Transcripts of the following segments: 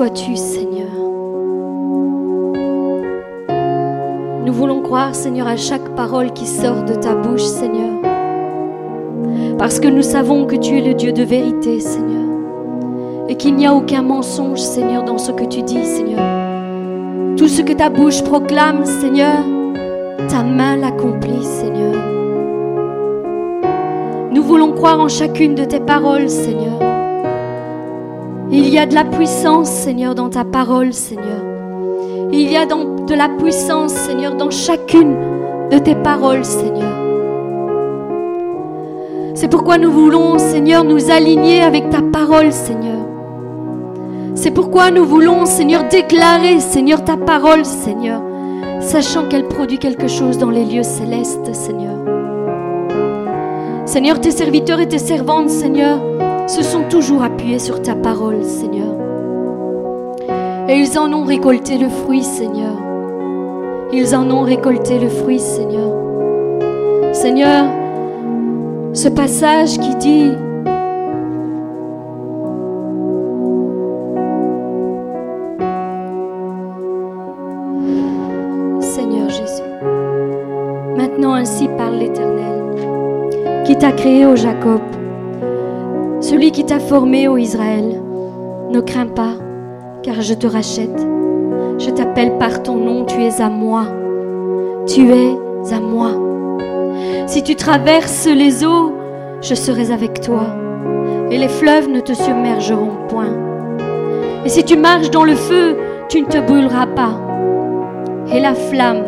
sois-tu, Seigneur. Nous voulons croire, Seigneur, à chaque parole qui sort de ta bouche, Seigneur. Parce que nous savons que tu es le Dieu de vérité, Seigneur. Et qu'il n'y a aucun mensonge, Seigneur, dans ce que tu dis, Seigneur. Tout ce que ta bouche proclame, Seigneur, ta main l'accomplit, Seigneur. Nous voulons croire en chacune de tes paroles, Seigneur. Il y a de la puissance, Seigneur, dans ta parole, Seigneur. Il y a de la puissance, Seigneur, dans chacune de tes paroles, Seigneur. C'est pourquoi nous voulons, Seigneur, nous aligner avec ta parole, Seigneur. C'est pourquoi nous voulons, Seigneur, déclarer, Seigneur, ta parole, Seigneur, sachant qu'elle produit quelque chose dans les lieux célestes, Seigneur. Seigneur, tes serviteurs et tes servantes, Seigneur, se sont toujours appuyés sur ta parole, Seigneur. Et ils en ont récolté le fruit, Seigneur. Ils en ont récolté le fruit, Seigneur. Seigneur, ce passage qui dit Seigneur Jésus, maintenant ainsi parle l'Éternel, qui t'a créé, au Jacob, qui t'a formé, au Israël. Ne crains pas, car je te rachète. Je t'appelle par ton nom, tu es à moi. Tu es à moi. Si tu traverses les eaux, je serai avec toi, et les fleuves ne te submergeront point. Et si tu marches dans le feu, tu ne te brûleras pas, et la flamme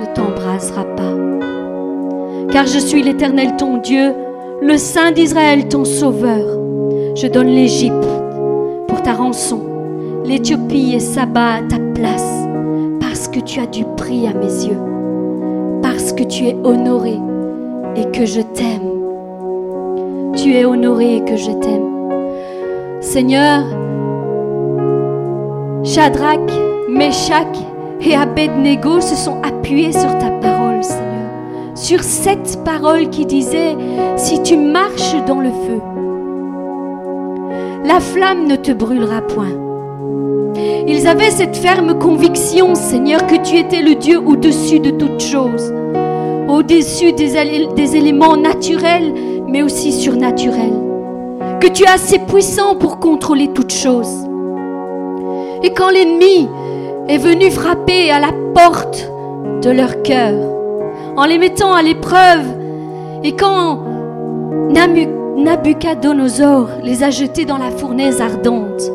ne t'embrasera pas. Car je suis l'Éternel ton Dieu, le Saint d'Israël ton Sauveur. Je donne l'Égypte pour ta rançon, l'Éthiopie et Saba à ta place, parce que tu as du prix à mes yeux, parce que tu es honoré et que je t'aime. Tu es honoré et que je t'aime. Seigneur, Shadrach, Meshach et Abednego se sont appuyés sur ta parole. Sur cette parole qui disait, si tu marches dans le feu, la flamme ne te brûlera point. Ils avaient cette ferme conviction, Seigneur, que tu étais le Dieu au-dessus de toutes choses, au-dessus des, éléments naturels, mais aussi surnaturels, que tu es assez puissant pour contrôler toutes choses. Et quand l'ennemi est venu frapper à la porte de leur cœur, en les mettant à l'épreuve, et quand Nabucodonosor les a jetés dans la fournaise ardente,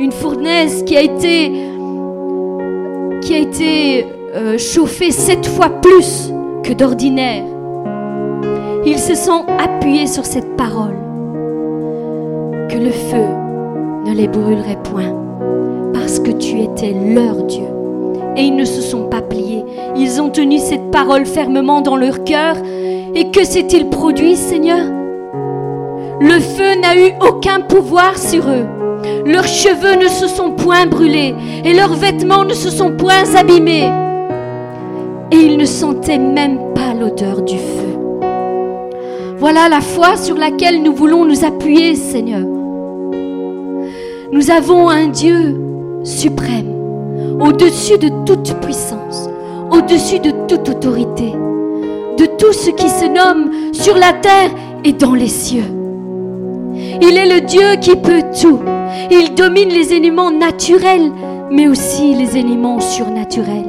une fournaise qui a été, euh, chauffée sept fois plus que d'ordinaire. Ils se sont appuyés sur cette parole, que le feu ne les brûlerait point, parce que tu étais leur Dieu. Et ils ne se sont pas pliés. Ils ont tenu cette parole fermement dans leur cœur. Et que s'est-il produit, Seigneur? Le feu n'a eu aucun pouvoir sur eux. Leurs cheveux ne se sont point brûlés et leurs vêtements ne se sont point abîmés. Et ils ne sentaient même pas l'odeur du feu. Voilà la foi sur laquelle nous voulons nous appuyer, Seigneur. Nous avons un Dieu suprême, au-dessus de toute puissance, au-dessus de toute autorité, de tout ce qui se nomme sur la terre et dans les cieux. Il est le Dieu qui peut tout. Il domine les éléments naturels, mais aussi les éléments surnaturels.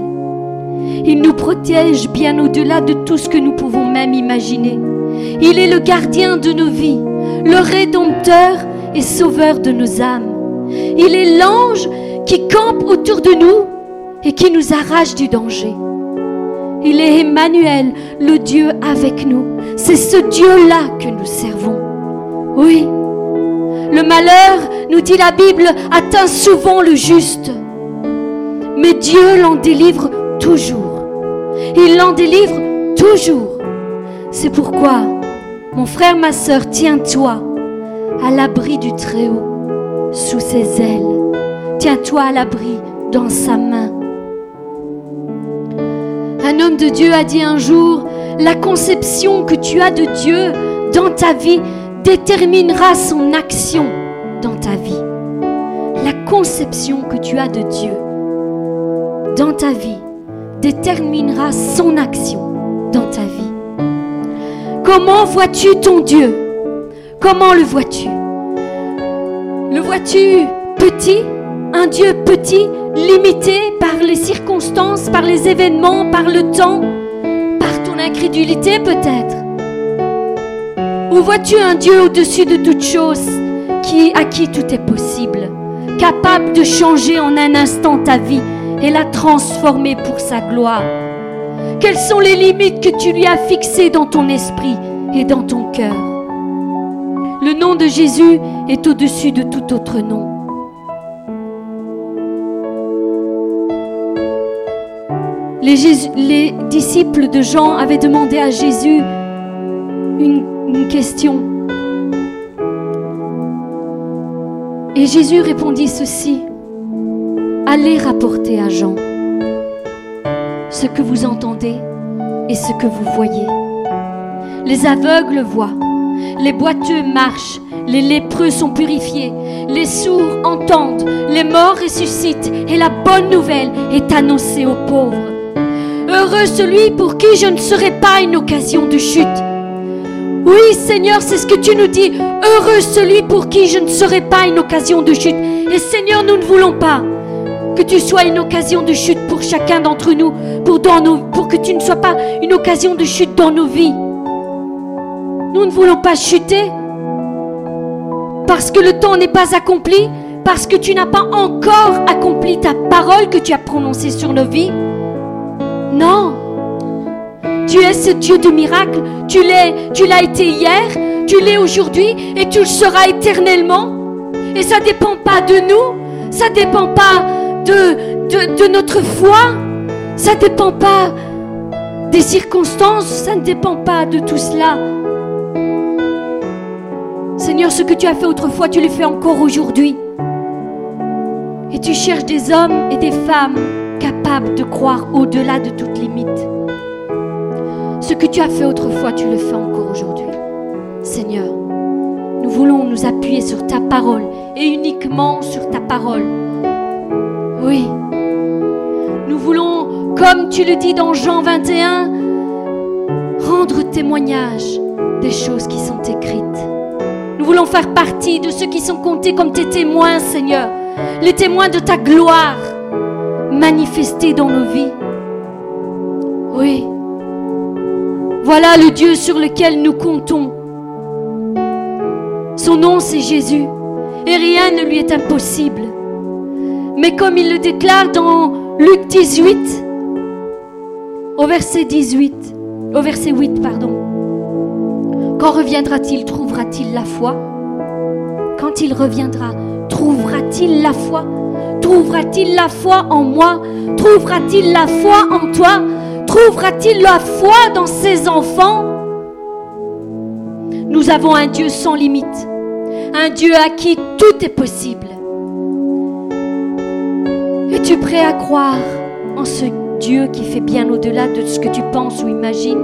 Il nous protège bien au-delà de tout ce que nous pouvons même imaginer. Il est le gardien de nos vies, le rédempteur et sauveur de nos âmes. Il est l'ange qui campe autour de nous et qui nous arrache du danger. Il est Emmanuel, le Dieu avec nous. C'est ce Dieu-là que nous servons. Oui, le malheur, nous dit la Bible, atteint souvent le juste. Mais Dieu l'en délivre toujours. Il l'en délivre toujours. C'est pourquoi, mon frère, ma soeur, tiens-toi à l'abri du Très-Haut, sous ses ailes. Tiens-toi à l'abri dans sa main. Un homme de Dieu a dit un jour, la conception que tu as de Dieu dans ta vie déterminera son action dans ta vie. La conception que tu as de Dieu dans ta vie déterminera son action dans ta vie. Comment vois-tu ton Dieu? Comment le vois-tu? Le vois-tu petit? Un Dieu petit, limité par les circonstances, par les événements, par le temps, par ton incrédulité peut-être. Ou vois-tu un Dieu au-dessus de toutes choses, qui, à qui tout est possible, capable de changer en un instant ta vie et la transformer pour sa gloire? Quelles sont les limites que tu lui as fixées dans ton esprit et dans ton cœur? Le nom de Jésus est au-dessus de tout autre nom. Les, les, disciples de Jean avaient demandé à Jésus une question. Et Jésus répondit ceci. Allez rapporter à Jean ce que vous entendez et ce que vous voyez. Les aveugles voient, les boiteux marchent, les lépreux sont purifiés, les sourds entendent, les morts ressuscitent et la bonne nouvelle est annoncée aux pauvres. Heureux celui pour qui je ne serai pas une occasion de chute. Oui Seigneur, c'est ce que tu nous dis. Heureux celui pour qui je ne serai pas une occasion de chute. Et Seigneur, nous ne voulons pas que tu sois une occasion de chute pour chacun d'entre nous, pour, que tu ne sois pas une occasion de chute dans nos vies. Nous ne voulons pas chuter parce que le temps n'est pas accompli, parce que tu n'as pas encore accompli ta parole que tu as prononcée sur nos vies. Non. Tu es ce Dieu de miracle. Tu l'es, tu l'as été hier, tu l'es aujourd'hui et tu le seras éternellement. Et ça ne dépend pas de nous, ça ne dépend pas de, de, notre foi. Ça ne dépend pas des circonstances, ça ne dépend pas de tout cela. Seigneur, ce que tu as fait autrefois, tu le fais encore aujourd'hui. Et tu cherches des hommes et des femmes capables de croire au-delà de toute limite. Ce que tu as fait autrefois, tu le fais encore aujourd'hui. Seigneur, nous voulons nous appuyer sur ta parole et uniquement sur ta parole oui. Nous voulons, comme tu le dis dans Jean 21, rendre témoignage des choses qui sont écrites. Nous voulons faire partie de ceux qui sont comptés comme tes témoins, Seigneur. Les témoins de ta gloire manifestés dans nos vies. Oui. Voilà le Dieu sur lequel nous comptons. Son nom, c'est Jésus. Et rien ne lui est impossible. Mais comme il le déclare dans Luc 18, au verset 18, au verset 8, pardon. Quand reviendra-t-il Trouvera-t-il la foi? Quand il reviendra, trouvera-t-il la foi? Trouvera-t-il la foi en moi? Trouvera-t-il la foi en toi? Trouvera-t-il la foi dans ses enfants? Nous avons un Dieu sans limite, un Dieu à qui tout est possible. Es-tu prêt à croire en ce Dieu qui fait bien au-delà de ce que tu penses ou imagines?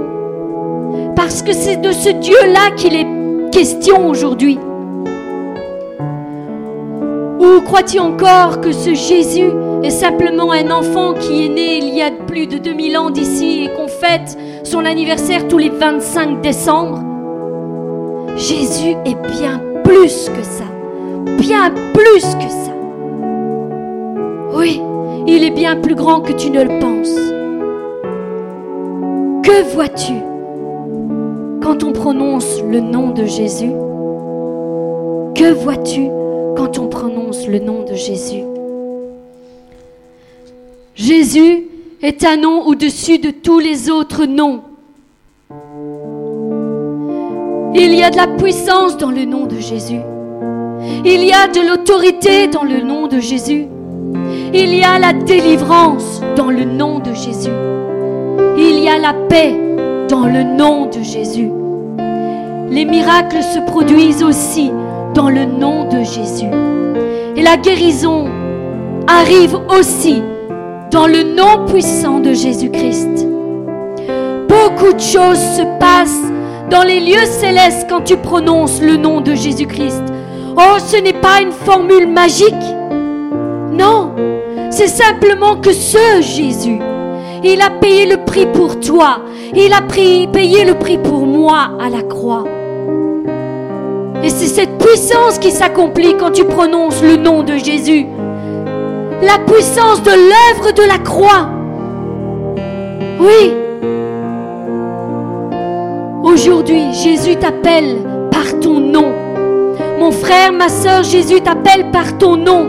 Parce que c'est de ce Dieu-là qu'il est question aujourd'hui. Ou crois-tu encore que ce Jésus est simplement un enfant qui est né il y a plus de 2000 ans d'ici et qu'on fête son anniversaire tous les 25 décembre? Jésus est bien plus que ça. Bien plus que ça. Oui, il est bien plus grand que tu ne le penses. Que vois-tu quand on prononce le nom de Jésus? Que vois-tu quand on prononce le nom de Jésus Jésus est un nom au-dessus de tous les autres noms. Il y a de la puissance dans le nom de Jésus. Il y a de l'autorité dans le nom de Jésus. Il y a la délivrance dans le nom de Jésus. Il y a la paix dans le nom de Jésus. Les miracles se produisent aussi dans le nom de Jésus. Et la guérison arrive aussi dans le nom puissant de Jésus-Christ. Beaucoup de choses se passent dans les lieux célestes quand tu prononces le nom de Jésus-Christ. Oh, ce n'est pas une formule magique. Non, c'est simplement que ce Jésus, il a payé le prix pour toi. Il a payé le prix pour moi à la croix. Et c'est cette puissance qui s'accomplit quand tu prononces le nom de Jésus. La puissance de l'œuvre de la croix. Oui. Aujourd'hui, Jésus t'appelle par ton nom. Mon frère, ma soeur, Jésus t'appelle par ton nom.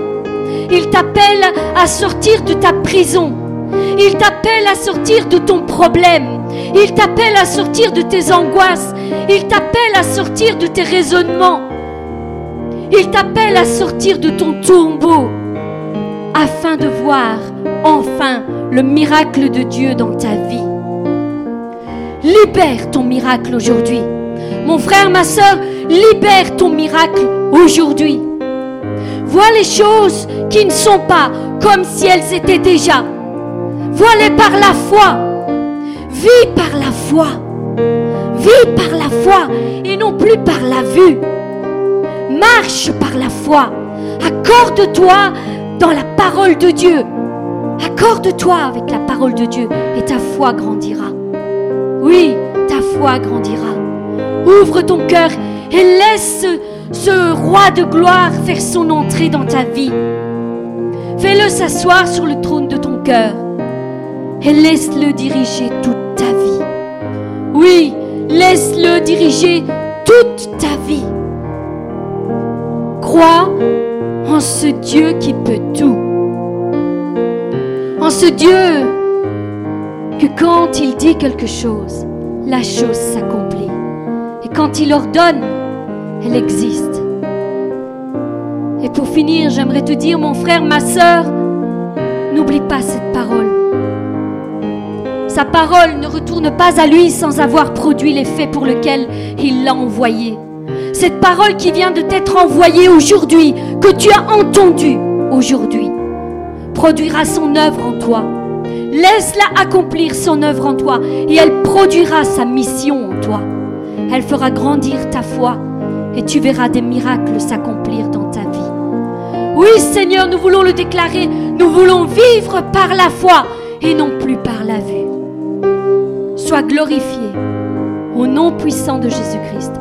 Il t'appelle à sortir de ta prison. Il t'appelle à sortir de ton problème. Il t'appelle à sortir de tes angoisses. Il t'appelle à sortir de tes raisonnements. Il t'appelle à sortir de ton tombeau afin de voir enfin le miracle de Dieu dans ta vie. Libère ton miracle aujourd'hui. Mon frère, ma soeur, libère ton miracle aujourd'hui. Vois les choses qui ne sont pas comme si elles étaient déjà. Vois-les par la foi. Vis par la foi. Vis par la foi et non plus par la vue. Marche par la foi. Accorde-toi dans la parole de Dieu. Accorde-toi avec la parole de Dieu et ta foi grandira. Oui, ta foi grandira. Ouvre ton cœur et laisse ce roi de gloire faire son entrée dans ta vie. Fais-le s'asseoir sur le trône de ton cœur et laisse-le diriger toute ta vie. Oui, laisse-le diriger toute ta vie. Crois en ce Dieu qui peut tout. En ce Dieu que quand il dit quelque chose, la chose s'accomplit. Et quand il ordonne, elle existe. Et pour finir, j'aimerais te dire, mon frère, ma soeur, n'oublie pas cette parole. Sa parole ne retourne pas à lui sans avoir produit l'effet pour lequel il l'a envoyé. Cette parole qui vient de t'être envoyée aujourd'hui, que tu as entendue aujourd'hui, produira son œuvre en toi. Laisse-la accomplir son œuvre en toi et elle produira sa mission en toi. Elle fera grandir ta foi et tu verras des miracles s'accomplir dans ta vie. Oui Seigneur, nous voulons le déclarer, nous voulons vivre par la foi et non plus par la vue. Sois glorifié au nom puissant de Jésus-Christ.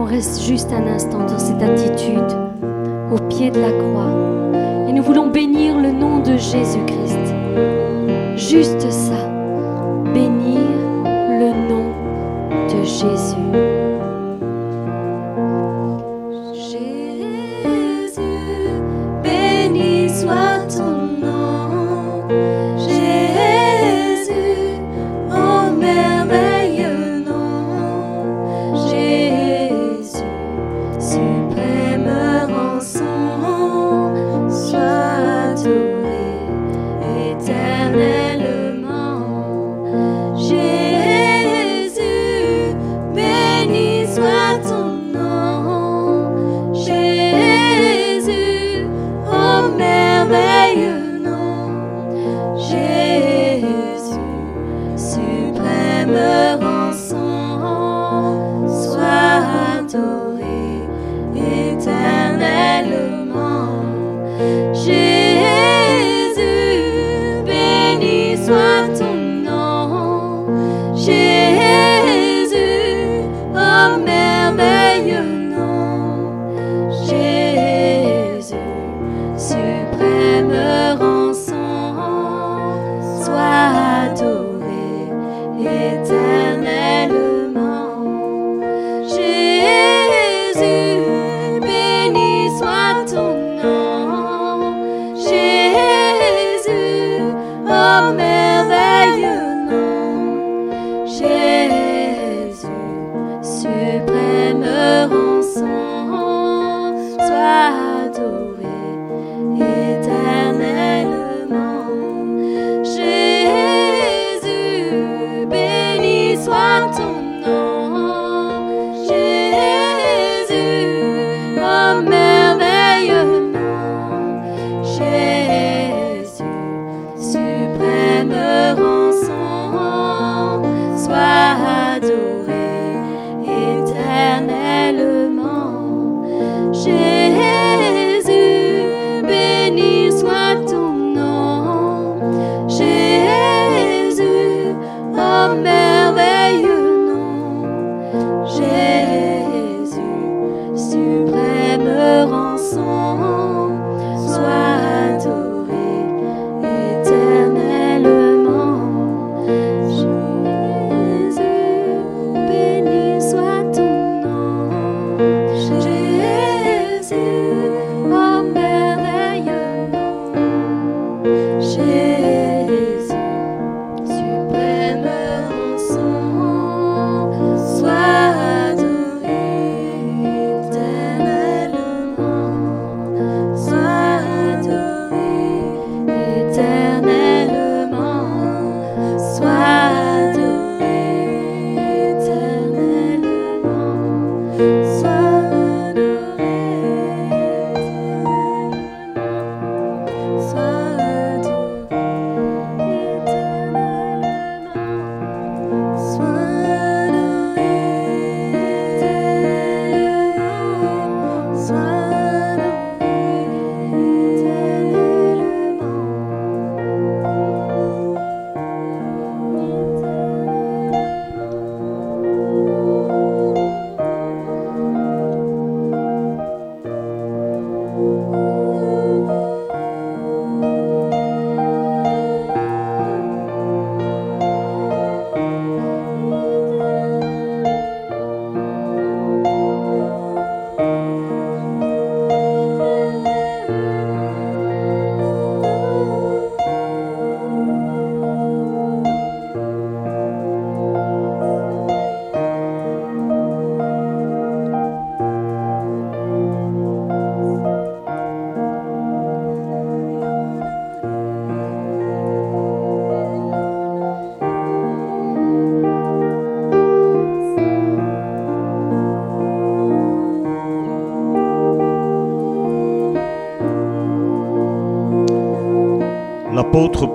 Qu'on reste juste un instant dans cette attitude au pied de la croix. Et nous voulons bénir le nom de Jésus-Christ. Juste ça.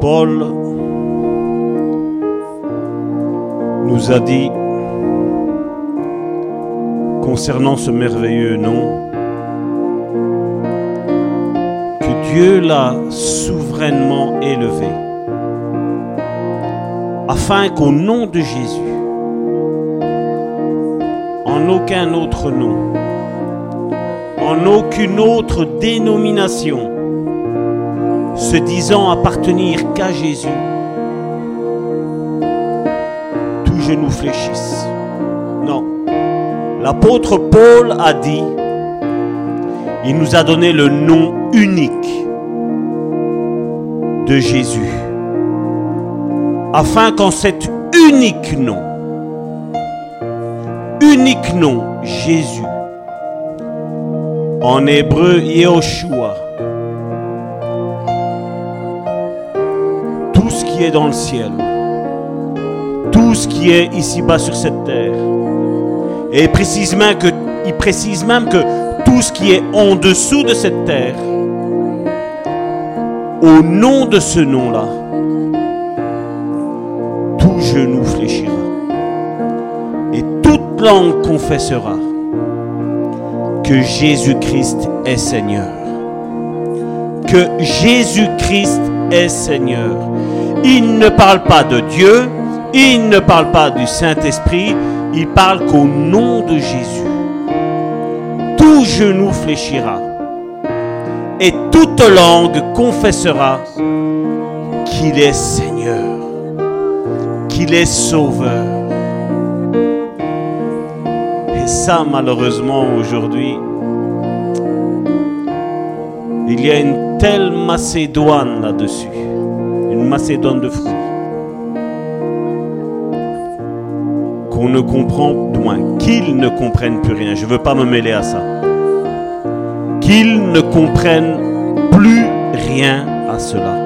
Paul nous a dit concernant ce merveilleux nom que Dieu l'a souverainement élevé afin qu'au nom de Jésus, en aucun autre nom, en aucune autre dénomination, se disant appartenir qu'à Jésus, tout genou fléchisse. Non. L'apôtre Paul a dit, il nous a donné le nom unique de Jésus, afin qu'en cet unique nom, unique nom, Jésus, en hébreu Yehoshua, dans le ciel, tout ce qui est ici-bas sur cette terre, et que, il précise même que tout ce qui est en dessous de cette terre, au nom de ce nom-là, tout genou fléchira et toute langue confessera que Jésus-Christ est Seigneur. Que Jésus-Christ est Seigneur. Il ne parle pas de Dieu, il ne parle pas du Saint-Esprit, il parle qu'au nom de Jésus, tout genou fléchira et toute langue confessera qu'il est Seigneur, qu'il est Sauveur. Et ça, malheureusement, aujourd'hui, il y a une telle Macédoine là-dessus, une Macédoine de fruits, qu'on ne comprend, moins qu'ils ne comprennent plus rien. Je ne veux pas me mêler à ça qu'ils ne comprennent plus rien à cela.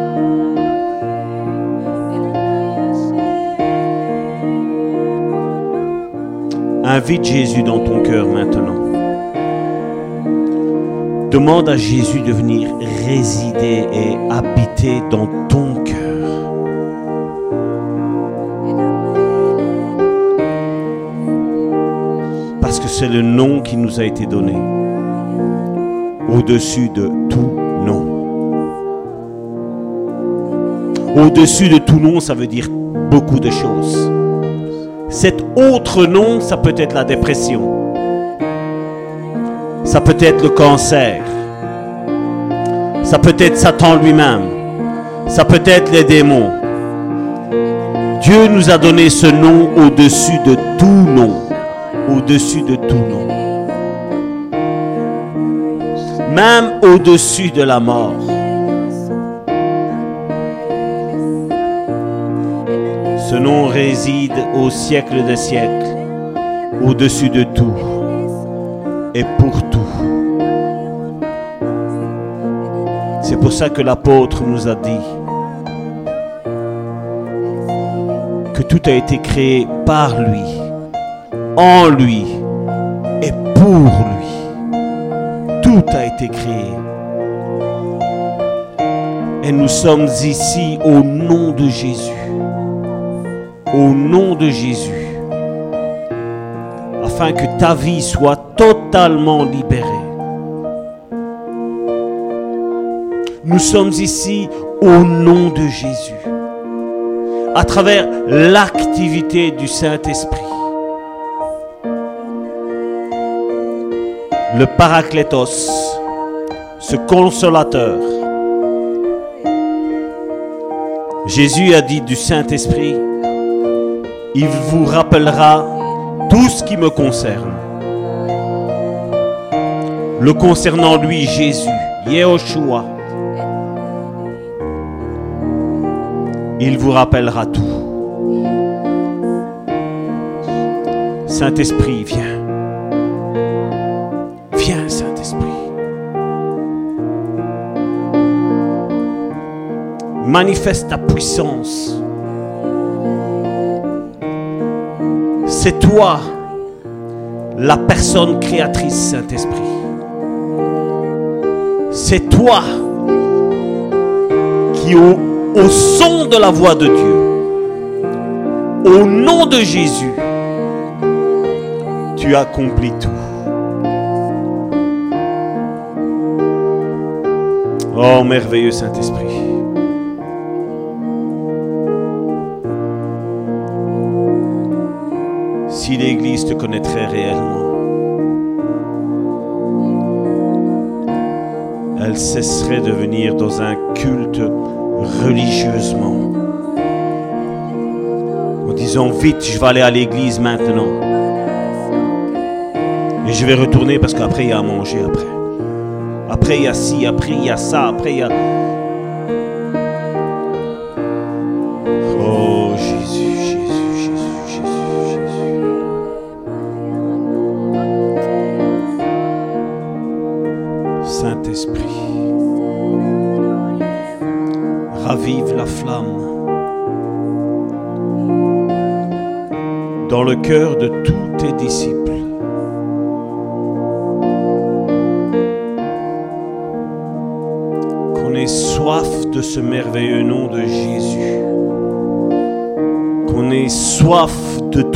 Invite Jésus dans ton cœur maintenant. Demande à Jésus de venir résider et habiter dans c'est le nom qui nous a été donné au-dessus de tout nom. Au-dessus de tout nom, ça veut dire beaucoup de choses. Cet autre nom, ça peut être la dépression. Ça peut être le cancer. Ça peut être Satan lui-même. Ça peut être les démons. Dieu nous a donné ce nom au-dessus de tout nom. Au-dessus de tout nom. même au-dessus de la mort. Ce nom réside au siècle des siècles, au-dessus de tout et pour tout. C'est pour ça que l'apôtre nous a dit que tout a été créé par lui, en lui et pour lui tout a été créé. Et nous sommes ici au nom de Jésus. Au nom de Jésus. Afin que ta vie soit totalement libérée. Nous sommes ici au nom de Jésus. À travers l'activité du Saint-Esprit. Le Paraclétos, ce consolateur. Jésus a dit du Saint-Esprit, il vous rappellera tout ce qui me concerne. Le concernant lui, Jésus, Yehoshua, il vous rappellera tout. Saint-Esprit, viens. Manifeste ta puissance. C'est toi la personne créatrice, Saint-Esprit. C'est toi qui, au, son de la voix de Dieu, au nom de Jésus, tu accomplis tout. Oh merveilleux Saint-Esprit. Cesserait de venir dans un culte religieusement. En disant vite, je vais aller à l'église maintenant. Et je vais retourner parce qu'après il y a à manger après. Après il y a ci, après il y a ça, après il y a...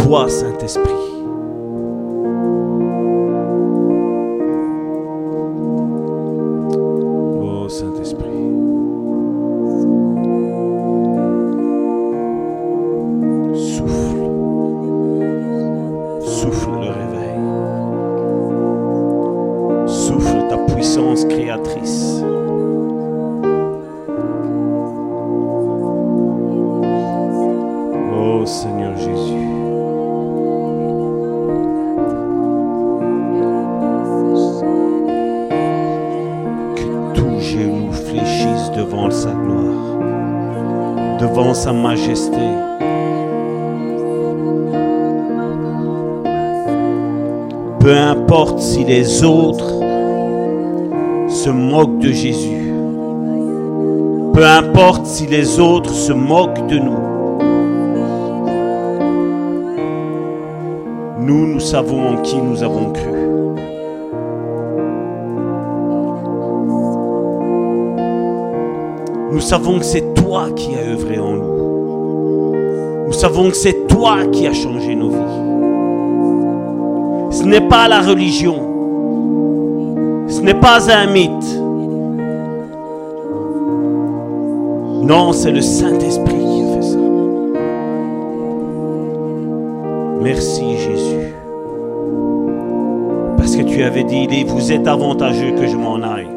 toi, Saint-Esprit. Majesté. Peu importe si les autres se moquent de Jésus. Peu importe si les autres se moquent de nous. Nous, nous savons en qui nous avons cru. Nous savons que c'est toi qui as œuvré en nous. Savons que c'est toi qui as changé nos vies. Ce n'est pas la religion. Ce n'est pas un mythe. Non, c'est le Saint-Esprit qui fait ça. Merci Jésus. Parce que tu avais dit, il est- vous êtes avantageux que je m'en aille.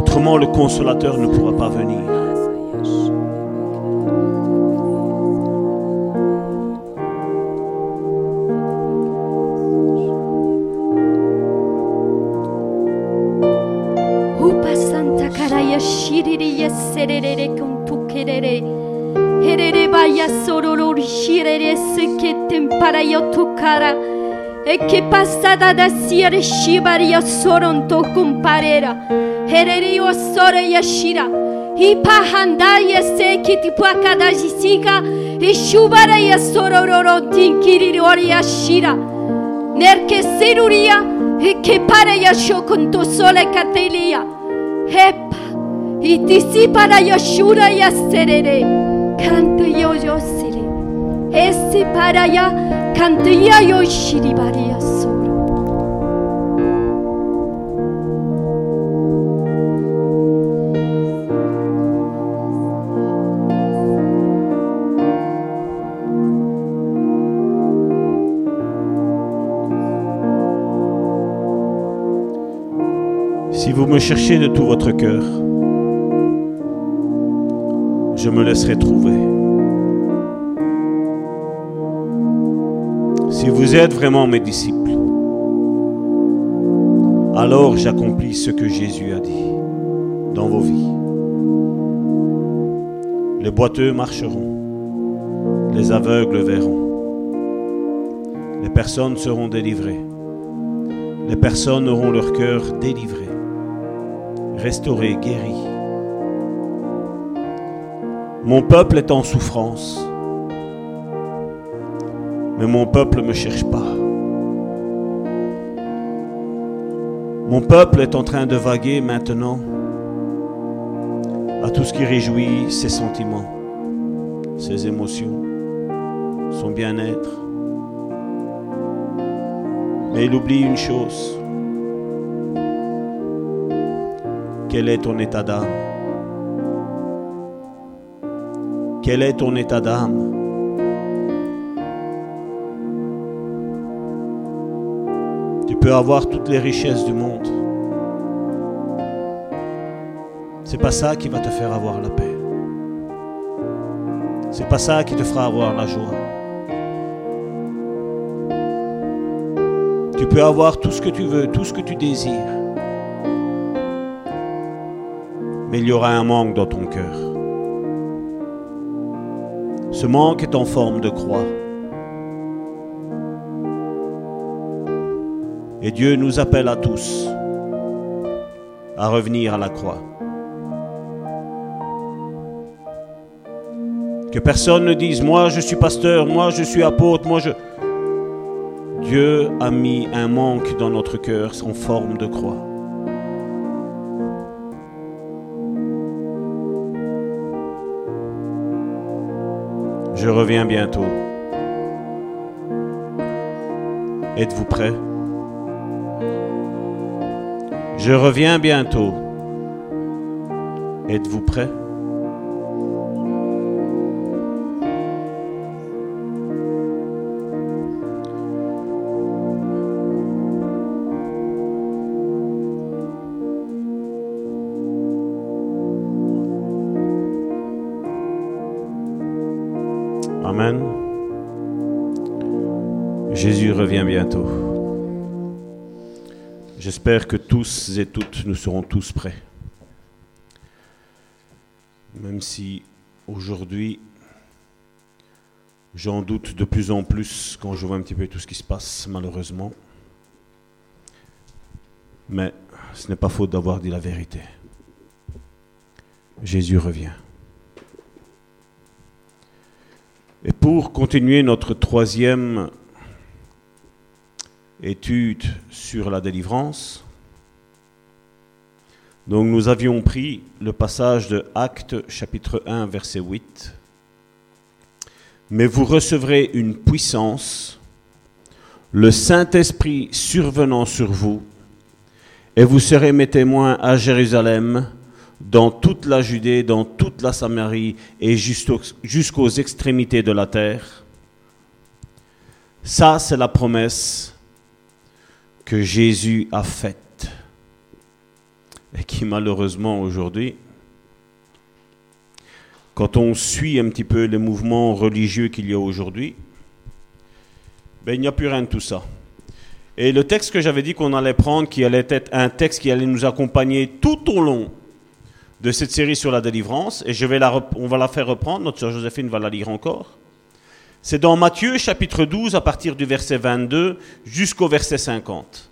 Autrement, le consolateur ne pourra pas venir. esse che tempara io tocara e che passata da siere shibari io soronto comparera herere io sore yashira i pahandai esse che ti può cadajisica e shubara io ti tinkiri ori yashira ner che seruria e che pare yasho con tuo sole catelia epa e ti si para yashura yaserere canto io yo soro. Si vous me cherchez de tout votre cœur, je me laisserai trouver. Si vous êtes vraiment mes disciples, alors j'accomplis ce que Jésus a dit dans vos vies. Les boiteux marcheront, les aveugles verront, les personnes seront délivrées, les personnes auront leur cœur délivré restauré, guéri. Mon peuple est en souffrance, mais mon peuple ne me cherche pas. Mon peuple est en train de vaguer maintenant à tout ce qui réjouit ses sentiments, ses émotions, son bien-être. Mais il oublie une chose. Quel est ton état d'âme? Quel est ton état d'âme? Tu peux avoir toutes les richesses du monde. C'est pas ça qui va te faire avoir la paix. C'est pas ça qui te fera avoir la joie. Tu peux avoir tout ce que tu veux, tout ce que tu désires. Mais il y aura un manque dans ton cœur. Ce manque est en forme de croix. Et Dieu nous appelle à tous à revenir à la croix. Que personne ne dise, moi je suis pasteur, moi je suis apôtre, moi je... Dieu a mis un manque dans notre cœur en forme de croix. Je reviens bientôt. Êtes-vous prêts? Je reviens bientôt. Êtes-vous prêts J'espère que tous et toutes, nous serons tous prêts. Même si aujourd'hui, j'en doute de plus en plus quand je vois un petit peu tout ce qui se passe, malheureusement. Mais ce n'est pas faute d'avoir dit la vérité. Jésus revient. Et pour continuer notre troisième étude sur la délivrance, donc nous avions pris le passage de Actes chapitre 1 verset 8. Mais vous recevrez une puissance, le Saint-Esprit survenant sur vous, et vous serez mes témoins à Jérusalem, dans toute la Judée, dans toute la Samarie et jusqu'aux extrémités de la terre. Ça, c'est la promesse que Jésus a faite et qui malheureusement aujourd'hui, quand on suit un petit peu les mouvements religieux qu'il y a aujourd'hui, ben, il n'y a plus rien de tout ça. Et le texte que j'avais dit qu'on allait prendre, qui allait être un texte qui allait nous accompagner tout au long de cette série sur la délivrance, et je vais la, on va la faire reprendre, notre sœur Joséphine va la lire encore. C'est dans Matthieu chapitre 12 à partir du verset 22 jusqu'au verset 50.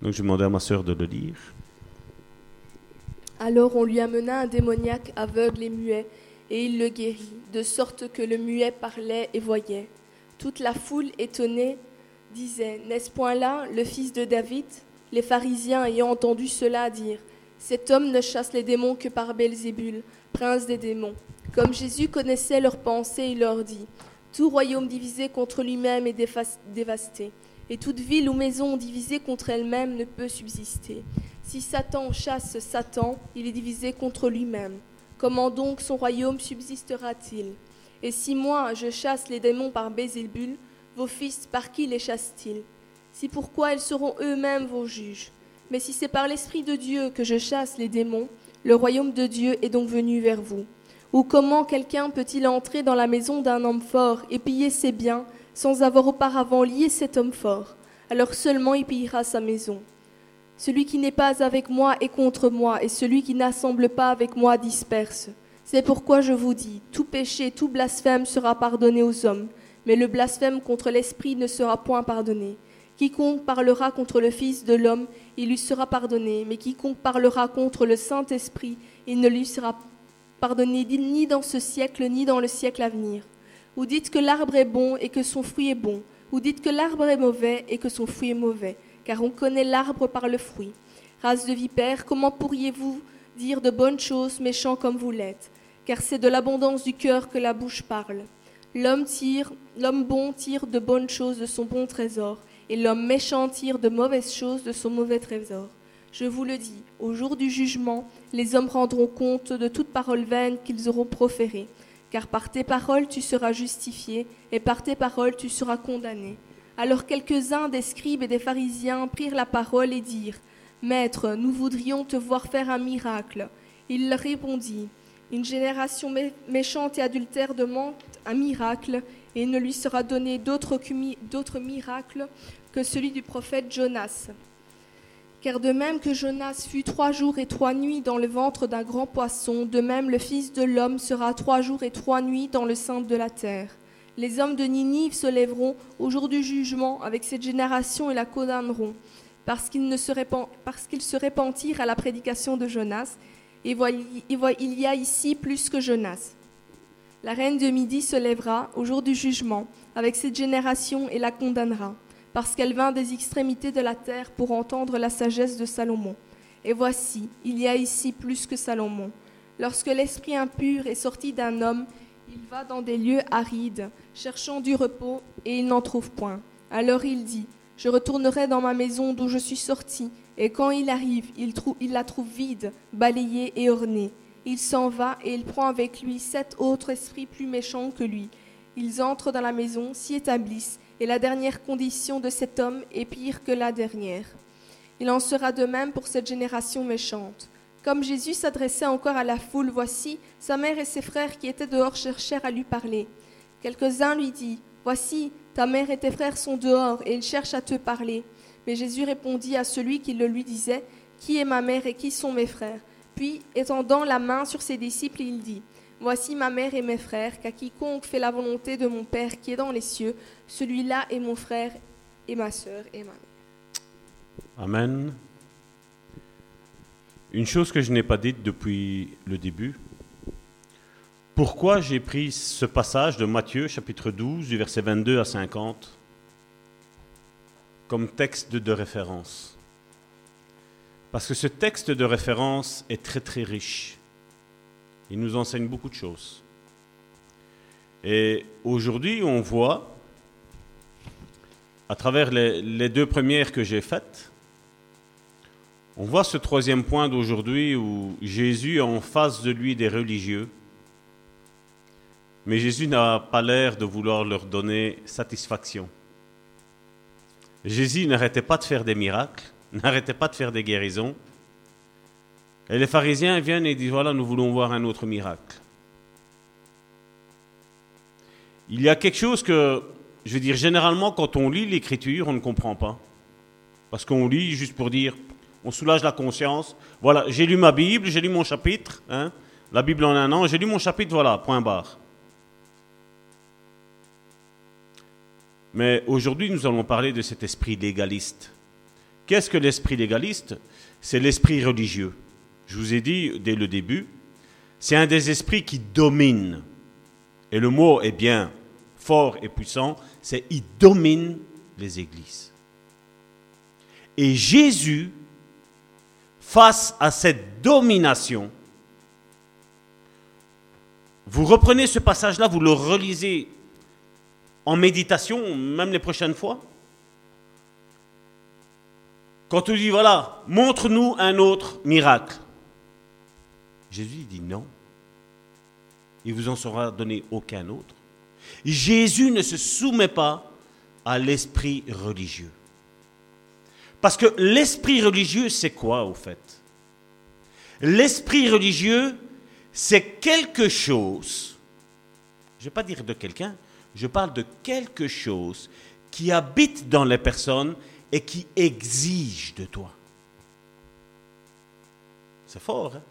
Donc je demander à ma sœur de le lire. Alors on lui amena un démoniaque aveugle et muet, et il le guérit, de sorte que le muet parlait et voyait. Toute la foule, étonnée, disait, N'est-ce point là le fils de David? Les pharisiens ayant entendu cela dire, Cet homme ne chasse les démons que par Belzébul, prince des démons. Comme Jésus connaissait leurs pensées, il leur dit, Tout royaume divisé contre lui-même est dévasté, et toute ville ou maison divisée contre elle-même ne peut subsister. Si Satan chasse Satan, il est divisé contre lui-même. Comment donc son royaume subsistera-t-il? Et si moi je chasse les démons par Bézébul, vos fils par qui les chassent-ils? Si pourquoi ils seront eux-mêmes vos juges? Mais si c'est par l'Esprit de Dieu que je chasse les démons, le royaume de Dieu est donc venu vers vous. Ou comment quelqu'un peut-il entrer dans la maison d'un homme fort et piller ses biens sans avoir auparavant lié cet homme fort? Alors seulement il pillera sa maison. Celui qui n'est pas avec moi est contre moi, et celui qui n'assemble pas avec moi disperse. C'est pourquoi je vous dis, tout péché, tout blasphème sera pardonné aux hommes, mais le blasphème contre l'Esprit ne sera point pardonné. Quiconque parlera contre le Fils de l'homme, il lui sera pardonné, mais quiconque parlera contre le Saint-Esprit, il ne lui sera pardonné ni dans ce siècle, ni dans le siècle à venir. Ou dites que l'arbre est bon et que son fruit est bon, ou dites que l'arbre est mauvais et que son fruit est mauvais car on connaît l'arbre par le fruit. Race de vipères, comment pourriez-vous dire de bonnes choses, méchants comme vous l'êtes? Car c'est de l'abondance du cœur que la bouche parle. L'homme tire, l'homme bon tire de bonnes choses de son bon trésor, et l'homme méchant tire de mauvaises choses de son mauvais trésor. Je vous le dis, au jour du jugement, les hommes rendront compte de toute parole vaine qu'ils auront proférée, car par tes paroles tu seras justifié, et par tes paroles tu seras condamné. Alors quelques-uns des scribes et des pharisiens prirent la parole et dirent, Maître, nous voudrions te voir faire un miracle. Il répondit, Une génération mé- méchante et adultère demande un miracle, et il ne lui sera donné d'autre miracle que celui du prophète Jonas. Car de même que Jonas fut trois jours et trois nuits dans le ventre d'un grand poisson, de même le Fils de l'homme sera trois jours et trois nuits dans le sein de la terre. Les hommes de Ninive se lèveront au jour du jugement avec cette génération et la condamneront, parce qu'ils se répan- parce qu'ils se repentirent à la prédication de Jonas. Et il y a ici plus que Jonas. La reine de Midi se lèvera au jour du jugement avec cette génération et la condamnera, parce qu'elle vint des extrémités de la terre pour entendre la sagesse de Salomon. Et voici, il y a ici plus que Salomon. Lorsque l'esprit impur est sorti d'un homme, il va dans des lieux arides, cherchant du repos, et il n'en trouve point. Alors il dit, Je retournerai dans ma maison d'où je suis sorti, et quand il arrive, il, il la trouve vide, balayée et ornée. Il s'en va et il prend avec lui sept autres esprits plus méchants que lui. Ils entrent dans la maison, s'y établissent, et la dernière condition de cet homme est pire que la dernière. Il en sera de même pour cette génération méchante. Comme Jésus s'adressait encore à la foule, voici, sa mère et ses frères qui étaient dehors cherchèrent à lui parler. Quelques-uns lui dirent, Voici, ta mère et tes frères sont dehors, et ils cherchent à te parler. Mais Jésus répondit à celui qui le lui disait, Qui est ma mère et qui sont mes frères? Puis, étendant la main sur ses disciples, il dit, Voici ma mère et mes frères, qu'à quiconque fait la volonté de mon Père qui est dans les cieux, celui-là est mon frère et ma sœur et ma mère. Amen. Une chose que je n'ai pas dite depuis le début. Pourquoi j'ai pris ce passage de Matthieu chapitre 12 du verset 22 à 50 comme texte de référence? Parce que ce texte de référence est très très riche. Il nous enseigne beaucoup de choses. Et aujourd'hui, on voit, à travers les, deux premières que j'ai faites, on voit ce troisième point d'aujourd'hui où Jésus est en face de lui des religieux, mais Jésus n'a pas l'air de vouloir leur donner satisfaction. Jésus n'arrêtait pas de faire des miracles, n'arrêtait pas de faire des guérisons. Et les pharisiens viennent et disent, voilà, nous voulons voir un autre miracle. Il y a quelque chose que, je veux dire, généralement, quand on lit l'écriture, on ne comprend pas. Parce qu'on lit juste pour dire, on soulage la conscience. Voilà, j'ai lu ma Bible, j'ai lu mon chapitre. hein, la Bible en un an, j'ai lu mon chapitre, voilà, point barre. Mais aujourd'hui, nous allons parler de cet esprit légaliste. Qu'est-ce que l'esprit légaliste? C'est l'esprit religieux. Je vous ai dit dès le début, c'est un des esprits qui domine. Et le mot est bien fort et puissant, c'est il domine les églises. Et Jésus, face à cette domination, vous reprenez ce passage-là, vous le relisez en méditation, même les prochaines fois. Quand on dit, voilà, montre-nous un autre miracle. Jésus dit non. Il vous en sera donné aucun autre. Jésus ne se soumet pas à l'esprit religieux. Parce que l'esprit religieux, c'est quoi au fait? L'esprit religieux, c'est quelque chose, je ne vais pas dire de quelqu'un, je parle de quelque chose qui habite dans les personnes et qui exige de toi. C'est fort, hein?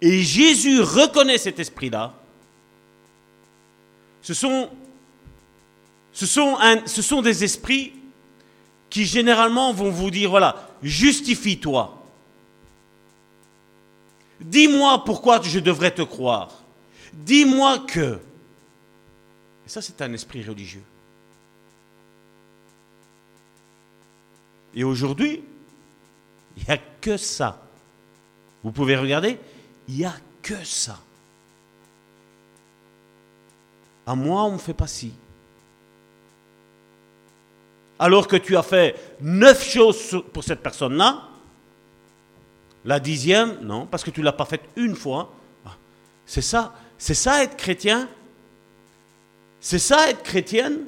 Et Jésus reconnaît cet esprit-là. Ce sont, des esprits qui généralement vont vous dire, voilà, justifie-toi. Dis-moi pourquoi je devrais te croire. Dis-moi que. Et ça, c'est un esprit religieux. Et aujourd'hui, il n'y a que ça. Vous pouvez regarder, il n'y a que ça. À moi, on ne me fait pas ci. Alors que tu as fait neuf choses pour cette personne-là, la dixième, non, parce que tu ne l'as pas faite une fois. C'est ça, c'est ça être chrétien. C'est ça être chrétienne.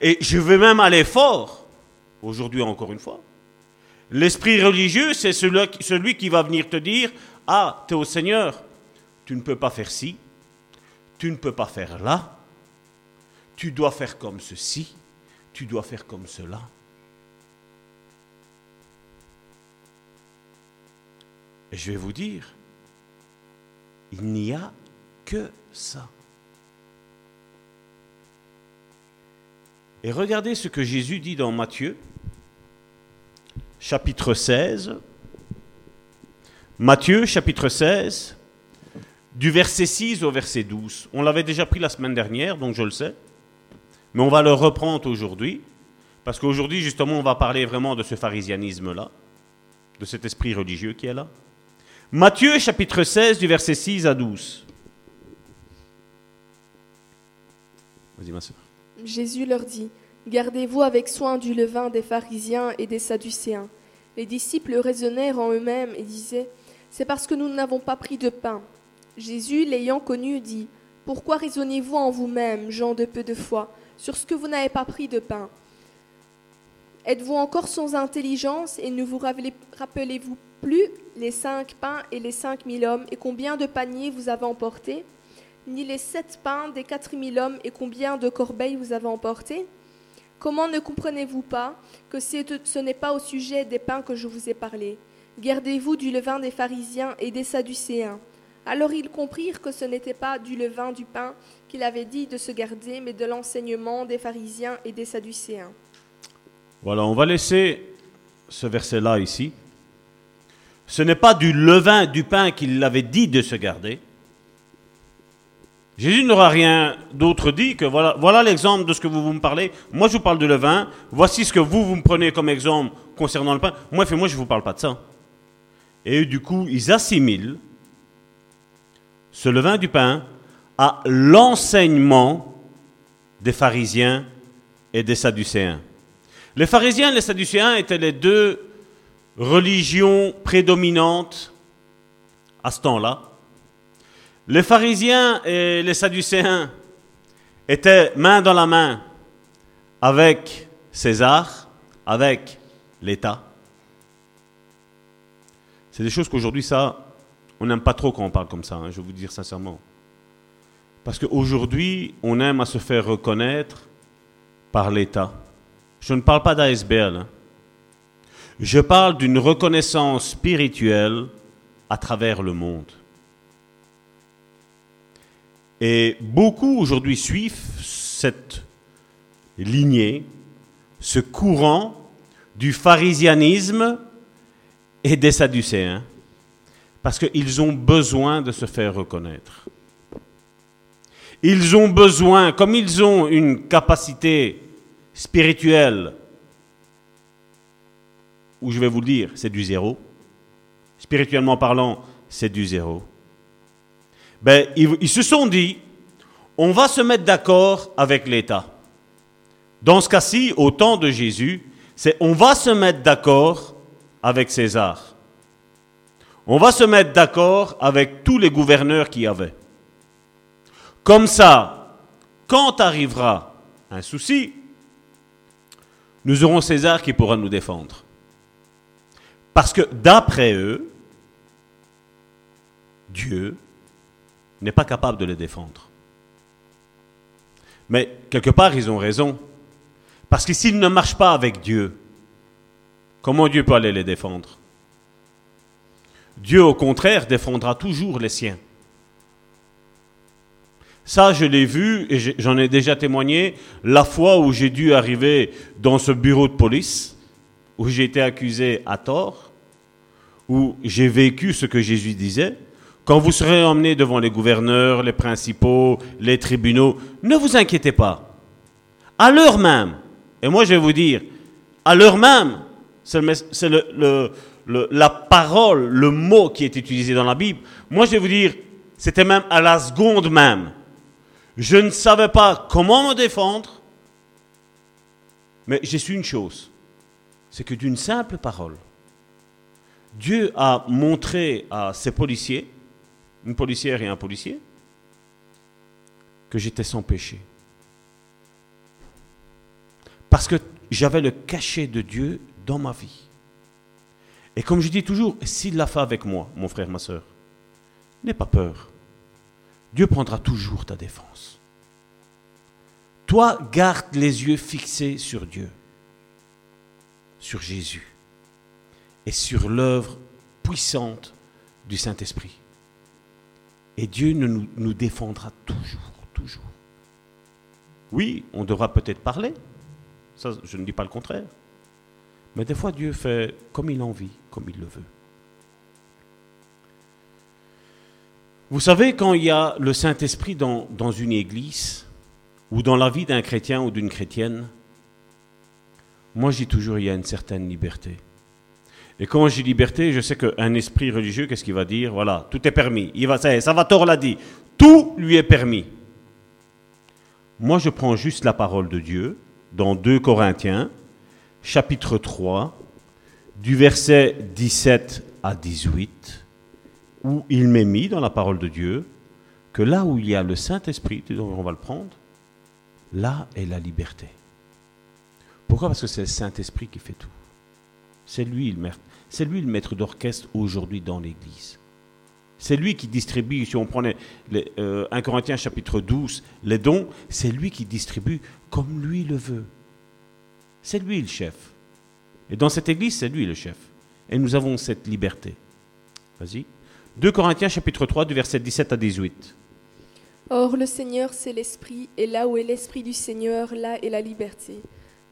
Et je vais même aller fort, aujourd'hui encore une fois. L'esprit religieux, c'est celui, qui va venir te dire, ah, tu es au Seigneur, tu ne peux pas faire ci, tu ne peux pas faire là, tu dois faire comme ceci, tu dois faire comme cela. Et je vais vous dire, il n'y a que ça. Et regardez ce que Jésus dit dans Matthieu, chapitre 16. Matthieu, chapitre 16, du verset 6 au verset 12. On l'avait déjà pris la semaine dernière, donc je le sais. Mais on va le reprendre aujourd'hui, parce qu'aujourd'hui, justement, on va parler vraiment de ce pharisianisme-là, de cet esprit religieux qui est là. Matthieu, chapitre 16, du verset 6 à 12. Vas-y, ma. Jésus leur dit, Gardez-vous avec soin du levain des pharisiens et des sadducéens. Les disciples raisonnèrent en eux-mêmes et disaient, C'est parce que nous n'avons pas pris de pain. Jésus, l'ayant connu, dit, Pourquoi raisonnez-vous en vous-même, gens de peu de foi, sur ce que vous n'avez pas pris de pain? Êtes-vous encore sans intelligence et ne vous rappelez-vous plus les cinq pains et les cinq mille hommes et combien de paniers vous avez emportés? Ni les sept pains des quatre mille hommes et combien de corbeilles vous avez emportés Comment ne comprenez-vous pas que ce n'est pas au sujet des pains que je vous ai parlé? Gardez-vous du levain des pharisiens et des sadducéens. Alors ils comprirent que ce n'était pas du levain du pain qu'il avait dit de se garder, mais de l'enseignement des pharisiens et des sadducéens. Voilà, on va laisser ce verset-là ici. Ce n'est pas du levain du pain qu'il avait dit de se garder, Jésus n'aura rien d'autre dit que voilà, l'exemple de ce que vous, me parlez. Moi, je vous parle de levain. Voici ce que vous, vous me prenez comme exemple concernant le pain. Moi, moi je ne vous parle pas de ça. Et du coup, ils assimilent ce levain du pain à l'enseignement des pharisiens et des sadducéens. Les pharisiens et les sadducéens étaient les deux religions prédominantes à ce temps-là. Les pharisiens et les sadducéens étaient main dans la main avec César, avec l'État. C'est des choses qu'aujourd'hui, ça, on n'aime pas trop quand on parle comme ça, hein, je vais vous dire sincèrement. Parce qu'aujourd'hui, on aime à se faire reconnaître par l'État. Je ne parle pas d'ASBL. Hein. Je parle d'une reconnaissance spirituelle à travers le monde. Et beaucoup aujourd'hui suivent cette lignée, ce courant du pharisianisme et des sadducéens, parce qu'ils ont besoin de se faire reconnaître. Ils ont besoin, comme ils ont une capacité spirituelle, où je vais vous le dire, c'est du zéro, spirituellement parlant, c'est du zéro ben, ils, se sont dit, on va se mettre d'accord avec l'État. Dans ce cas-ci, au temps de Jésus, c'est on va se mettre d'accord avec César. On va se mettre d'accord avec tous les gouverneurs qui y avait. Comme ça, quand arrivera un souci, nous aurons César qui pourra nous défendre. Parce que d'après eux, Dieu n'est pas capable de les défendre. Mais quelque part, ils ont raison. Parce que s'ils ne marchent pas avec Dieu, comment Dieu peut aller les défendre? Dieu, au contraire, défendra toujours les siens. Ça, je l'ai vu et j'en ai déjà témoigné la fois où j'ai dû arriver dans ce bureau de police, où j'ai été accusé à tort, où j'ai vécu ce que Jésus disait. Quand vous serez emmené devant les gouverneurs, les principaux, les tribunaux, ne vous inquiétez pas. À l'heure même, et moi je vais vous dire, à l'heure même, c'est la parole, le mot qui est utilisé dans la Bible. Moi je vais vous dire, c'était même à la seconde même. Je ne savais pas comment me défendre, mais j'ai su une chose, c'est que d'une simple parole, Dieu a montré à ses policiers une policière et un policier, que j'étais sans péché. Parce que j'avais le cachet de Dieu dans ma vie. Et comme je dis toujours, s'il l'a fait avec moi, mon frère, ma soeur, n'aie pas peur. Dieu prendra toujours ta défense. Toi, garde les yeux fixés sur Dieu, sur Jésus et sur l'œuvre puissante du Saint-Esprit. Et Dieu nous, défendra toujours, toujours. Oui, on devra peut-être parler, ça je ne dis pas le contraire. Mais des fois Dieu fait comme il en vit, comme il le veut. Vous savez, quand il y a le Saint-Esprit dans, une église, ou dans la vie d'un chrétien ou d'une chrétienne, moi dis toujours il y a une certaine liberté. Et quand dis liberté, je sais qu'un esprit religieux, qu'est-ce qu'il va dire? Voilà, tout est permis. Il va, ça, Salvatore l'a dit, tout lui est permis. Moi, je prends juste la parole de Dieu dans 2 Corinthiens, chapitre 3, du verset 17 à 18, où il m'est mis dans la parole de Dieu que là où il y a le Saint-Esprit, on va le prendre, là est la liberté. Pourquoi? Parce que c'est le Saint-Esprit qui fait tout. C'est lui, le maître, c'est lui le maître d'orchestre aujourd'hui dans l'Église. C'est lui qui distribue, si on prenait les, 1 euh, Corinthiens chapitre 12, les dons, c'est lui qui distribue comme lui le veut. C'est lui le chef. Et dans cette église, c'est lui le chef. Et nous avons cette liberté. Vas-y. 2 Corinthiens chapitre 3 du verset 17 à 18. Or le Seigneur c'est l'Esprit, et là où est l'Esprit du Seigneur, là est la liberté.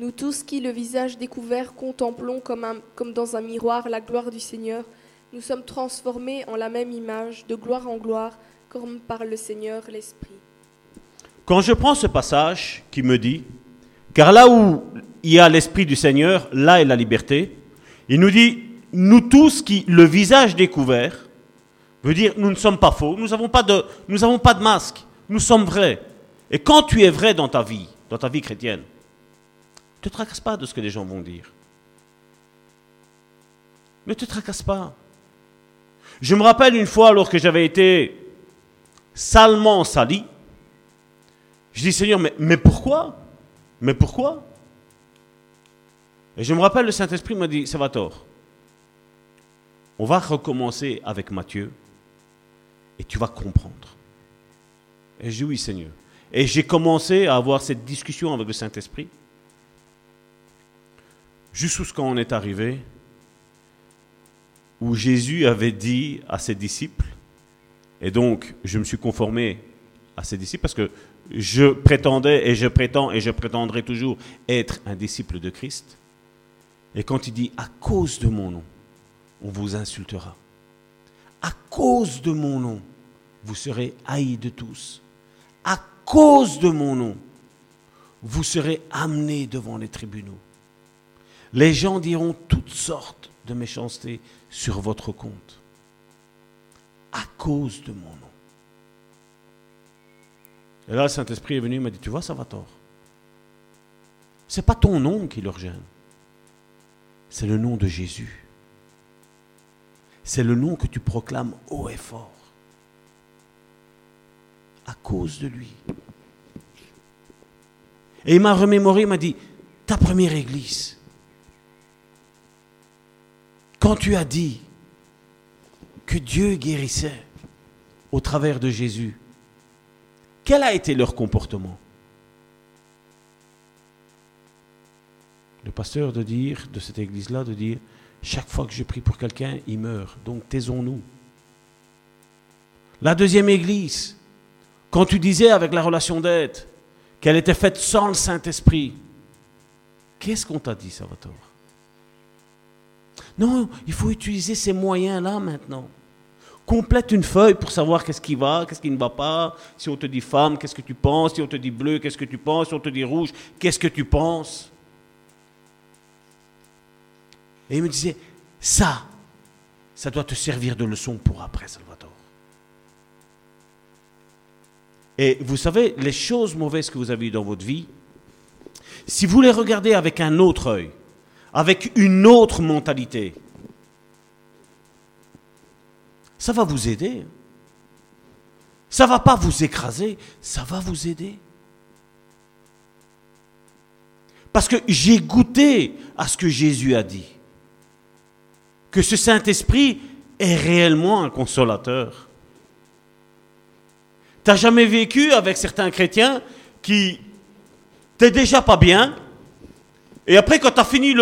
Nous tous qui, le visage découvert, contemplons comme, dans un miroir la gloire du Seigneur, nous sommes transformés en la même image, de gloire en gloire, comme par le Seigneur l'Esprit. Quand je prends ce passage qui me dit, car là où il y a l'Esprit du Seigneur, là est la liberté, il nous dit, nous tous qui, le visage découvert, veut dire, nous ne sommes pas faux, nous n'avons pas, pas de masque, nous sommes vrais. Et quand tu es vrai dans ta vie, dans ta vie chrétienne, ne te tracasse pas de ce que les gens vont dire. Ne te tracasse pas. Je me rappelle une fois, alors que j'avais été salement sali, je dis Seigneur, mais, pourquoi? Mais pourquoi? Et je me rappelle, le Saint-Esprit m'a dit, ça va tort. On va recommencer avec Matthieu et tu vas comprendre. Et je dis oui Seigneur. Et j'ai commencé à avoir cette discussion avec le Saint-Esprit. Jusqu'où quand on est arrivé, où Jésus avait dit à ses disciples, et donc je me suis conformé à ses disciples parce que je prétendais et je prétends et je prétendrai toujours être un disciple de Christ. Et quand il dit à cause de mon nom, on vous insultera. À cause de mon nom, vous serez haïs de tous. À cause de mon nom, vous serez amenés devant les tribunaux. Les gens diront toutes sortes de méchancetés sur votre compte. À cause de mon nom. Et là, le Saint-Esprit est venu et m'a dit, tu vois, ça va tort. Ce n'est pas ton nom qui leur gêne. C'est le nom de Jésus. C'est le nom que tu proclames haut et fort. À cause de lui. Et il m'a remémoré, il m'a dit, ta première église, quand tu as dit que Dieu guérissait au travers de Jésus, quel a été leur comportement? Le pasteur de dire, de cette église-là, de dire, chaque fois que je prie pour quelqu'un, il meurt. Donc taisons-nous. La deuxième église, quand tu disais avec la relation d'aide qu'elle était faite sans le Saint-Esprit, qu'est-ce qu'on t'a dit, Salvatore? Non, il faut utiliser ces moyens-là maintenant. Complète une feuille pour savoir qu'est-ce qui va, qu'est-ce qui ne va pas. Si on te dit femme, qu'est-ce que tu penses? Si on te dit bleu, qu'est-ce que tu penses? Si on te dit rouge, qu'est-ce que tu penses? Et il me disait, ça, ça doit te servir de leçon pour après, Salvatore. Et vous savez, les choses mauvaises que vous avez eues dans votre vie, si vous les regardez avec un autre œil, avec une autre mentalité, ça va vous aider. Ça va pas vous écraser, ça va vous aider. Parce que j'ai goûté à ce que Jésus a dit. que ce Saint-Esprit est réellement un consolateur. Tu n'as jamais vécu avec certains chrétiens qui t'es déjà pas bien, et après quand tu as fini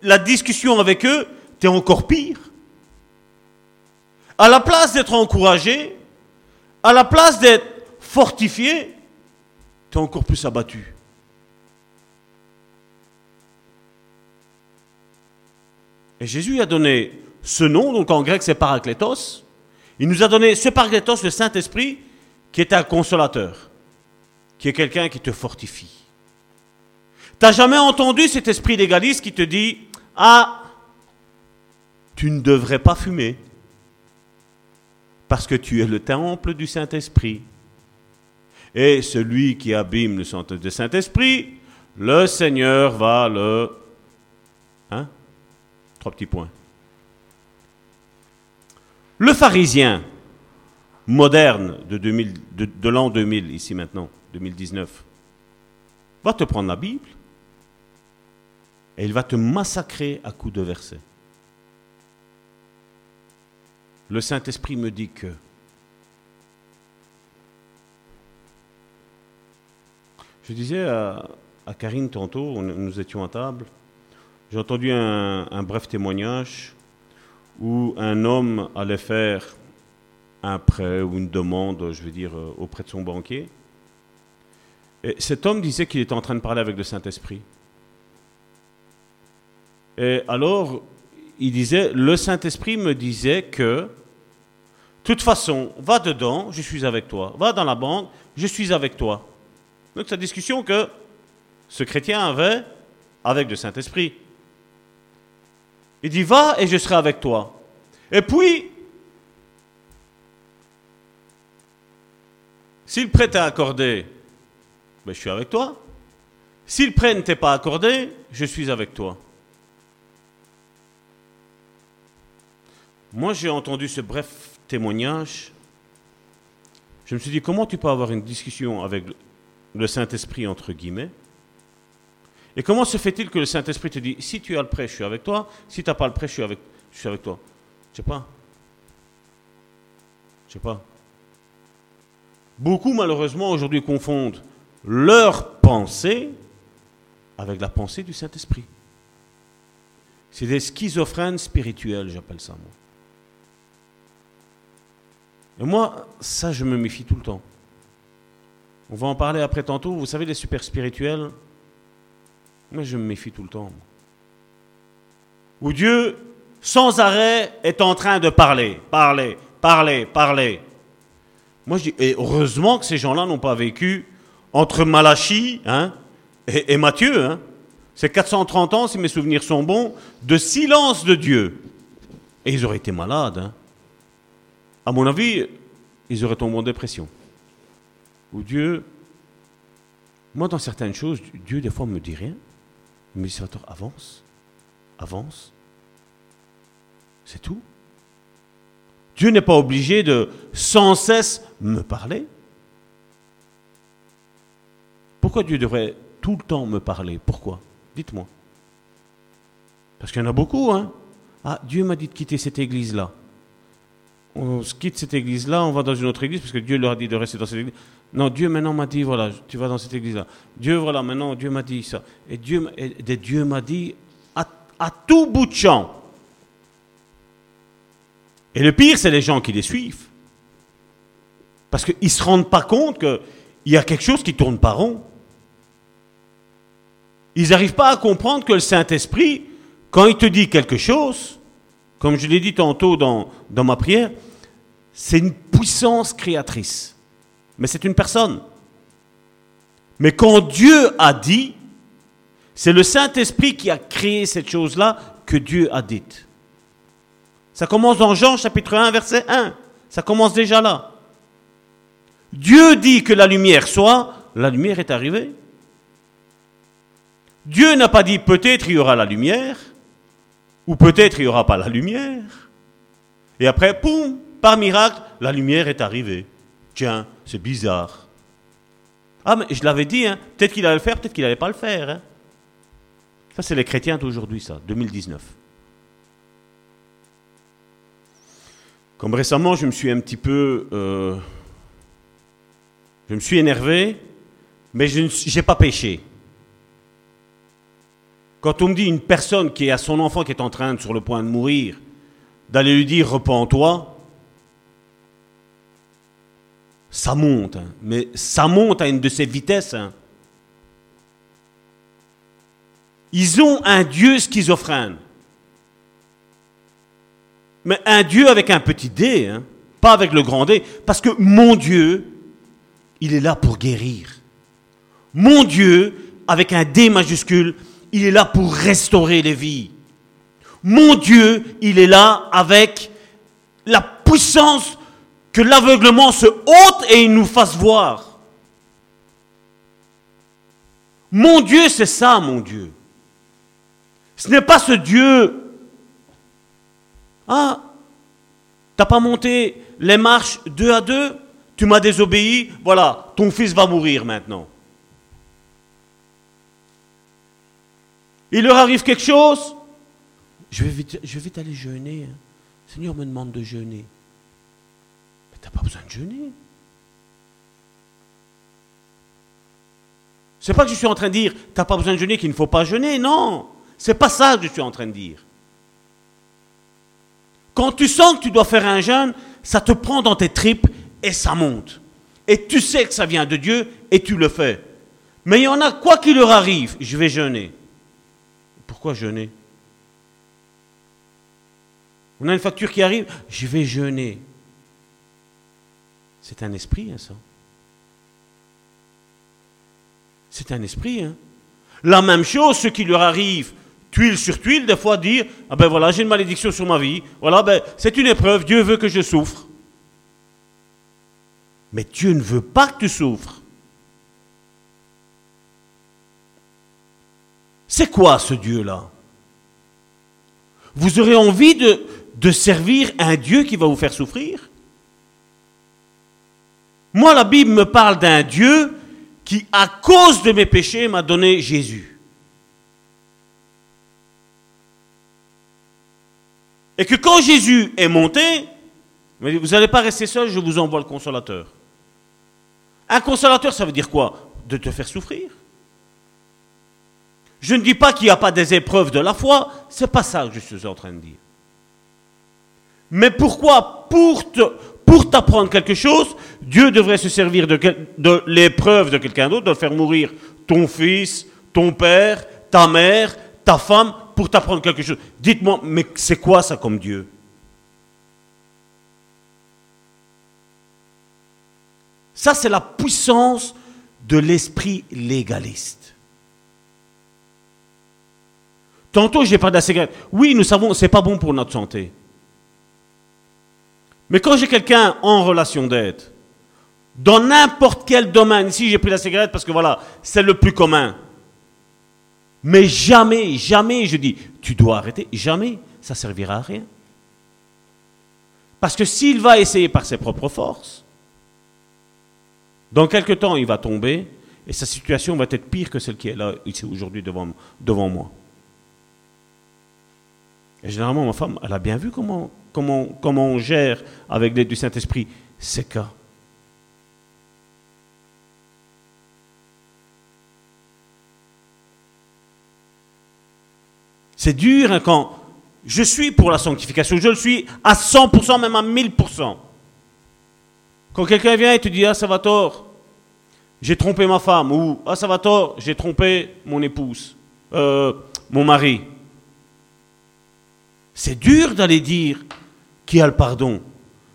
la discussion avec eux, tu es encore pire. À la place d'être encouragé, à la place d'être fortifié, tu es encore plus abattu. Et Jésus a donné ce nom, donc en grec c'est Parakletos. Il nous a donné ce Parakletos, le Saint-Esprit, qui est un consolateur, qui est quelqu'un qui te fortifie. Tu n'as jamais entendu cet esprit légaliste qui te dit Ah, tu ne devrais pas fumer parce que tu es le temple du Saint-Esprit. Et celui qui abîme le Saint-Esprit, le Seigneur va le... Hein Trois petits points. Le pharisien moderne de, de l'an 2000, ici maintenant, 2019, va te prendre la Bible et il va te massacrer à coups de versets. Le Saint-Esprit me dit que Je disais à, Karine tantôt, nous étions à table, j'ai entendu un, bref témoignage où un homme allait faire un prêt ou une demande, je veux dire, euh, auprès de son banquier. Et cet homme disait qu'il était en train de parler avec le Saint-Esprit. Et alors, il disait, le Saint-Esprit me disait que de toute façon, va dedans, je suis avec toi. Va dans la banque, je suis avec toi. Donc c'est la discussion que ce chrétien avait avec le Saint-Esprit. Il dit, va et je serai avec toi. Et puis, si le prêt t'a accordé, ben, je suis avec toi. Si le prêt ne t'est pas accordé, je suis avec toi. Moi, j'ai entendu ce bref témoignage, je me suis dit, comment tu peux avoir une discussion avec le Saint-Esprit, entre guillemets? Et comment se fait-il que le Saint-Esprit te dit, si tu as le prêt, je suis avec toi, si tu n'as pas le prêt, je suis avec, toi? Je sais pas. Je sais pas. Beaucoup, malheureusement, aujourd'hui confondent leur pensée avec la pensée du Saint-Esprit. C'est des schizophrènes spirituels, j'appelle ça, moi. Et moi, ça, je me méfie tout le temps. On va en parler après tantôt. Vous savez, les super spirituels, moi, je me méfie tout le temps. Où Dieu, sans arrêt, est en train de parler, parler, parler, parler. Moi, je dis, et heureusement que ces gens-là n'ont pas vécu entre Malachie hein, et, Matthieu. Hein. C'est 430 ans, si mes souvenirs sont bons, de silence de Dieu. Et ils auraient été malades. Hein à mon avis, ils auraient tombé en dépression. Ou Dieu, moi dans certaines choses, Dieu des fois me dit rien. Mais me avance, avance. C'est tout. Dieu n'est pas obligé de sans cesse me parler. Pourquoi Dieu devrait tout le temps me parler? Pourquoi? Dites-moi. Parce qu'il y en a beaucoup, hein. Ah, Dieu m'a dit de quitter cette église-là on quitte cette église-là, on va dans une autre église, parce que Dieu leur a dit de rester dans cette église. Non, Dieu maintenant m'a dit, voilà, tu vas dans cette église-là. Dieu, voilà, maintenant, Dieu m'a dit ça. Et Dieu, Dieu m'a dit à, à, tout bout de champ. Et le pire, c'est les gens qui les suivent. Parce qu'ils ne se rendent pas compte qu'il y a quelque chose qui tourne pas rond. Ils n'arrivent pas à comprendre que le Saint-Esprit, quand il te dit quelque chose, comme je l'ai dit tantôt dans, ma prière, c'est une puissance créatrice. Mais c'est une personne. Mais quand Dieu a dit, c'est le Saint-Esprit qui a créé cette chose-là que Dieu a dite. Ça commence dans Jean chapitre 1, verset 1. Ça commence déjà là. Dieu dit que la lumière soit, la lumière est arrivée. Dieu n'a pas dit peut-être il y aura la lumière. Ou peut-être il n'y aura pas la lumière. Et après, poum, par miracle, la lumière est arrivée. Tiens, c'est bizarre. Ah, mais je l'avais dit, hein, peut-être qu'il allait le faire, peut-être qu'il n'allait pas le faire. Hein. Ça, c'est les chrétiens d'aujourd'hui, ça, 2019. Comme récemment, je me suis un petit peu... euh, je me suis énervé, mais je n'ai pas péché. Quand on me dit une personne qui a son enfant qui est en train, de- sur le point de mourir, d'aller lui dire repens-toi, ça monte, hein. mais ça monte à une de ces vitesses. hein. Ils ont un Dieu schizophrène. Mais un Dieu avec un petit D, hein, pas avec le grand D, parce que mon Dieu, il est là pour guérir. Mon Dieu, avec un D majuscule, il est là pour restaurer les vies. Mon Dieu, il est là avec la puissance que l'aveuglement se ôte et il nous fasse voir. Mon Dieu, c'est ça, mon Dieu. Ce n'est pas ce Dieu. Ah, t'as pas monté les marches deux à deux? Tu m'as désobéi, voilà, ton fils va mourir maintenant. Il leur arrive quelque chose Je vais vite, aller jeûner. hein. Le Seigneur me demande de jeûner. Mais t'as pas besoin de jeûner. C'est pas que je suis en train de dire, t'as pas besoin de jeûner, qu'il ne faut pas jeûner. Non, c'est pas ça que je suis en train de dire. Quand tu sens que tu dois faire un jeûne, ça te prend dans tes tripes et ça monte. Et tu sais que ça vient de Dieu et tu le fais. Mais il y en a, quoi qu'il leur arrive, je vais jeûner. Pourquoi jeûner On a une facture qui arrive, je vais jeûner. C'est un esprit, hein, ça. C'est un esprit. Hein. La même chose, ce qui leur arrive, tuile sur tuile, des fois dire Ah ben voilà, j'ai une malédiction sur ma vie. Voilà, ben c'est une épreuve, Dieu veut que je souffre. Mais Dieu ne veut pas que tu souffres. C'est quoi ce Dieu-là? Vous aurez envie de, servir un Dieu qui va vous faire souffrir? Moi, la Bible me parle d'un Dieu qui, à cause de mes péchés, m'a donné Jésus. Et que quand Jésus est monté, vous n'allez pas rester seul, je vous envoie le consolateur. Un consolateur, ça veut dire quoi? De te faire souffrir. Je ne dis pas qu'il n'y a pas des épreuves de la foi, c'est pas ça que je suis en train de dire. Mais pourquoi Pour t'apprendre quelque chose, Dieu devrait se servir de, de l'épreuve de quelqu'un d'autre, de faire mourir ton fils, ton père, ta mère, ta femme, pour t'apprendre quelque chose. Dites-moi, mais c'est quoi ça comme Dieu? Ça, c'est la puissance de l'esprit légaliste. Tantôt, j'ai parlé de la cigarette. Oui, nous savons, c'est pas bon pour notre santé. Mais quand j'ai quelqu'un en relation d'aide, dans n'importe quel domaine, ici j'ai pris la cigarette parce que voilà, c'est le plus commun. Mais jamais, jamais, je dis, tu dois arrêter, jamais, ça servira à rien. Parce que s'il va essayer par ses propres forces, dans quelque temps, il va tomber et sa situation va être pire que celle qui est là, ici aujourd'hui devant moi. Et généralement, ma femme, elle a bien vu comment, comment, comment on gère avec l'aide du Saint-Esprit ces cas. C'est dur hein, quand je suis pour la sanctification, je le suis à 100%, même à 1000%. Quand quelqu'un vient et te dit, ah, ça va tort, j'ai trompé ma femme, ou ah, ça va tort, j'ai trompé mon épouse, euh, mon mari. C'est dur d'aller dire qui a le pardon.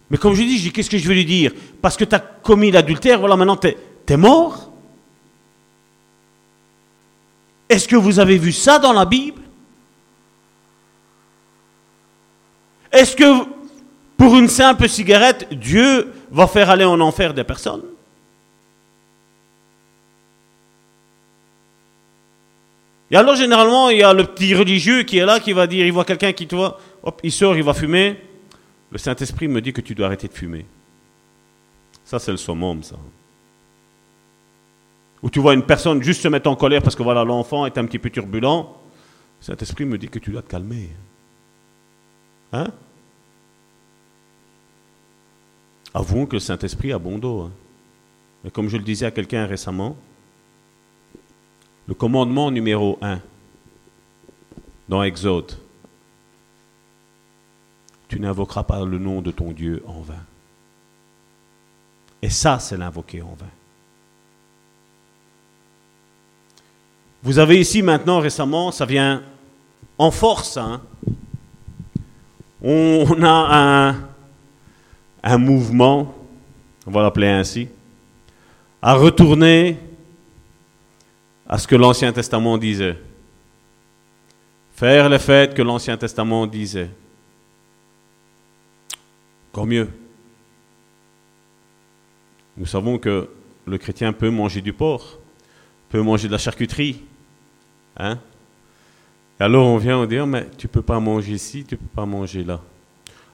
Mais comme je dis, je dis qu'est-ce que je vais lui dire? Parce que tu as commis l'adultère, voilà, maintenant tu es, mort. Est-ce que vous avez vu ça dans la Bible? Est-ce que pour une simple cigarette, Dieu va faire aller en enfer des personnes? Et alors, généralement, il y a le petit religieux qui est là, qui va dire, il voit quelqu'un qui te voit, hop, il sort, il va fumer. Le Saint-Esprit me dit que tu dois arrêter de fumer. Ça, c'est le summum, ça. Ou tu vois une personne juste se mettre en colère parce que voilà, l'enfant est un petit peu turbulent. Le Saint-Esprit me dit que tu dois te calmer. Hein? Avouons que le Saint-Esprit a bon dos. hein. Mais comme je le disais à quelqu'un récemment, le commandement numéro un dans Exode, tu n'invoqueras pas le nom de ton Dieu en vain. Et ça, c'est l'invoquer en vain. Vous avez ici maintenant récemment, ça vient en force, hein. on a un, un mouvement, on va l'appeler ainsi, à retourner à ce que l'Ancien Testament disait. Faire les fêtes que l'Ancien Testament disait. Encore mieux. Nous savons que le chrétien peut manger du porc, peut manger de la charcuterie. Hein? Et alors on vient on dit, Oh, mais tu peux pas manger ici, tu peux pas manger là.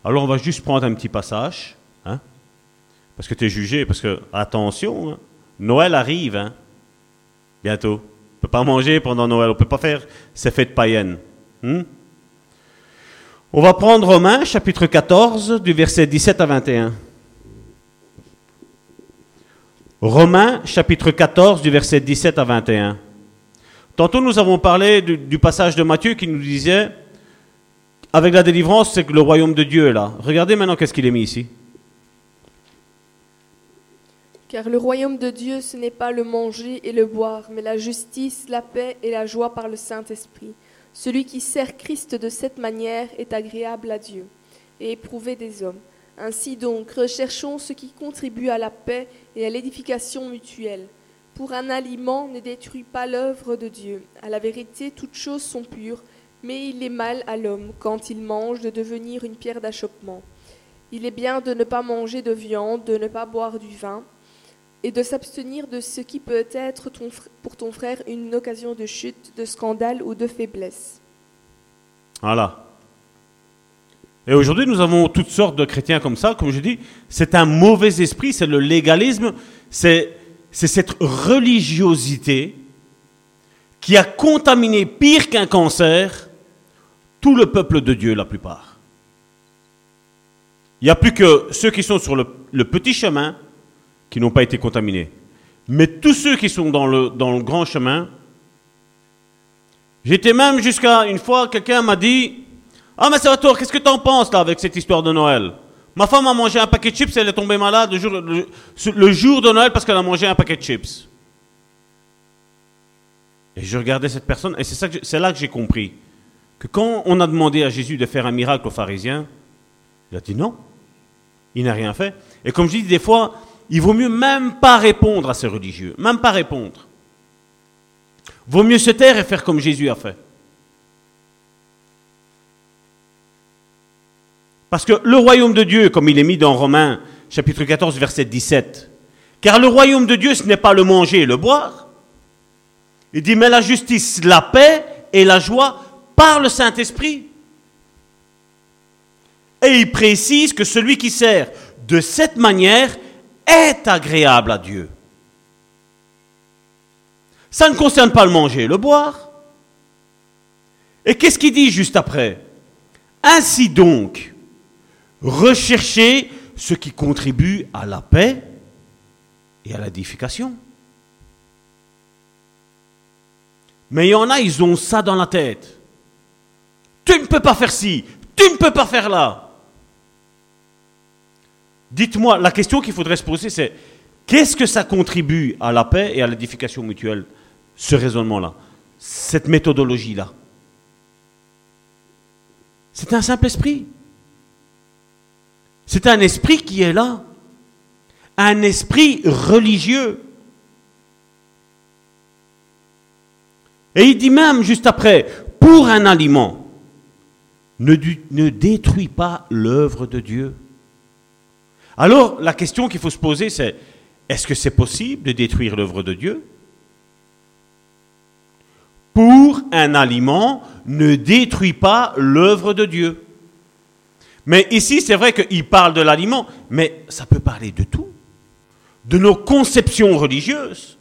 Alors on va juste prendre un petit passage, hein? parce que tu es jugé, parce que, attention, hein, Noël arrive, hein, bientôt. On ne peut pas manger pendant Noël, on ne peut pas faire ces fêtes païennes. hein. On va prendre Romains chapitre 14 du verset 17 à 21. Romains chapitre 14 du verset 17 à 21. Tantôt nous avons parlé du, du passage de Matthieu qui nous disait, avec la délivrance, c'est que le royaume de Dieu est là. Regardez maintenant qu'est-ce qu'il est mis ici. Car le royaume de Dieu, ce n'est pas le manger et le boire, mais la justice, la paix et la joie par le Saint-Esprit. Celui qui sert Christ de cette manière est agréable à Dieu et éprouvé des hommes. Ainsi donc, recherchons ce qui contribue à la paix et à l'édification mutuelle. Pour un aliment, ne détruis pas l'œuvre de Dieu. À la vérité, toutes choses sont pures, mais il est mal à l'homme, quand il mange, de devenir une pierre d'achoppement. Il est bien de ne pas manger de viande, de ne pas boire du vin, et de s'abstenir de ce qui peut être pour ton frère une occasion de chute, de scandale ou de faiblesse. Voilà. Et aujourd'hui, nous avons toutes sortes de chrétiens comme ça. Comme je dis, c'est un mauvais esprit, c'est le légalisme, c'est cette religiosité qui a contaminé pire qu'un cancer tout le peuple de Dieu, la plupart. Il n'y a plus que ceux qui sont sur le petit chemin qui n'ont pas été contaminés. Mais tous ceux qui sont dans le, dans le grand chemin, J'étais même jusqu'à une fois, quelqu'un m'a dit Ah, mais Salvatore, qu'est-ce que tu en penses là avec cette histoire de Noël? Ma femme a mangé un paquet de chips, elle est tombée malade le jour, le- le jour de Noël parce qu'elle a mangé un paquet de chips. Et je regardais cette personne, et c'est là que j'ai compris que quand on a demandé à Jésus de faire un miracle aux pharisiens, il a dit non. Il n'a rien fait. Et comme je dis, des fois, il vaut mieux même pas répondre à ces religieux, même pas répondre. Vaut mieux se taire et faire comme Jésus a fait. Parce que le royaume de Dieu, comme il est mis dans Romains chapitre 14, verset 17, car le royaume de Dieu, ce n'est pas le manger et le boire. Il dit, mais la justice, la paix et la joie par le Saint-Esprit. Et il précise que celui qui sert de cette manière est agréable à Dieu. Ça ne concerne pas le manger et le boire. Et qu'est-ce qu'il dit juste après? Ainsi donc, recherchez ce qui contribue à la paix et à l'édification. Mais il y en a, ils ont ça dans la tête. Tu ne peux pas faire ci, tu ne peux pas faire là. Dites-moi, la question qu'il faudrait se poser, c'est qu'est-ce que ça contribue à la paix et à l'édification mutuelle, ce raisonnement-là, cette méthodologie-là? C'est un simple esprit. C'est un esprit qui est là. Un esprit religieux. Et il dit même juste après, pour un aliment, ne, détruis pas l'œuvre de Dieu. Alors, la question qu'il faut se poser, c'est, est-ce que c'est possible de détruire l'œuvre de Dieu? Pour un aliment, ne détruis pas l'œuvre de Dieu. Mais ici, c'est vrai qu'il parle de l'aliment, mais ça peut parler de tout. De nos conceptions religieuses.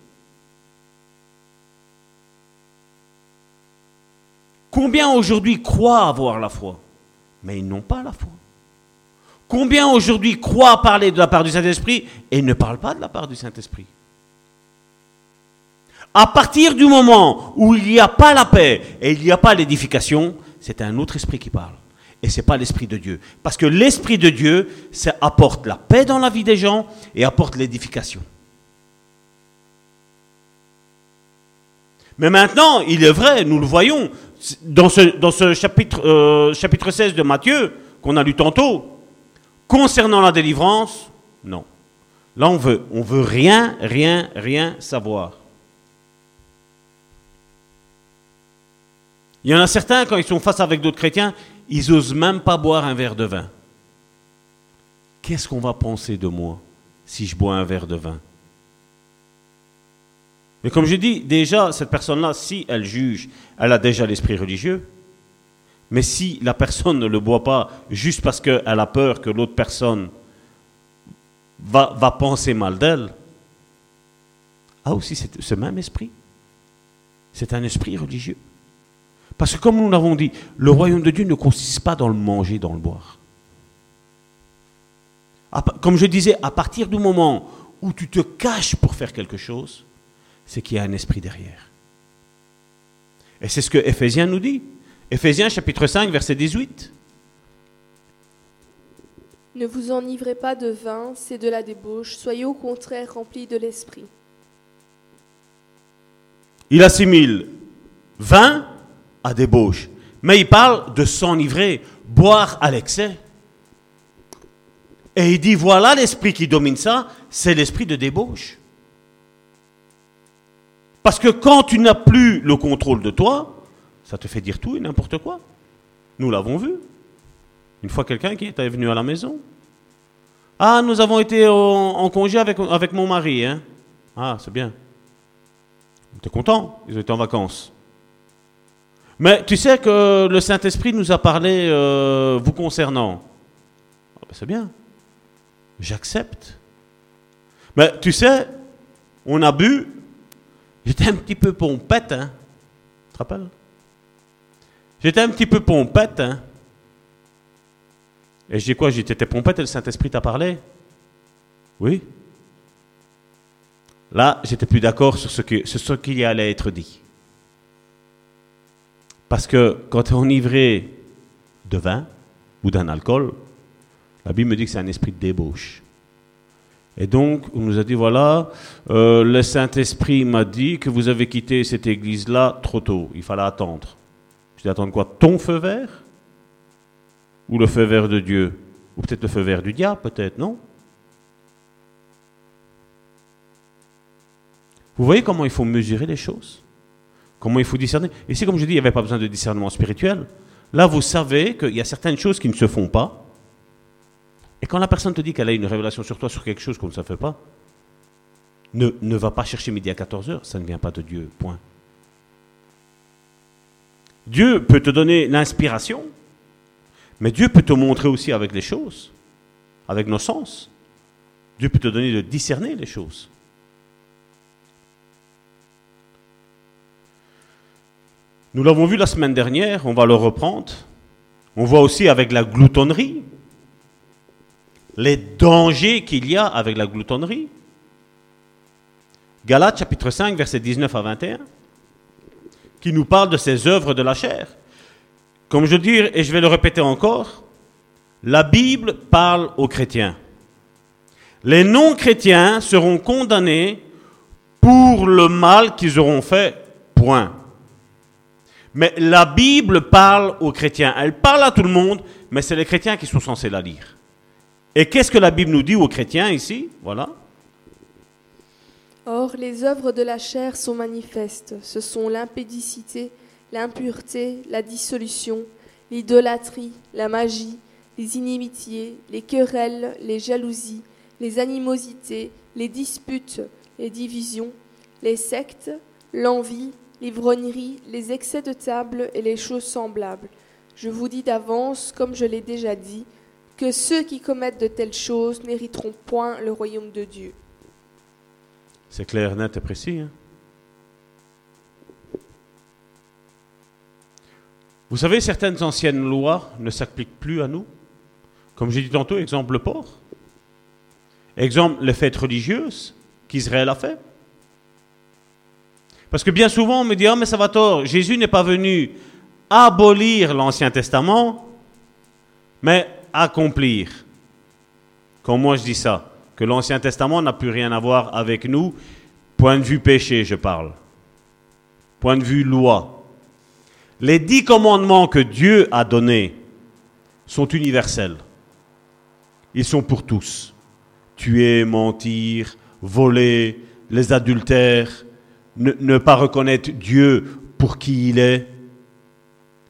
Combien aujourd'hui croient avoir la foi, mais ils n'ont pas la foi Combien aujourd'hui croient parler de la part du Saint-Esprit et ne parlent pas de la part du Saint-Esprit À partir du moment où il n'y a pas la paix et il n'y a pas l'édification, c'est un autre esprit qui parle. Et ce n'est pas l'esprit de Dieu. Parce que l'esprit de Dieu, apporte la paix dans la vie des gens et apporte l'édification. Mais maintenant, il est vrai, nous le voyons, dans ce, dans ce chapitre, euh, chapitre 16 de Matthieu, qu'on a lu tantôt, concernant la délivrance, non. Là, on veut, on veut rien, rien, rien savoir. Il y en a certains, quand ils sont face avec d'autres chrétiens, ils n'osent même pas boire un verre de vin. Qu'est-ce qu'on va penser de moi si je bois un verre de vin? Mais comme je dis, déjà, cette personne-là, si elle juge, elle a déjà l'esprit religieux. Mais si la personne ne le boit pas juste parce qu'elle a peur que l'autre personne va, penser mal d'elle, ah aussi, ce même esprit. C'est un esprit religieux. Parce que comme nous l'avons dit, le royaume de Dieu ne consiste pas dans le manger, dans le boire. Comme je disais, à partir du moment où tu te caches pour faire quelque chose, c'est qu'il y a un esprit derrière. Et c'est ce que Éphésiens nous dit. Éphésiens chapitre 5, verset 18. Ne vous enivrez pas de vin, c'est de la débauche, soyez au contraire remplis de l'esprit. Il assimile vin à débauche. Mais il parle de s'enivrer, boire à l'excès. Et il dit, voilà l'esprit qui domine ça, c'est l'esprit de débauche. Parce que quand tu n'as plus le contrôle de toi, ça te fait dire tout et n'importe quoi. Nous l'avons vu. Une fois quelqu'un qui était venu à la maison. Ah, nous avons été en, congé avec, mon mari. Hein? Ah, c'est bien. Tu es content Ils ont été en vacances. Mais tu sais que le Saint-Esprit nous a parlé euh, vous concernant. Ah, ben, c'est bien. J'accepte. Mais tu sais, on a bu. J'étais un petit peu pompette, hein. Tu te rappelles? J'étais un petit peu pompette, hein. Et je dis quoi J'étais pompette et le Saint-Esprit t'a parlé? Oui. Là, j'étais plus d'accord sur ce, ce qui allait être dit. Parce que quand on est enivré de vin ou d'un alcool, la Bible me dit que c'est un esprit de débauche. Et donc, on nous a dit, voilà, euh, le Saint-Esprit m'a dit que vous avez quitté cette église-là trop tôt. Il fallait attendre. Je dis, attendre quoi Ton feu vert? Ou le feu vert de Dieu? Ou peut-être le feu vert du diable, peut-être, non? Vous voyez comment il faut mesurer les choses? Comment il faut discerner? Ici, comme je dis, il n'y avait pas besoin de discernement spirituel. Là, vous savez qu'il y a certaines choses qui ne se font pas. Et quand la personne te dit qu'elle a une révélation sur toi sur quelque chose qu'on ne se fait pas, ne, ne va pas chercher midi à 14h, ça ne vient pas de Dieu, point. Dieu peut te donner l'inspiration, mais Dieu peut te montrer aussi avec les choses, avec nos sens. Dieu peut te donner de discerner les choses. Nous l'avons vu la semaine dernière, on va le reprendre. On voit aussi avec la gloutonnerie les dangers qu'il y a avec la gloutonnerie. Galates chapitre 5, versets 19 à 21, qui nous parle de ces œuvres de la chair. Comme je dis, et je vais le répéter encore, la Bible parle aux chrétiens. Les non-chrétiens seront condamnés pour le mal qu'ils auront fait, point. Mais la Bible parle aux chrétiens. Elle parle à tout le monde, mais c'est les chrétiens qui sont censés la lire. Et qu'est-ce que la Bible nous dit aux chrétiens ici? Voilà. Or, les œuvres de la chair sont manifestes. Ce sont l'impédicité, l'impureté, la dissolution, l'idolâtrie, la magie, les inimitiés, les querelles, les jalousies, les animosités, les disputes, les divisions, les sectes, l'envie, l'ivrognerie, les excès de table et les choses semblables. Je vous dis d'avance, comme je l'ai déjà dit, que ceux qui commettent de telles choses n'hériteront point le royaume de Dieu. C'est clair, net et précis. Hein. Vous savez, certaines anciennes lois ne s'appliquent plus à nous. Comme j'ai dit tantôt, exemple le porc. Exemple les fêtes religieuses qu'Israël a fait. Parce que bien souvent on me dit, ah mais ça va tort, Jésus n'est pas venu abolir l'Ancien Testament, mais accomplir. Quand moi je dis ça, que l'Ancien Testament n'a plus rien à voir avec nous, point de vue péché, je parle. Point de vue loi. Les dix commandements que Dieu a donnés sont universels. Ils sont pour tous. Tuer, mentir, voler, les adultères, ne, pas reconnaître Dieu pour qui il est.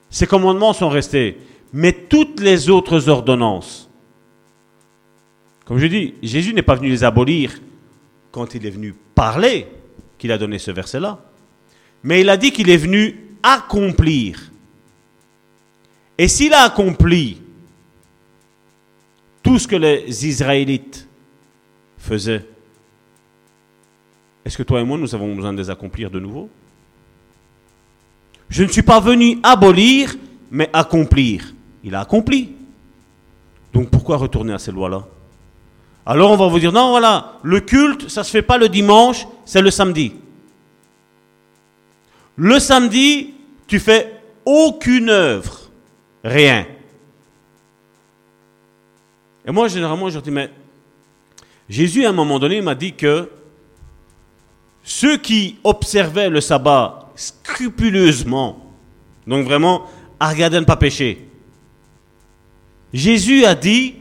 Ces commandements sont restés. Mais toutes les autres ordonnances, comme je dis, Jésus n'est pas venu les abolir quand il est venu parler, qu'il a donné ce verset-là. Mais il a dit qu'il est venu accomplir. Et s'il a accompli tout ce que les Israélites faisaient, est-ce que toi et moi, nous avons besoin de les accomplir de nouveau? Je ne suis pas venu abolir, mais accomplir. Il a accompli. Donc pourquoi retourner à ces lois-là? Alors on va vous dire, non, voilà, le culte, ça ne se fait pas le dimanche, c'est le samedi. Le samedi, tu fais aucune œuvre, rien. Et moi, généralement, je dis, mais Jésus, à un moment donné, m'a dit que ceux qui observaient le sabbat scrupuleusement, donc vraiment à regarder ne pas pécher, Jésus a dit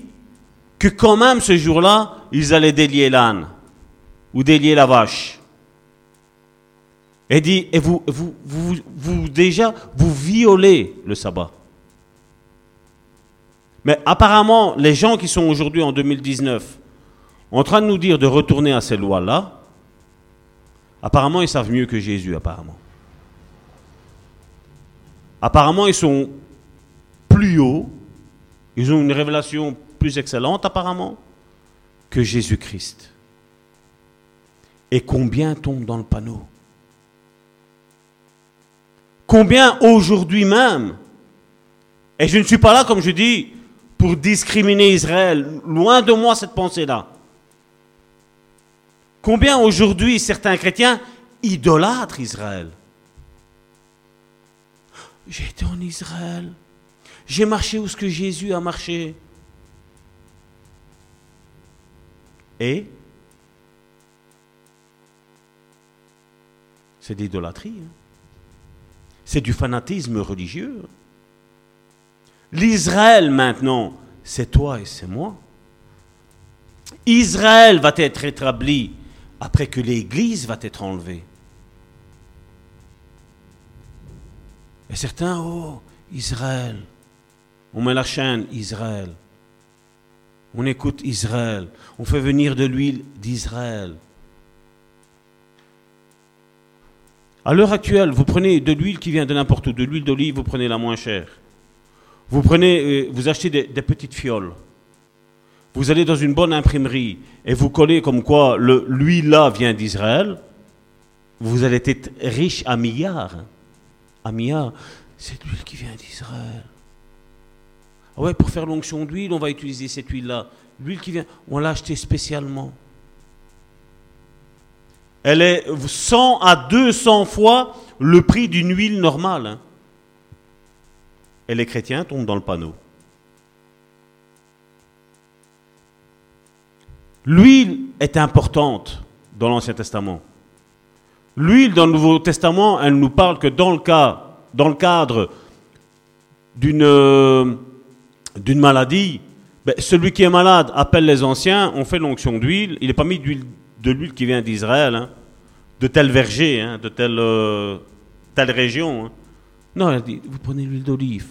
que quand même ce jour-là, ils allaient délier l'âne ou délier la vache. Et dit, et vous, vous, déjà, vous violez le sabbat. Mais apparemment, les gens qui sont aujourd'hui en 2019 en train de nous dire de retourner à ces lois-là, apparemment ils savent mieux que Jésus, apparemment. Apparemment ils sont plus hauts, ils ont une révélation plus excellente apparemment que Jésus-Christ. Et combien tombent dans le panneau? Combien aujourd'hui même? Et je ne suis pas là, comme je dis, pour discriminer Israël. Loin de moi cette pensée-là. Combien aujourd'hui certains chrétiens idolâtrent Israël? J'ai été en Israël. J'ai marché où ce que Jésus a marché. Et c'est de l'idolâtrie. Hein. C'est du fanatisme religieux. L'Israël maintenant, c'est toi et c'est moi. Israël va être établi après que l'Église va être enlevée. Et certains, oh, Israël, on met la chaîne Israël. On écoute Israël. On fait venir de l'huile d'Israël. À l'heure actuelle, vous prenez de l'huile qui vient de n'importe où, de l'huile d'olive, vous prenez la moins chère. Vous prenez, euh, vous achetez des, petites fioles. Vous allez dans une bonne imprimerie et vous collez comme quoi l'huile là vient d'Israël. Vous allez être riche à milliards. Hein. À milliards. C'est l'huile qui vient d'Israël. Ouais, pour faire l'onction d'huile, on va utiliser cette huile-là. L'huile qui vient, on l'a achetée spécialement. Elle est 100 à 200 fois le prix d'une huile normale. Hein. Et les chrétiens tombent dans le panneau. L'huile est importante dans l'Ancien Testament. L'huile dans le Nouveau Testament, elle nous parle que dans le, cas, dans le cadre d'une euh, d'une maladie, ben, celui qui est malade appelle les anciens, on fait l'onction d'huile. Il n'est pas mis de l'huile qui vient d'Israël, hein, de tel verger, hein, de telle, euh, telle région. Hein. Non, il dit, vous prenez l'huile d'olive.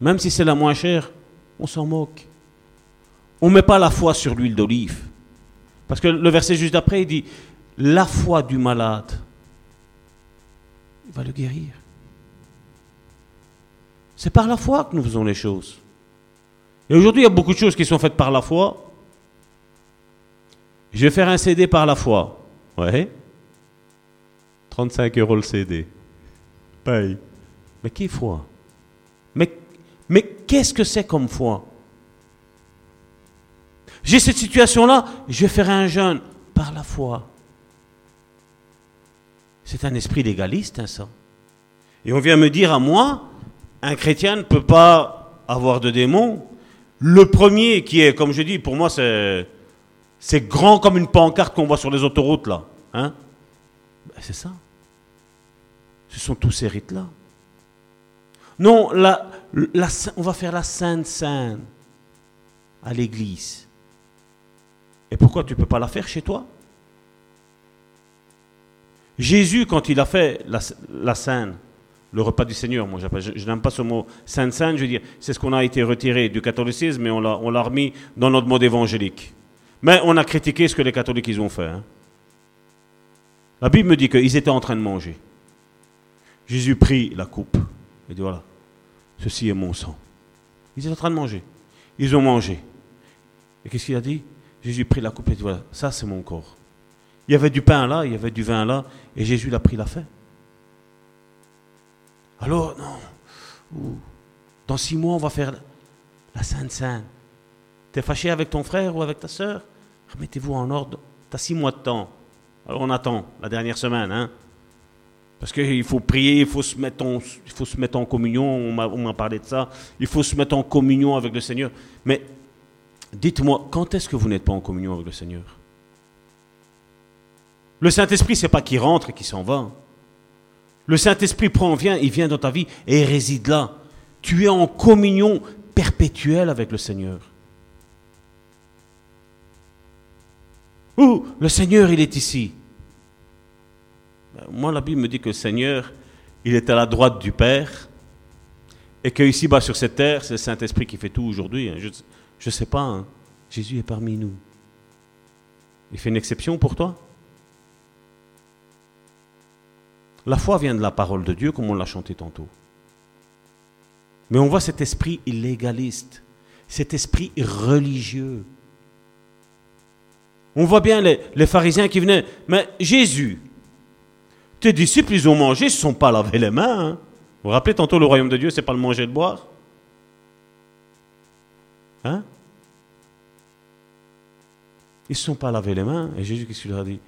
Même si c'est la moins chère, on s'en moque. On ne met pas la foi sur l'huile d'olive. Parce que le verset juste après, il dit, la foi du malade, va le guérir. C'est par la foi que nous faisons les choses. Et aujourd'hui, il y a beaucoup de choses qui sont faites par la foi. Je vais faire un CD par la foi. Ouais. 35 euros le CD. Paye. Mais qui foi? Mais, mais qu'est-ce que c'est comme foi? J'ai cette situation-là, je vais faire un jeûne par la foi. C'est un esprit légaliste, hein, ça. Et on vient me dire à moi, un chrétien ne peut pas avoir de démons. Le premier qui est, comme je dis, pour moi, c'est, grand comme une pancarte qu'on voit sur les autoroutes, là. Hein ben, c'est ça. Ce sont tous ces rites-là. Non, la, on va faire la Sainte Sainte à l'église. Et pourquoi tu ne peux pas la faire chez toi? Jésus, quand il a fait la, la Sainte, le repas du Seigneur, moi je, n'aime pas ce mot Sainte Sainte, je veux dire, c'est ce qu'on a été retiré du catholicisme, l'a, on l'a remis dans notre mode évangélique. Mais on a critiqué ce que les catholiques ils ont fait. Hein. La Bible me dit qu'ils étaient en train de manger. Jésus prit la coupe et dit voilà, ceci est mon sang. Ils étaient en train de manger. Ils ont mangé. Et qu'est-ce qu'il a dit? Jésus prit la coupe et dit voilà, ça c'est mon corps. Il y avait du pain là, il y avait du vin là, et Jésus l'a pris, l'a fait. Alors, non, dans six mois, on va faire la Sainte Sainte. T'es fâché avec ton frère ou avec ta soeur Remettez-vous en ordre. T'as six mois de temps. Alors on attend la dernière semaine, hein parce qu'il faut prier, il faut se mettre en, communion, on m'a parlé de ça, il faut se mettre en communion avec le Seigneur. Mais dites-moi, quand est-ce que vous n'êtes pas en communion avec le Seigneur? Le Saint-Esprit, c'est pas qu'il rentre et qu'il s'en va. Le Saint-Esprit prend, vient, il vient dans ta vie et il réside là. Tu es en communion perpétuelle avec le Seigneur. Ouh, le Seigneur, il est ici. Moi, la Bible me dit que le Seigneur, il est à la droite du Père, et qu'ici, bas sur cette terre, c'est le Saint-Esprit qui fait tout aujourd'hui. Hein. Je ne sais pas, hein. Jésus est parmi nous. Il fait une exception pour toi? La foi vient de la parole de Dieu, comme on l'a chanté tantôt. Mais on voit cet esprit illégaliste, cet esprit religieux. On voit bien les, pharisiens qui venaient. Mais Jésus, tes disciples, ils ont mangé, ils ne se sont pas lavé les mains. Hein. Vous vous rappelez tantôt, le royaume de Dieu, c'est pas le manger et le boire? Hein? Ils ne se sont pas lavé les mains. Et Jésus, qu'est-ce qu'il leur a dit?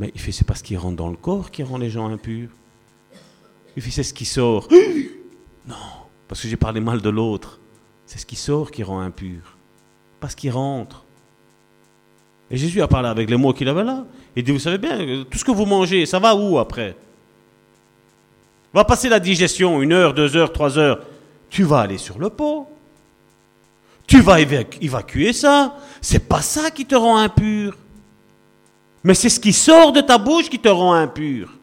Mais c'est parce qu'il rentre dans le corps qui rend les gens impurs. Il fait, c'est ce qui sort. non, parce que j'ai parlé mal de l'autre. C'est ce qui sort qui rend impur. Parce qu'il rentre. Et Jésus a parlé avec les mots qu'il avait là. Il dit, vous savez bien, tout ce que vous mangez, ça va où après? Va passer la digestion, une heure, deux heures, trois heures. Tu vas aller sur le pot. Tu vas évacuer ça. C'est pas ça qui te rend impur. Mais c'est ce qui sort de ta bouche qui te rend impur.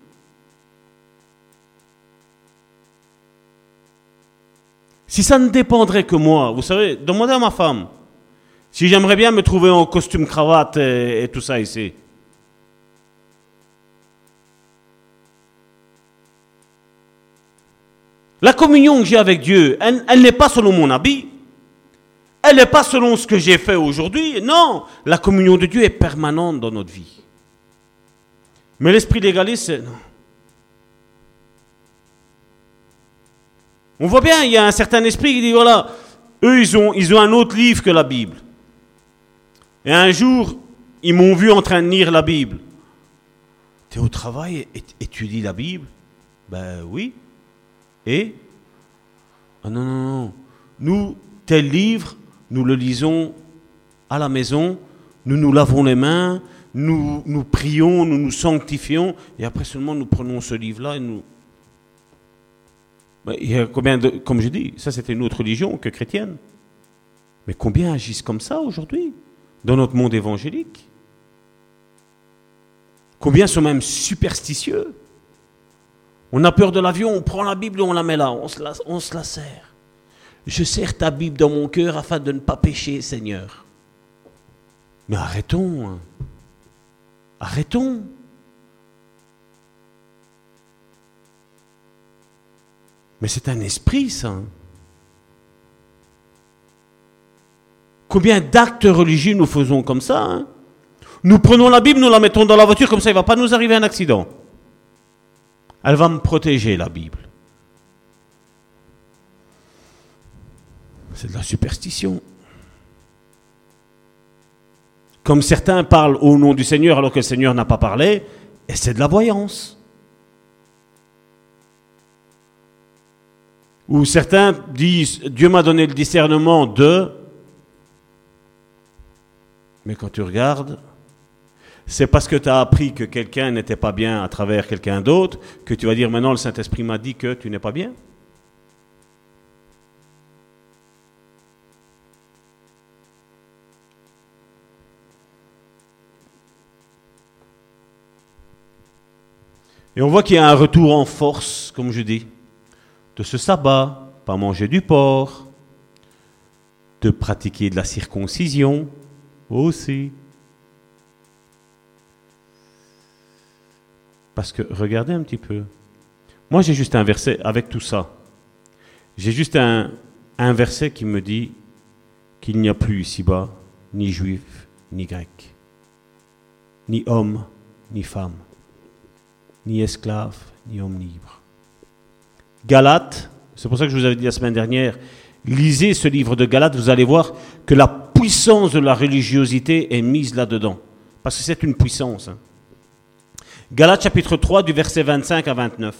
Si ça ne dépendrait que moi, vous savez, demandez à ma femme. Si j'aimerais bien me trouver en costume cravate et, tout ça ici. La communion que j'ai avec Dieu, elle, n'est pas selon mon habit. Elle n'est pas selon ce que j'ai fait aujourd'hui. Non, la communion de Dieu est permanente dans notre vie. Mais l'esprit légaliste, non. On voit bien, il y a un certain esprit qui dit, voilà, eux, ils ont, ils un autre livre que la Bible. Et un jour, ils m'ont vu en train de lire la Bible. Tu es au travail et, tu lis la Bible? Ben oui. Et? Ah non, non, non. Nous, tel livre, nous le lisons à la maison, nous nous lavons les mains, nous, nous prions, nous nous sanctifions, et après seulement nous prenons ce livre-là et nous... Combien de... Comme je dis, ça c'était une autre religion que chrétienne. Mais combien agissent comme ça aujourd'hui dans notre monde évangélique? Combien sont même superstitieux? On a peur de l'avion, on prend la Bible et on la met là, on se la, on se la sert. Je serre ta Bible dans mon cœur afin de ne pas pécher, Seigneur. Mais arrêtons. Hein. Arrêtons. Mais c'est un esprit, ça. Combien d'actes religieux nous faisons comme ça hein? Nous prenons la Bible, nous la mettons dans la voiture, comme ça il ne va pas nous arriver un accident. Elle va me protéger, la Bible. C'est de la superstition. Comme certains parlent au nom du Seigneur alors que le Seigneur n'a pas parlé, et c'est de la voyance. Ou certains disent, Dieu m'a donné le discernement de... Mais quand tu regardes, c'est parce que tu as appris que quelqu'un n'était pas bien à travers quelqu'un d'autre que tu vas dire maintenant le Saint-Esprit m'a dit que tu n'es pas bien. Et on voit qu'il y a un retour en force, comme je dis, de ce sabbat, pas manger du porc, de pratiquer de la circoncision aussi. Parce que regardez un petit peu. Moi, j'ai juste un verset avec tout ça. J'ai juste un, un verset qui me dit qu'il n'y a plus ici-bas ni juif, ni grec, ni homme, ni femme, ni esclave, ni homme libre. Galates, c'est pour ça que je vous avais dit la semaine dernière, lisez ce livre de Galates, vous allez voir que la puissance de la religiosité est mise là-dedans. Parce que c'est une puissance. hein. Galates chapitre 3 du verset 25 à 29.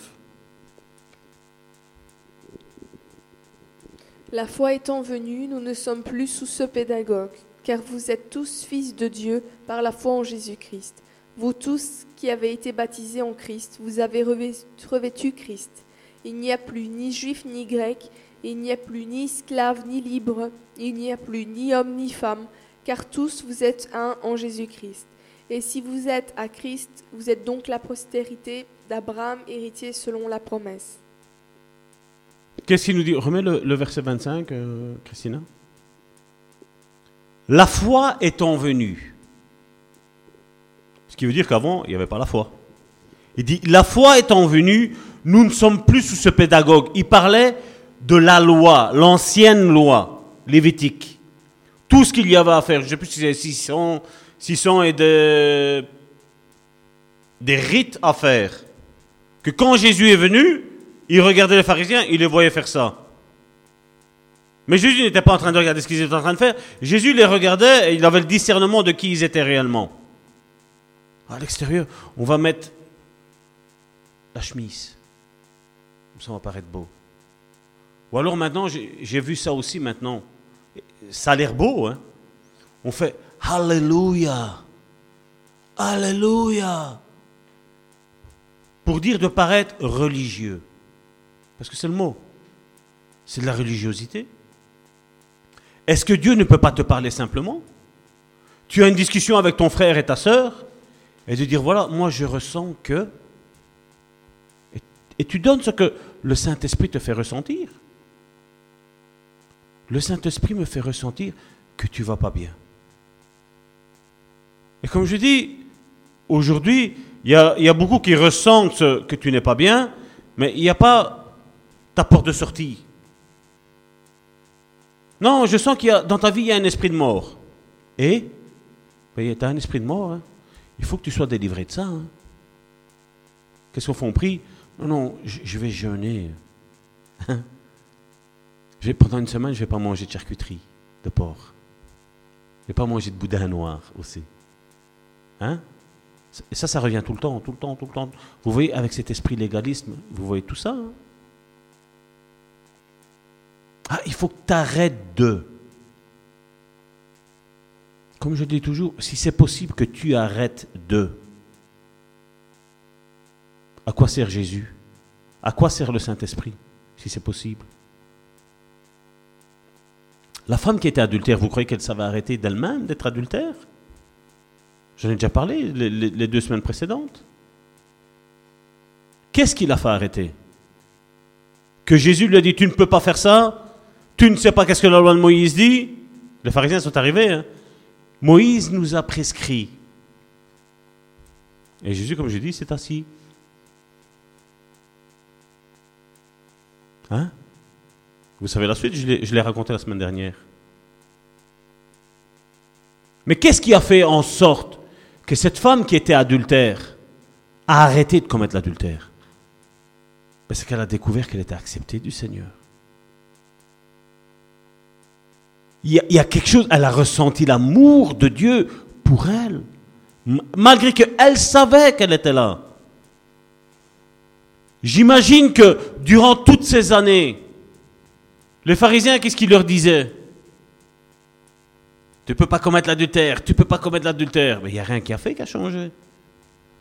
La foi étant venue, nous ne sommes plus sous ce pédagogue, car vous êtes tous fils de Dieu par la foi en Jésus-Christ. Vous tous qui avez été baptisés en Christ, vous avez revêtu, revêtu Christ. Il n'y a plus ni juif ni grec, il n'y a plus ni esclave ni libre, il n'y a plus ni homme ni femme, car tous vous êtes un en Jésus-Christ. Et si vous êtes à Christ, vous êtes donc la postérité d'Abraham, héritier selon la promesse. Qu'est-ce qu'il nous dit? Remets le, verset 25, euh, Christina. La foi étant venue. Ce qui veut dire qu'avant, il n'y avait pas la foi. Il dit, la foi étant venue, nous ne sommes plus sous ce pédagogue. Il parlait de la loi, l'ancienne loi, lévitique. Tout ce qu'il y avait à faire, je ne sais plus si c'est 600, 600 et de, des rites à faire. Que quand Jésus est venu, il regardait les pharisiens, il les voyait faire ça. Mais Jésus n'était pas en train de regarder ce qu'ils étaient en train de faire. Jésus les regardait et il avait le discernement de qui ils étaient réellement. À l'extérieur, on va mettre la chemise. Ça, va paraître beau. Ou alors maintenant, j'ai vu ça aussi maintenant. Ça a l'air beau, hein. On fait Alléluia. Alléluia. Pour dire de paraître religieux. Parce que c'est le mot. C'est de la religiosité. Est-ce que Dieu ne peut pas te parler simplement? Tu as une discussion avec ton frère et ta sœur et de dire voilà, moi je ressens que. Et tu donnes ce que le Saint-Esprit te fait ressentir. Le Saint-Esprit me fait ressentir que tu vas pas bien. Et comme je dis, aujourd'hui, il y a, beaucoup qui ressentent que tu n'es pas bien, mais il n'y a pas ta porte de sortie. Non, je sens qu'il y a, dans ta vie, il y a un esprit de mort. Et? Tu as un esprit de mort. hein. Il faut que tu sois délivré de ça. hein. Qu'est-ce qu'on fait On prie? Non, je, vais jeûner. Pendant une semaine, je ne vais pas manger de charcuterie, de porc. Je ne vais pas manger de boudin noir aussi. Hein? Et ça, ça revient tout le temps, tout le temps, tout le temps. Vous voyez, avec cet esprit légalisme, vous voyez tout ça. hein? Ah, il faut que tu arrêtes de. Comme je dis toujours, si c'est possible que tu arrêtes de. À quoi sert Jésus? À quoi sert le Saint-Esprit Si c'est possible? La femme qui était adultère, vous croyez qu'elle savait arrêter d'elle-même d'être adultère? J'en ai déjà parlé les, deux semaines précédentes. Qu'est-ce qui l'a fait arrêter? Que Jésus lui a dit Tu ne peux pas faire ça Tu ne sais pas qu'est-ce que la loi de Moïse dit Les pharisiens sont arrivés. hein. Moïse nous a prescrit. Et Jésus, comme je dis, s'est assis. Hein? Vous savez la suite, je l'ai raconté la semaine dernière. Mais qu'est-ce qui a fait en sorte que cette femme qui était adultère a arrêté de commettre l'adultère? C'est qu'elle a découvert qu'elle était acceptée du Seigneur. Il y, a, il y a quelque chose, elle a ressenti l'amour de Dieu pour elle. Malgré qu'elle savait qu'elle était là. J'imagine que durant toutes ces années, les pharisiens, qu'est-ce qu'ils leur disaient? Tu ne peux pas commettre l'adultère, tu ne peux pas commettre l'adultère. Mais il n'y a rien qui a fait qui a changé.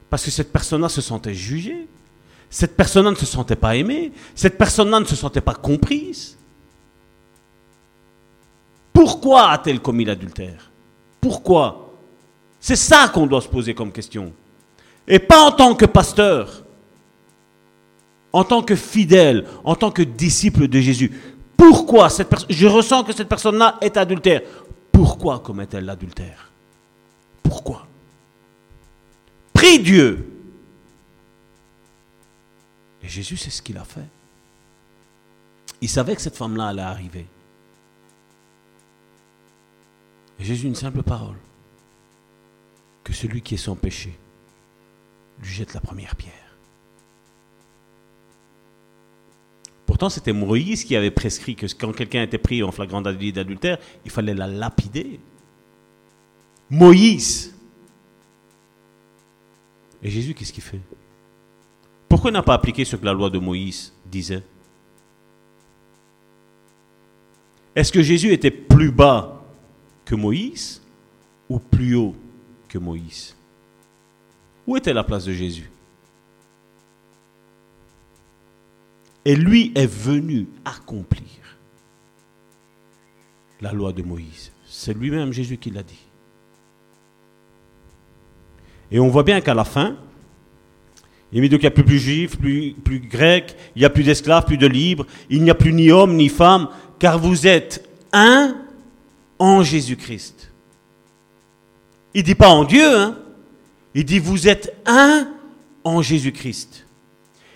Parce que cette personne-là se sentait jugée. Cette personne-là ne se sentait pas aimée. Cette personne-là ne se sentait pas comprise. Pourquoi a-t-elle commis l'adultère? Pourquoi? C'est ça qu'on doit se poser comme question. Et pas en tant que pasteur, en tant que fidèle, en tant que disciple de Jésus. Pourquoi cette personne, je ressens que cette personne-là est adultère. Pourquoi commet-elle l'adultère? Pourquoi? Prie Dieu. Et Jésus, c'est ce qu'il a fait. Il savait que cette femme-là allait arriver. Et Jésus, une simple parole. Que celui qui est sans péché lui jette la première pierre. C'était Moïse qui avait prescrit que quand quelqu'un était pris en flagrant délit d'adultère, il fallait la lapider. Moïse. Et Jésus, qu'est-ce qu'il fait? Pourquoi n'a pas appliqué ce que la loi de Moïse disait? Est-ce que Jésus était plus bas que Moïse ou plus haut que Moïse? Où était la place de Jésus? Et lui est venu accomplir la loi de Moïse. C'est lui-même Jésus qui l'a dit. Et on voit bien qu'à la fin, il n'y a plus, plus juifs, plus, plus grecs, il n'y a plus d'esclaves, plus de libres, il n'y a plus ni homme ni femme, car vous êtes un en Jésus-Christ. Il dit pas en Dieu, hein. Il dit vous êtes un en Jésus-Christ.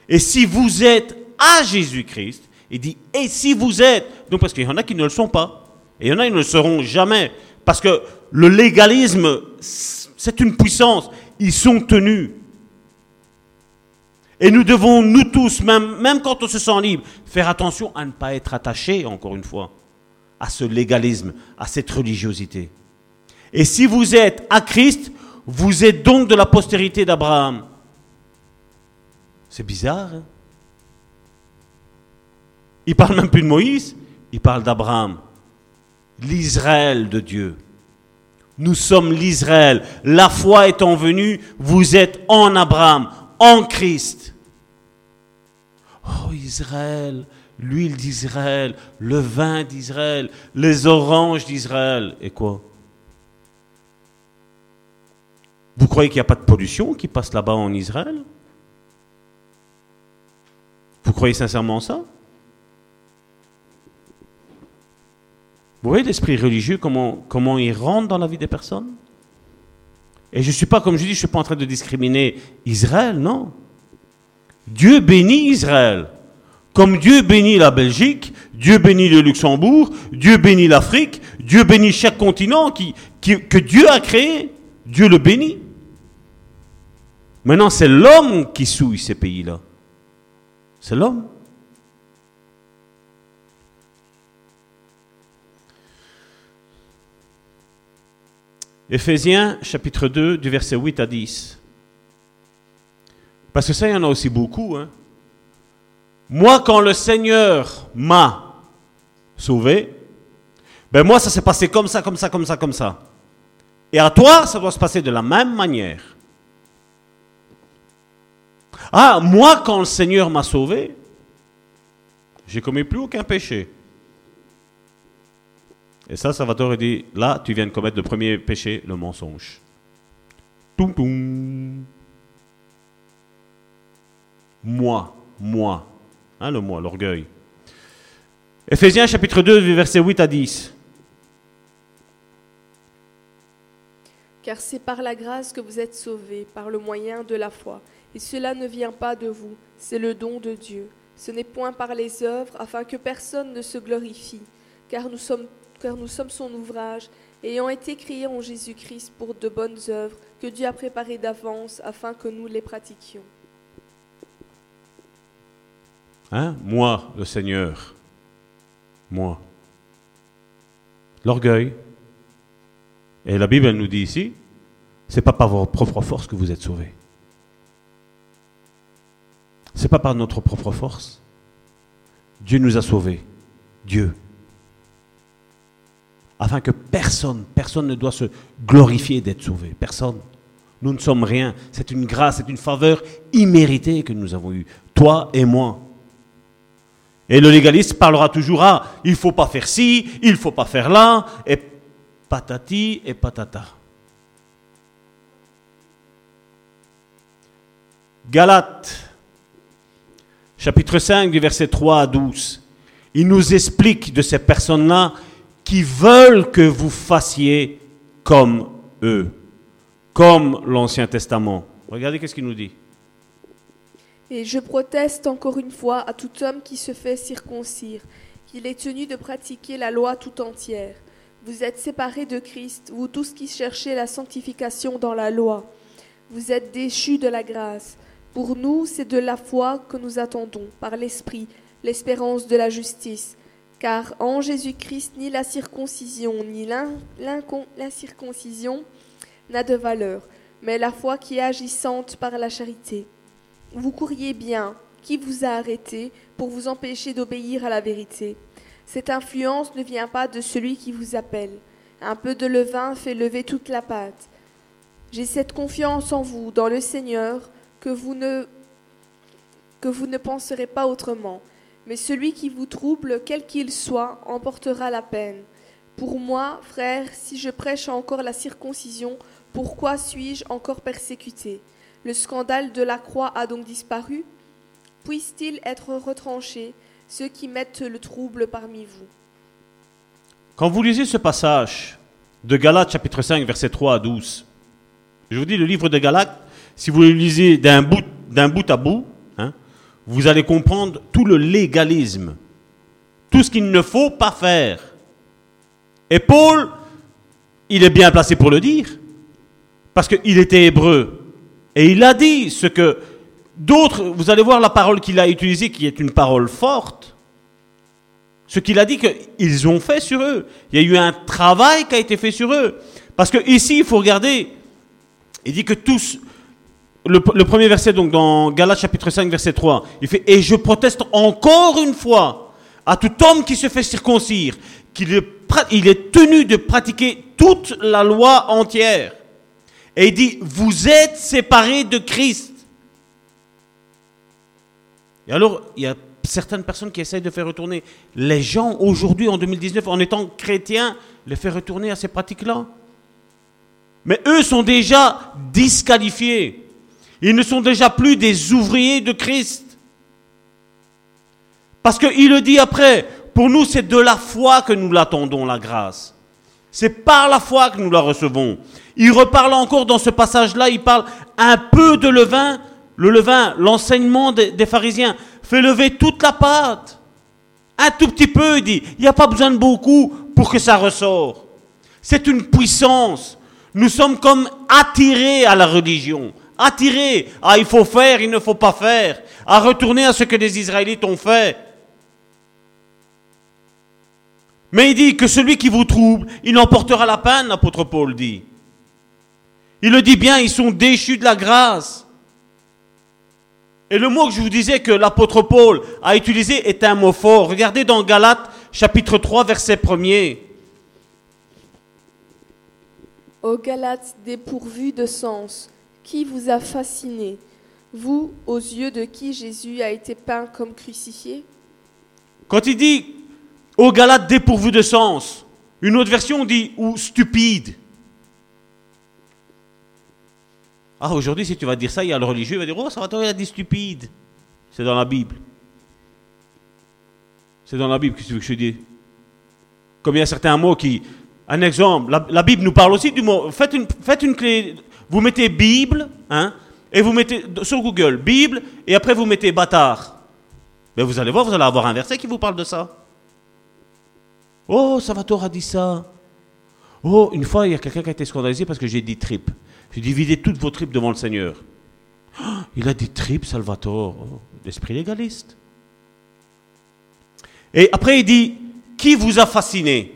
Et si vous êtes à Jésus-Christ, il dit et si vous êtes, donc parce qu'il y en a qui ne le sont pas, et il y en a qui ne le seront jamais, parce que le légalisme, c'est une puissance, ils sont tenus. Et nous devons, nous tous, même, même quand on se sent libre, faire attention à ne pas être attachés, encore une fois, à ce légalisme, à cette religiosité. Et si vous êtes à Christ, vous êtes donc de la postérité d'Abraham. C'est bizarre. Hein? Il parle même plus de Moïse, il parle d'Abraham. L'Israël de Dieu. Nous sommes l'Israël. La foi étant venue, vous êtes en Abraham, en Christ. Oh Israël, l'huile d'Israël, le vin d'Israël, les oranges d'Israël. Et quoi? Vous croyez qu'il n'y a pas de pollution qui passe là-bas en Israël? Vous croyez sincèrement ça? Vous voyez l'esprit religieux, comment, comment il rentre dans la vie des personnes? Et je ne suis pas, comme je dis, je ne suis pas en train de discriminer Israël, non. Dieu bénit Israël. Comme Dieu bénit la Belgique, Dieu bénit le Luxembourg, Dieu bénit l'Afrique, Dieu bénit chaque continent qui, que Dieu a créé. Dieu le bénit. Maintenant, c'est l'homme qui souille ces pays-là. C'est l'homme. Éphésiens chapitre 2 du verset 8 à 10. Parce que ça, il y en a aussi beaucoup. Hein. Moi, quand le Seigneur m'a sauvé, ben moi, ça s'est passé comme ça, comme ça, comme ça, comme ça. Et à toi, ça doit se passer de la même manière. Ah, moi, quand le Seigneur m'a sauvé, j'ai commis plus aucun péché. Et ça, Salvatore dit, là, tu viens de commettre le premier péché, le mensonge. Toum toum. Moi, moi. Hein, le moi, l'orgueil. Éphésiens chapitre 2, versets 8 à 10. Car c'est par la grâce que vous êtes sauvés, par le moyen de la foi. Et cela ne vient pas de vous, c'est le don de Dieu. Ce n'est point par les œuvres, afin que personne ne se glorifie, car nous sommes, nous sommes son ouvrage, ayant été créés en Jésus-Christ pour de bonnes œuvres, que Dieu a préparées d'avance, afin que nous les pratiquions. Hein? Moi, le Seigneur. Moi. L'orgueil. Et la Bible elle nous dit ici, C'est pas par votre propre force que vous êtes sauvés. C'est pas par notre propre force. Dieu nous a sauvés. Dieu. Afin que personne, personne ne doit se glorifier d'être sauvé. Personne. Nous ne sommes rien. C'est une grâce, c'est une faveur imméritée que nous avons eue. Toi et moi. Et le légaliste parlera toujours à il faut pas faire ci, il faut pas faire là, et patati et patata. Galates, chapitre 5, du verset 3 à 12. Il nous explique de ces personnes-là qui veulent que vous fassiez comme eux, comme l'Ancien Testament. Regardez qu'est-ce qu'il nous dit. Et je proteste encore une fois à tout homme qui se fait circoncire, qu'il est tenu de pratiquer la loi tout entière. Vous êtes séparés de Christ, vous tous qui cherchez la sanctification dans la loi. Vous êtes déchus de la grâce. Pour nous, c'est de la foi que nous attendons, par l'Esprit, l'espérance de la justice. Car en Jésus-Christ, ni la circoncision, ni l'incirconcision n'a de valeur, mais la foi qui est agissante par la charité. Vous courriez bien, qui vous a arrêté pour vous empêcher d'obéir à la vérité Cette influence ne vient pas de celui qui vous appelle. Un peu de levain fait lever toute la pâte. J'ai cette confiance en vous, dans le Seigneur, que vous ne, que vous ne penserez pas autrement. Mais celui qui vous trouble, quel qu'il soit, emportera la peine. Pour moi, frère, si je prêche encore la circoncision, pourquoi suis-je encore persécuté? Le scandale de la croix a donc disparu? Puisse-t-il être retranché, ceux qui mettent le trouble parmi vous? Quand vous lisez ce passage de Galates chapitre 5 verset 3 à 12, je vous dis le livre de Galates, si vous le lisez d'un bout, à bout, vous allez comprendre tout le légalisme, tout ce qu'il ne faut pas faire. Et Paul, il est bien placé pour le dire, parce qu'il était hébreu. Et il a dit ce que d'autres, vous allez voir la parole qu'il a utilisée, qui est une parole forte. Ce qu'il a dit qu'ils ont fait sur eux. Il y a eu un travail qui a été fait sur eux. Parce que ici, il faut regarder, il dit que tous, le, premier verset, donc dans Galates chapitre 5, verset 3, il fait Et je proteste encore une fois à tout homme qui se fait circoncire, qu'il est, est tenu de pratiquer toute la loi entière. Et il dit Vous êtes séparés de Christ. Et alors, il y a certaines personnes qui essayent de faire retourner les gens aujourd'hui, en 2019, en étant chrétiens, les faire retourner à ces pratiques-là. Mais eux sont déjà disqualifiés. Ils ne sont déjà plus des ouvriers de Christ. Parce qu'il le dit après, pour nous c'est de la foi que nous l'attendons, la grâce. C'est par la foi que nous la recevons. Il reparle encore dans ce passage-là, il parle un peu de levain, le levain, l'enseignement des, pharisiens, fait lever toute la pâte. Un tout petit peu, il dit, il n'y a pas besoin de beaucoup pour que ça ressort. C'est une puissance. Nous sommes comme attirés à la religion attiré à il faut faire, il ne faut pas faire, à retourner à ce que les Israélites ont fait. Mais il dit que celui qui vous trouble, il emportera la peine, l'apôtre Paul dit. Il le dit bien, ils sont déchus de la grâce. Et le mot que je vous disais que l'apôtre Paul a utilisé est un mot fort. Regardez dans Galates chapitre 3 verset 1er. Ô Galates dépourvu de sens, qui vous a fasciné Vous, aux yeux de qui Jésus a été peint comme crucifié? Quand il dit aux Galates dépourvu de sens, une autre version dit ou stupide. Ah, aujourd'hui, si tu vas dire ça, il y a le religieux, il va dire Oh, ça va il a dit stupide. C'est dans la Bible. C'est dans la Bible, qu'est-ce que je dis Comme il y a certains mots qui. Un exemple, la, Bible nous parle aussi du mot. Faites une, faites une clé vous mettez Bible, hein, et vous mettez sur Google Bible, et après vous mettez bâtard. Mais vous allez voir, vous allez avoir un verset qui vous parle de ça. Oh, Salvatore a dit ça. Oh, une fois, il y a quelqu'un qui a été scandalisé parce que j'ai dit trip. J'ai dit videz toutes vos tripes devant le Seigneur. Il a dit trip, Salvatore. Oh, l'esprit légaliste. Et après, il dit qui vous a fasciné?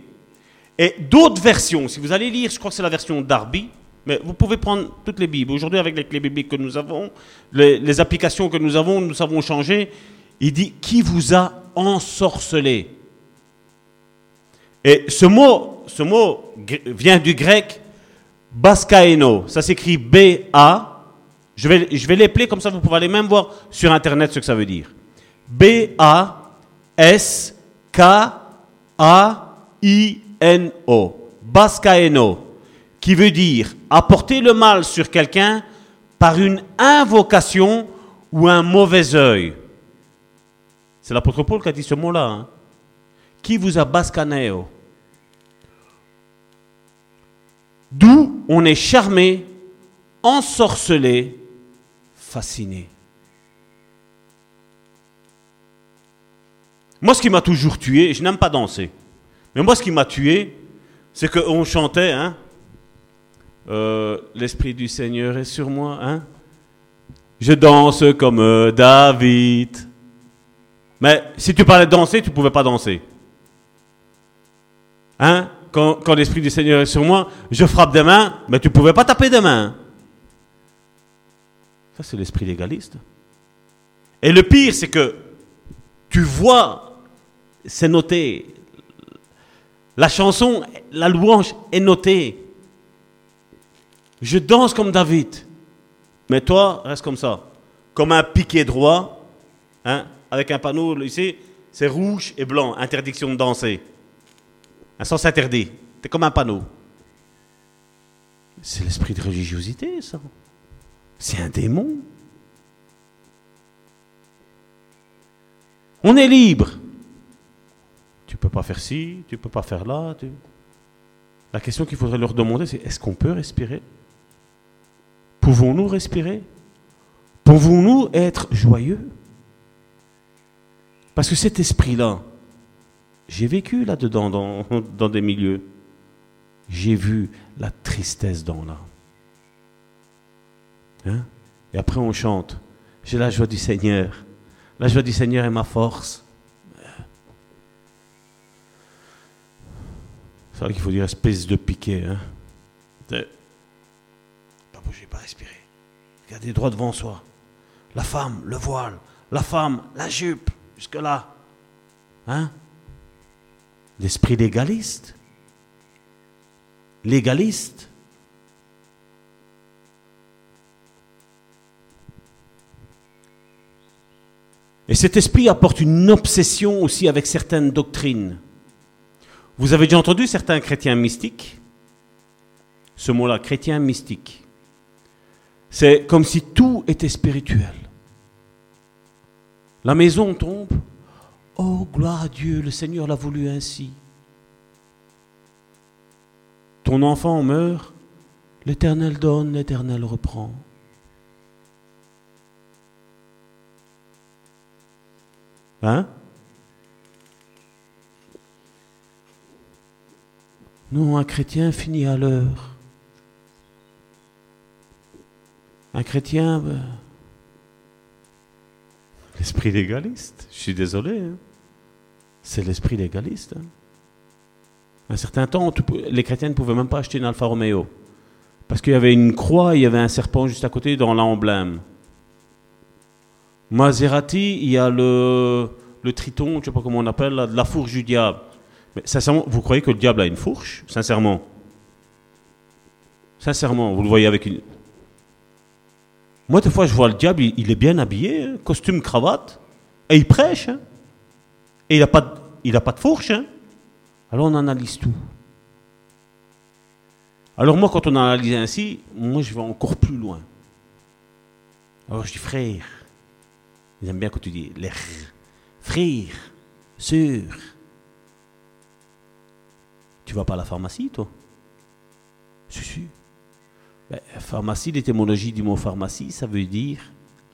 Et d'autres versions, si vous allez lire, je crois que c'est la version Darby, Mais vous pouvez prendre toutes les Bibles. Aujourd'hui, avec les clés bibliques que nous avons, les, applications que nous avons, nous avons changé. Il dit Qui vous a ensorcelé? Et ce mot, ce mot vient du grec baskaeno. Ça s'écrit B-A. Je vais, je vais l'épeler comme ça, vous pouvez aller même voir sur Internet ce que ça veut dire. B-A-S-K-A-I-N-O. Baskaeno. Qui veut dire apporter le mal sur quelqu'un par une invocation ou un mauvais œil. C'est l'apôtre Paul qui a dit ce mot-là. hein. Qui vous a bascaneo D'où on est charmé, ensorcelé, fasciné. Moi, ce qui m'a toujours tué, je n'aime pas danser, mais moi, ce qui m'a tué, c'est qu'on chantait, hein, euh, l'Esprit du Seigneur est sur moi, hein, je danse comme euh, David. Mais si tu parlais de danser, tu ne pouvais pas danser. Hein? Quand, l'Esprit du Seigneur est sur moi, je frappe des mains, mais tu ne pouvais pas taper des mains. Ça, c'est l'esprit légaliste. Et le pire, c'est que tu vois, c'est noté. La chanson, la louange est notée. Je danse comme David. Mais toi, reste comme ça. Comme un piquet droit, hein, avec un panneau ici, c'est rouge et blanc, interdiction de danser. Un sens interdit. C'est comme un panneau. C'est l'esprit de religiosité, ça. C'est un démon. On est libre. Tu peux pas faire ci, tu peux pas faire là. La question qu'il faudrait leur demander, c'est est-ce qu'on peut respirer? Pouvons-nous respirer? Pouvons-nous être joyeux? Parce que cet esprit-là, j'ai vécu là-dedans, dans, des milieux. J'ai vu la tristesse dans l'âme. Hein? Et après, on chante. J'ai la joie du Seigneur. La joie du Seigneur est ma force. C'est vrai qu'il faut dire espèce de piquet. Hein? Pas bouger, pas respirer. Regardez droit devant soi. La femme, le voile. La femme, la jupe. Jusque-là. Hein? L'esprit légaliste. Légaliste. Et cet esprit apporte une obsession aussi avec certaines doctrines. Vous avez déjà entendu certains chrétiens mystiques? Ce mot-là, chrétien mystique. C'est comme si tout était spirituel. La maison tombe. Oh, gloire à Dieu, le Seigneur l'a voulu ainsi. Ton enfant meurt, l'Éternel donne, l'Éternel reprend. Hein? Non, un chrétien finit à l'heure. Un chrétien, ben, l'esprit légaliste. Je suis désolé. hein. C'est l'esprit légaliste. hein. Un certain temps, les chrétiens ne pouvaient même pas acheter une Alfa Romeo. Parce qu'il y avait une croix, il y avait un serpent juste à côté dans l'emblème. Maserati, il y a le, le triton, je ne sais pas comment on appelle, là, de la fourche du diable. Mais sincèrement, vous croyez que le diable a une fourche? Sincèrement. Sincèrement, vous le voyez avec une. Moi, des fois, je vois le diable, il, est bien habillé, hein, costume, cravate, et il prêche. hein. Et il n'a pas, de- pas de fourche. hein. Alors on analyse tout. Alors moi, quand on analyse ainsi, moi, je vais encore plus loin. Alors je dis frère. Ils aiment bien quand tu dis les r. frère, sœur. Tu vas pas à la pharmacie, toi? Si, si. Ben, pharmacie, l'étymologie du mot pharmacie, ça veut dire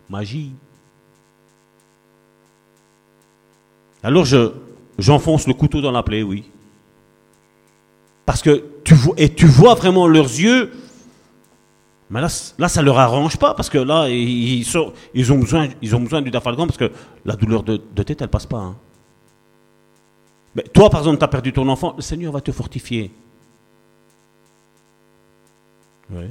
magie. Alors je, j'enfonce le couteau dans la plaie, oui. Parce que tu vois, et tu vois vraiment leurs yeux. Mais là, là ça leur arrange pas parce que là, ils, ont besoin, ils ont besoin du dafalgan parce que la douleur de, tête, elle passe pas. hein. Mais toi, par exemple, tu as perdu ton enfant, le Seigneur va te fortifier. Oui.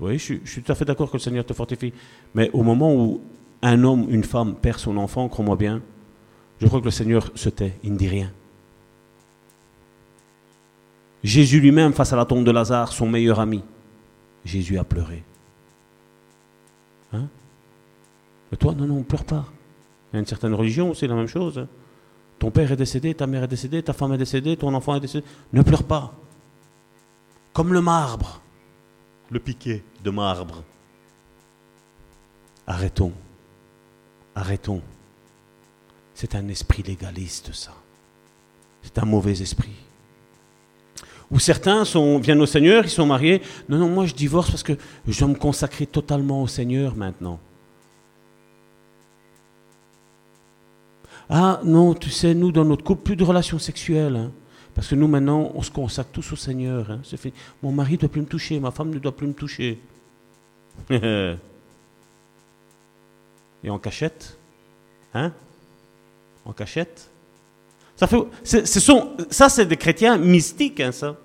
Oui, je, suis- tout à fait d'accord que le Seigneur te fortifie. Mais au moment où un homme, une femme perd son enfant, crois-moi bien, je crois que le Seigneur se tait, il ne dit rien. Jésus lui-même, face à la tombe de Lazare, son meilleur ami, Jésus a pleuré. Hein? Mais toi, non, non, pleure pas. Il y a une certaine religion, c'est la même chose. Ton père est décédé, ta mère est décédée, ta femme est décédée, ton enfant est décédé. Ne pleure pas. Comme le marbre, le piquet de marbre. Arrêtons. Arrêtons. C'est un esprit légaliste, ça. C'est un mauvais esprit. Ou certains viennent au Seigneur, ils sont mariés. Non, non, moi je divorce parce que je dois me consacrer totalement au Seigneur maintenant. Ah non, tu sais, nous dans notre couple, plus de relations sexuelles. hein. Parce que nous maintenant, on se consacre tous au Seigneur. hein. Mon mari ne doit plus me toucher, ma femme ne doit plus me toucher. Et en cachette Hein? En cachette? Ça, fait, ça, c'est des chrétiens mystiques, hein, ça.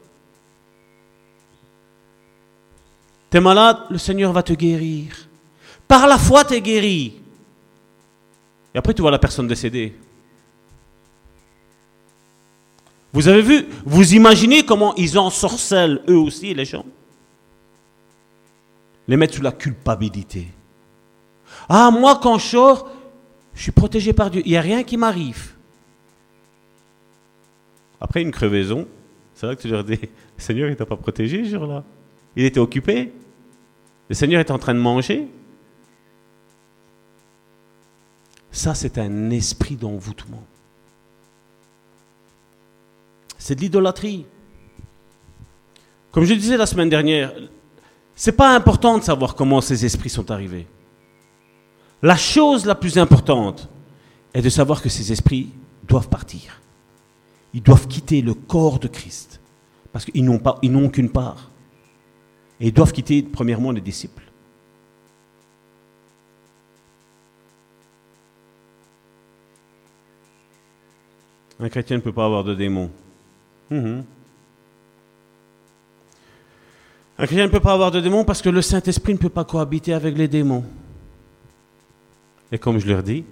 T'es malade, le Seigneur va te guérir. Par la foi, t'es guéri. Et après, tu vois la personne décédée. Vous avez vu, vous imaginez comment ils ensorcellent eux aussi les gens? Les mettre sous la culpabilité. Ah, moi, quand je sors, je suis protégé par Dieu. Il n'y a rien qui m'arrive. Après une crevaison, c'est vrai que tu leur dis, le Seigneur, il t'a pas protégé ce jour-là. Il était occupé. Le Seigneur est en train de manger. Ça, c'est un esprit d'envoûtement. C'est de l'idolâtrie. Comme je disais la semaine dernière, c'est pas important de savoir comment ces esprits sont arrivés. La chose la plus importante est de savoir que ces esprits doivent partir. Ils doivent quitter le corps de Christ. Parce qu'ils n'ont pas, qu'une part. Et ils doivent quitter, premièrement, les disciples. Un chrétien ne peut pas avoir de démons. Mhm. Un chrétien ne peut pas avoir de démons parce que le Saint-Esprit ne peut pas cohabiter avec les démons. Et comme je leur dis,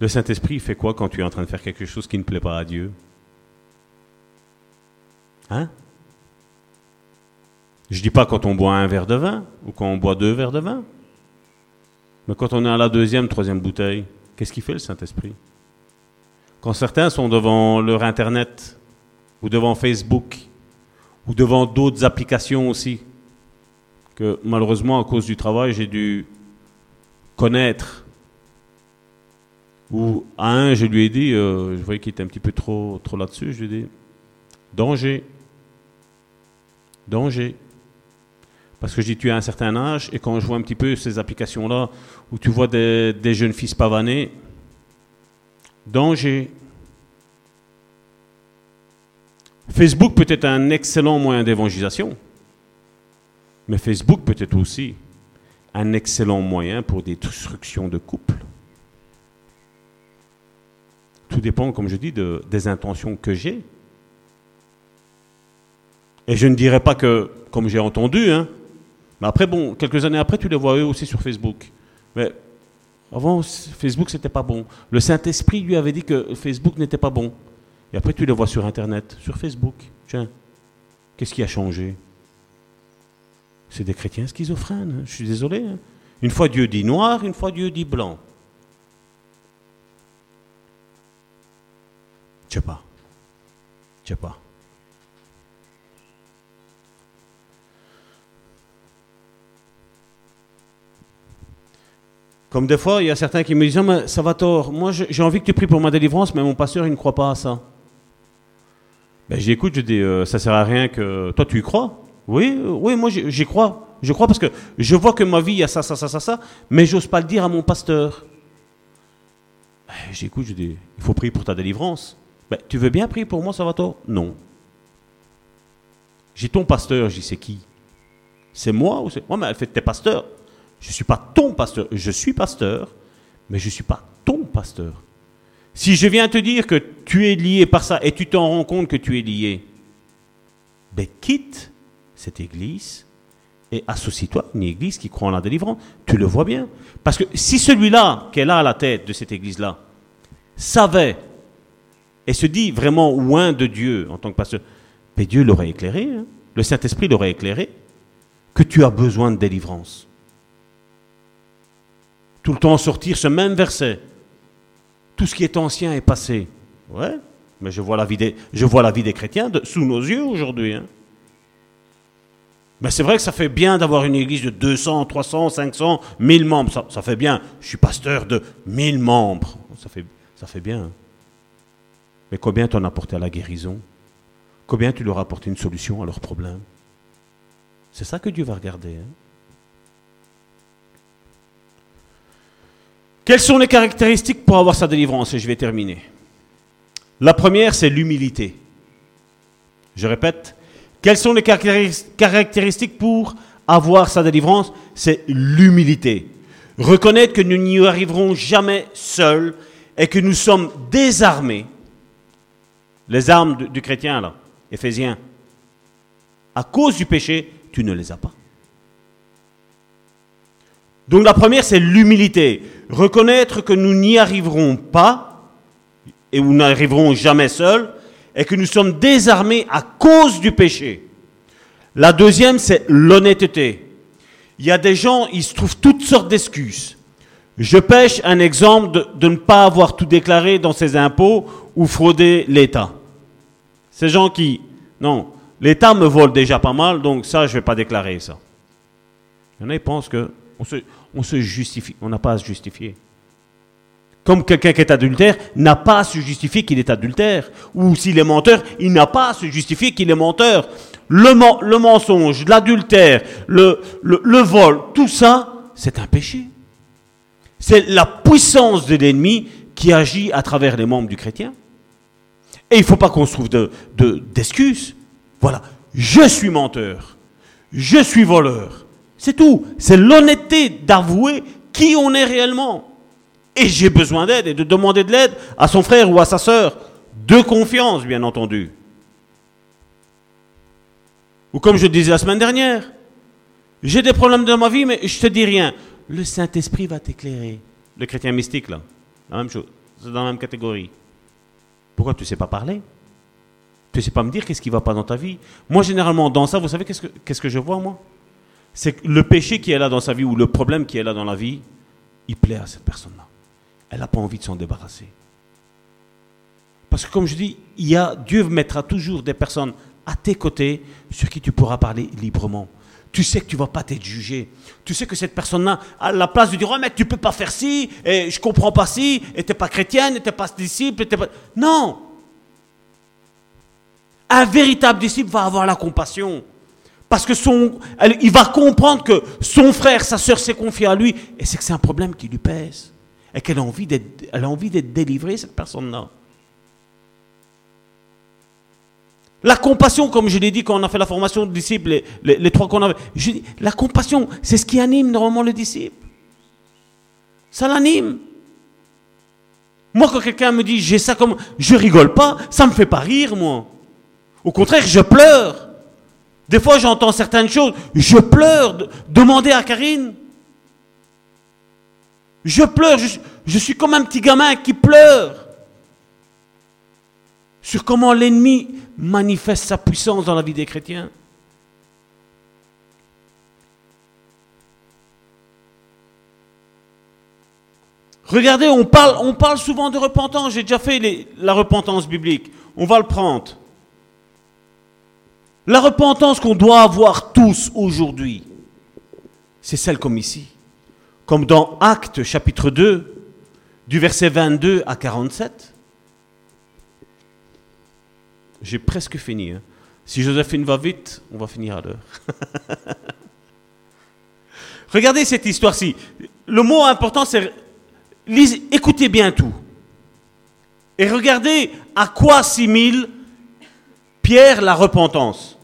le Saint-Esprit fait quoi quand tu es en train de faire quelque chose qui ne plaît pas à Dieu? Hein? Je dis pas quand on boit un verre de vin ou quand on boit deux verres de vin. Mais quand on est à la deuxième, troisième bouteille, qu'est-ce qu'il fait le Saint-Esprit? Quand certains sont devant leur Internet ou devant Facebook ou devant d'autres applications aussi, que malheureusement à cause du travail j'ai dû connaître ou à un, je lui ai dit, euh, je voyais qu'il était un petit peu trop, trop là-dessus, je lui ai dit, danger, danger. Parce que j'ai tué à un certain âge, et quand je vois un petit peu ces applications-là, où tu vois des, des jeunes filles pavaner, danger. Facebook peut être un excellent moyen d'évangélisation, mais Facebook peut être aussi un excellent moyen pour des destructions de couple. Tout dépend, comme je dis, de, des intentions que j'ai. Et je ne dirais pas que, comme j'ai entendu, hein, mais après, bon, quelques années après, tu les vois eux aussi sur Facebook. Mais avant, Facebook, c'était pas bon. Le Saint-Esprit lui avait dit que Facebook n'était pas bon. Et après, tu les vois sur Internet, sur Facebook. Tiens, qu'est-ce qui a changé? C'est des chrétiens schizophrènes, hein. je suis désolé. hein. Une fois Dieu dit noir, une fois Dieu dit blanc. Je sais pas. Je sais pas. Comme des fois, il y a certains qui me disent, Ah, mais ça va tort. Moi, j'ai envie que tu pries pour ma délivrance, mais mon pasteur, il ne croit pas à ça. Ben, j'écoute, je dis, euh, ça sert à rien que... Toi, tu y crois? Oui, oui, moi, j'y j'y crois. Je crois parce que je vois que ma vie, il y a ça, ça, ça, ça, ça, mais j'ose pas le dire à mon pasteur. Ben, J'écoute, je dis, il faut prier pour ta délivrance. Ben, tu veux bien prier pour moi, ça va tort Non. J'ai ton pasteur, dis, c'est qui? C'est moi ou c'est... Ouais, mais elle fait t'es pasteur. Je ne suis pas ton pasteur. Je suis pasteur, mais je ne suis pas ton pasteur. Si je viens te dire que tu es lié par ça et tu t'en rends compte que tu es lié, ben quitte cette église et associe-toi à une église qui croit en la délivrance. Tu le vois bien. Parce que si celui-là, qui est là à la tête de cette église-là, savait et se dit vraiment loin de Dieu en tant que pasteur, mais Dieu l'aurait éclairé, hein. le Saint-Esprit l'aurait éclairé, que tu as besoin de délivrance. Tout le temps sortir ce même verset. Tout ce qui est ancien est passé. Ouais, mais je vois la vie des, chrétiens sous nos yeux aujourd'hui. Hein. Mais c'est vrai que ça fait bien d'avoir une église de 200, 300, 500, 1000 membres. Ça, fait bien. Je suis pasteur de 1000 membres. Ça fait, ça fait bien. Hein. Mais combien t'en as apporté à la guérison? Combien tu leur as apporté une solution à leurs problèmes? C'est ça que Dieu va regarder. Hein. Quelles sont les caractéristiques pour avoir sa délivrance? Et je vais terminer. La première, c'est l'humilité. Je répète, quelles sont les caractéristiques pour avoir sa délivrance? C'est l'humilité. Reconnaître que nous n'y arriverons jamais seuls et que nous sommes désarmés. Les armes du chrétien, là, Éphésiens. À cause du péché, tu ne les as pas. Donc la première, c'est l'humilité. Reconnaître que nous n'y arriverons pas et nous n'arriverons jamais seuls et que nous sommes désarmés à cause du péché. La deuxième, c'est l'honnêteté. Il y a des gens, ils se trouvent toutes sortes d'excuses. Je pêche un exemple de, ne pas avoir tout déclaré dans ses impôts ou frauder l'État. Ces gens qui, non, l'État me vole déjà pas mal, donc ça, je ne vais pas déclarer ça. Il y en a qui pensent qu'on se, on se justifie, on n'a pas à se justifier. Comme quelqu'un qui est adultère n'a pas à se justifier qu'il est adultère. Ou s'il est menteur, il n'a pas à se justifier qu'il est menteur. Le, mensonge, l'adultère, le, vol, tout ça, c'est un péché. C'est la puissance de l'ennemi qui agit à travers les membres du chrétien. Et il ne faut pas qu'on se trouve d'excuses. De, voilà, je suis menteur, je suis voleur. C'est tout. C'est l'honnêteté d'avouer qui on est réellement et j'ai besoin d'aide et de demander de l'aide à son frère ou à sa sœur, de confiance, bien entendu. Ou comme je disais la semaine dernière, j'ai des problèmes dans ma vie, mais je te dis rien. Le Saint-Esprit va t'éclairer. Le chrétien mystique, là, la même chose. C'est dans la même catégorie. Pourquoi tu ne sais pas parler? Tu ne sais pas me dire qu'est-ce qui ne va pas dans ta vie? Moi, généralement, dans ça, vous savez qu'est-ce que, qu'est-ce que je vois, moi? C'est le péché qui est là dans sa vie ou le problème qui est là dans la vie, il plaît à cette personne-là elle n'a pas envie de s'en débarrasser. Parce que comme je dis, il y a, Dieu mettra toujours des personnes à tes côtés sur qui tu pourras parler librement. Tu sais que tu ne vas pas t'être jugé. Tu sais que cette personne-là a la place de dire, oh, mais tu peux pas faire ci, et je comprends pas ci, et tu n'es pas chrétienne, et tu n'es pas disciple. pas... Non Un véritable disciple va avoir la compassion. Parce que son, il va comprendre que son frère, sa soeur s'est confié à lui, et c'est que c'est un problème qui lui pèse et qu'elle a envie d'être, elle a envie d'être délivrée, cette personne-là. La compassion, comme je l'ai dit quand on a fait la formation de disciples, les, trois qu'on avait, je dis, la compassion, c'est ce qui anime normalement le disciple. Ça l'anime. Moi, quand quelqu'un me dit j'ai ça comme. Je rigole pas, ça me fait pas rire, moi. Au contraire, je pleure. Des fois, j'entends certaines choses, je pleure. Demandez à Karine. Je pleure, je, suis comme un petit gamin qui pleure sur comment l'ennemi manifeste sa puissance dans la vie des chrétiens. Regardez, on parle, souvent de repentance. J'ai déjà fait la repentance biblique. On va le prendre. La repentance qu'on doit avoir tous aujourd'hui, c'est celle comme ici comme dans Actes chapitre 2, du verset 22 à 47. J'ai presque fini. Hein. Si Joséphine va vite, on va finir à l'heure. Regardez cette histoire-ci. Le mot important, c'est écoutez bien tout. Et regardez à quoi assimile Pierre la repentance.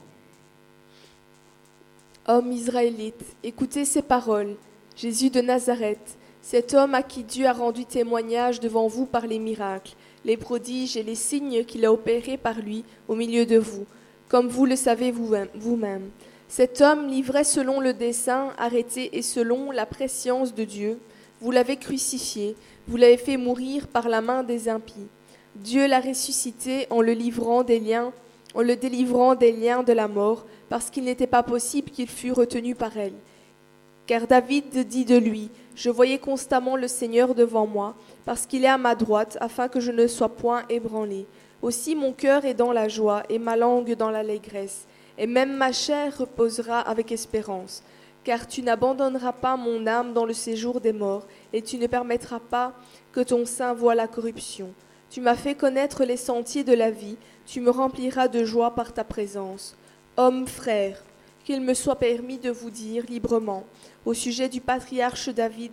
Homme israélite, écoutez ces paroles. Jésus de Nazareth, cet homme à qui Dieu a rendu témoignage devant vous par les miracles, les prodiges et les signes qu'il a opérés par lui au milieu de vous, comme vous le savez vous-même. Cet homme livré selon le dessein, arrêté et selon la prescience de Dieu, vous l'avez crucifié, vous l'avez fait mourir par la main des impies. Dieu l'a ressuscité en le livrant des liens, en le délivrant des liens de la mort, parce qu'il n'était pas possible qu'il fût retenu par elle. Car David dit de lui, Je voyais constamment le Seigneur devant moi, parce qu'il est à ma droite, afin que je ne sois point ébranlé. Aussi mon cœur est dans la joie, et ma langue dans l'allégresse, et même ma chair reposera avec espérance. Car tu n'abandonneras pas mon âme dans le séjour des morts, et tu ne permettras pas que ton sein voie la corruption. Tu m'as fait connaître les sentiers de la vie, tu me rempliras de joie par ta présence. Homme frère, qu'il me soit permis de vous dire librement, au sujet du patriarche David,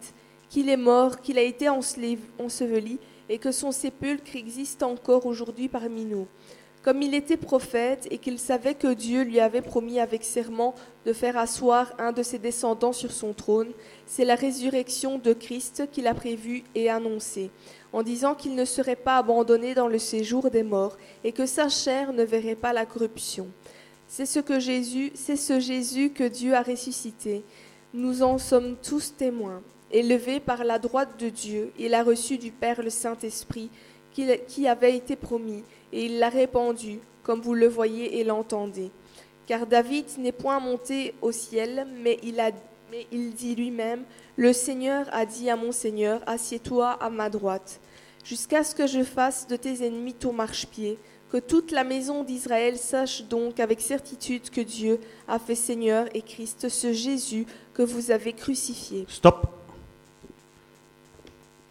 qu'il est mort, qu'il a été enseveli, et que son sépulcre existe encore aujourd'hui parmi nous. Comme il était prophète et qu'il savait que Dieu lui avait promis avec serment de faire asseoir un de ses descendants sur son trône, c'est la résurrection de Christ qu'il a prévue et annoncée, en disant qu'il ne serait pas abandonné dans le séjour des morts et que sa chair ne verrait pas la corruption. C'est ce que Jésus, c'est ce Jésus que Dieu a ressuscité. Nous en sommes tous témoins. Élevé par la droite de Dieu, il a reçu du Père le Saint-Esprit qui avait été promis, et il l'a répandu, comme vous le voyez et l'entendez. Car David n'est point monté au ciel, mais il, mais il dit lui-même, Le Seigneur a dit à mon Seigneur, Assieds-toi à ma droite, jusqu'à ce que je fasse de tes ennemis ton marchepied. Que toute la maison d'Israël sache donc avec certitude que Dieu a fait Seigneur et Christ ce Jésus que vous avez crucifié. Stop.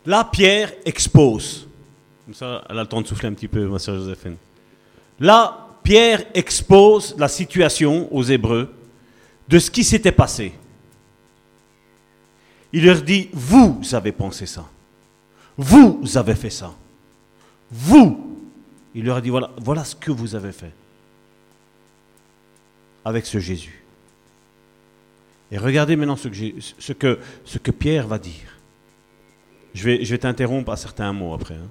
Là, Pierre expose. Comme ça, elle a le temps de souffler un petit peu, ma soeur Joséphine. Là, Pierre expose la situation aux Hébreux de ce qui s'était passé. Il leur dit, vous avez pensé ça. Vous avez fait ça. Vous il leur a dit, voilà, voilà ce que vous avez fait avec ce Jésus. Et regardez maintenant ce que, ce que, ce que Pierre va dire. Je vais, je vais t'interrompre à certains mots après. Hein.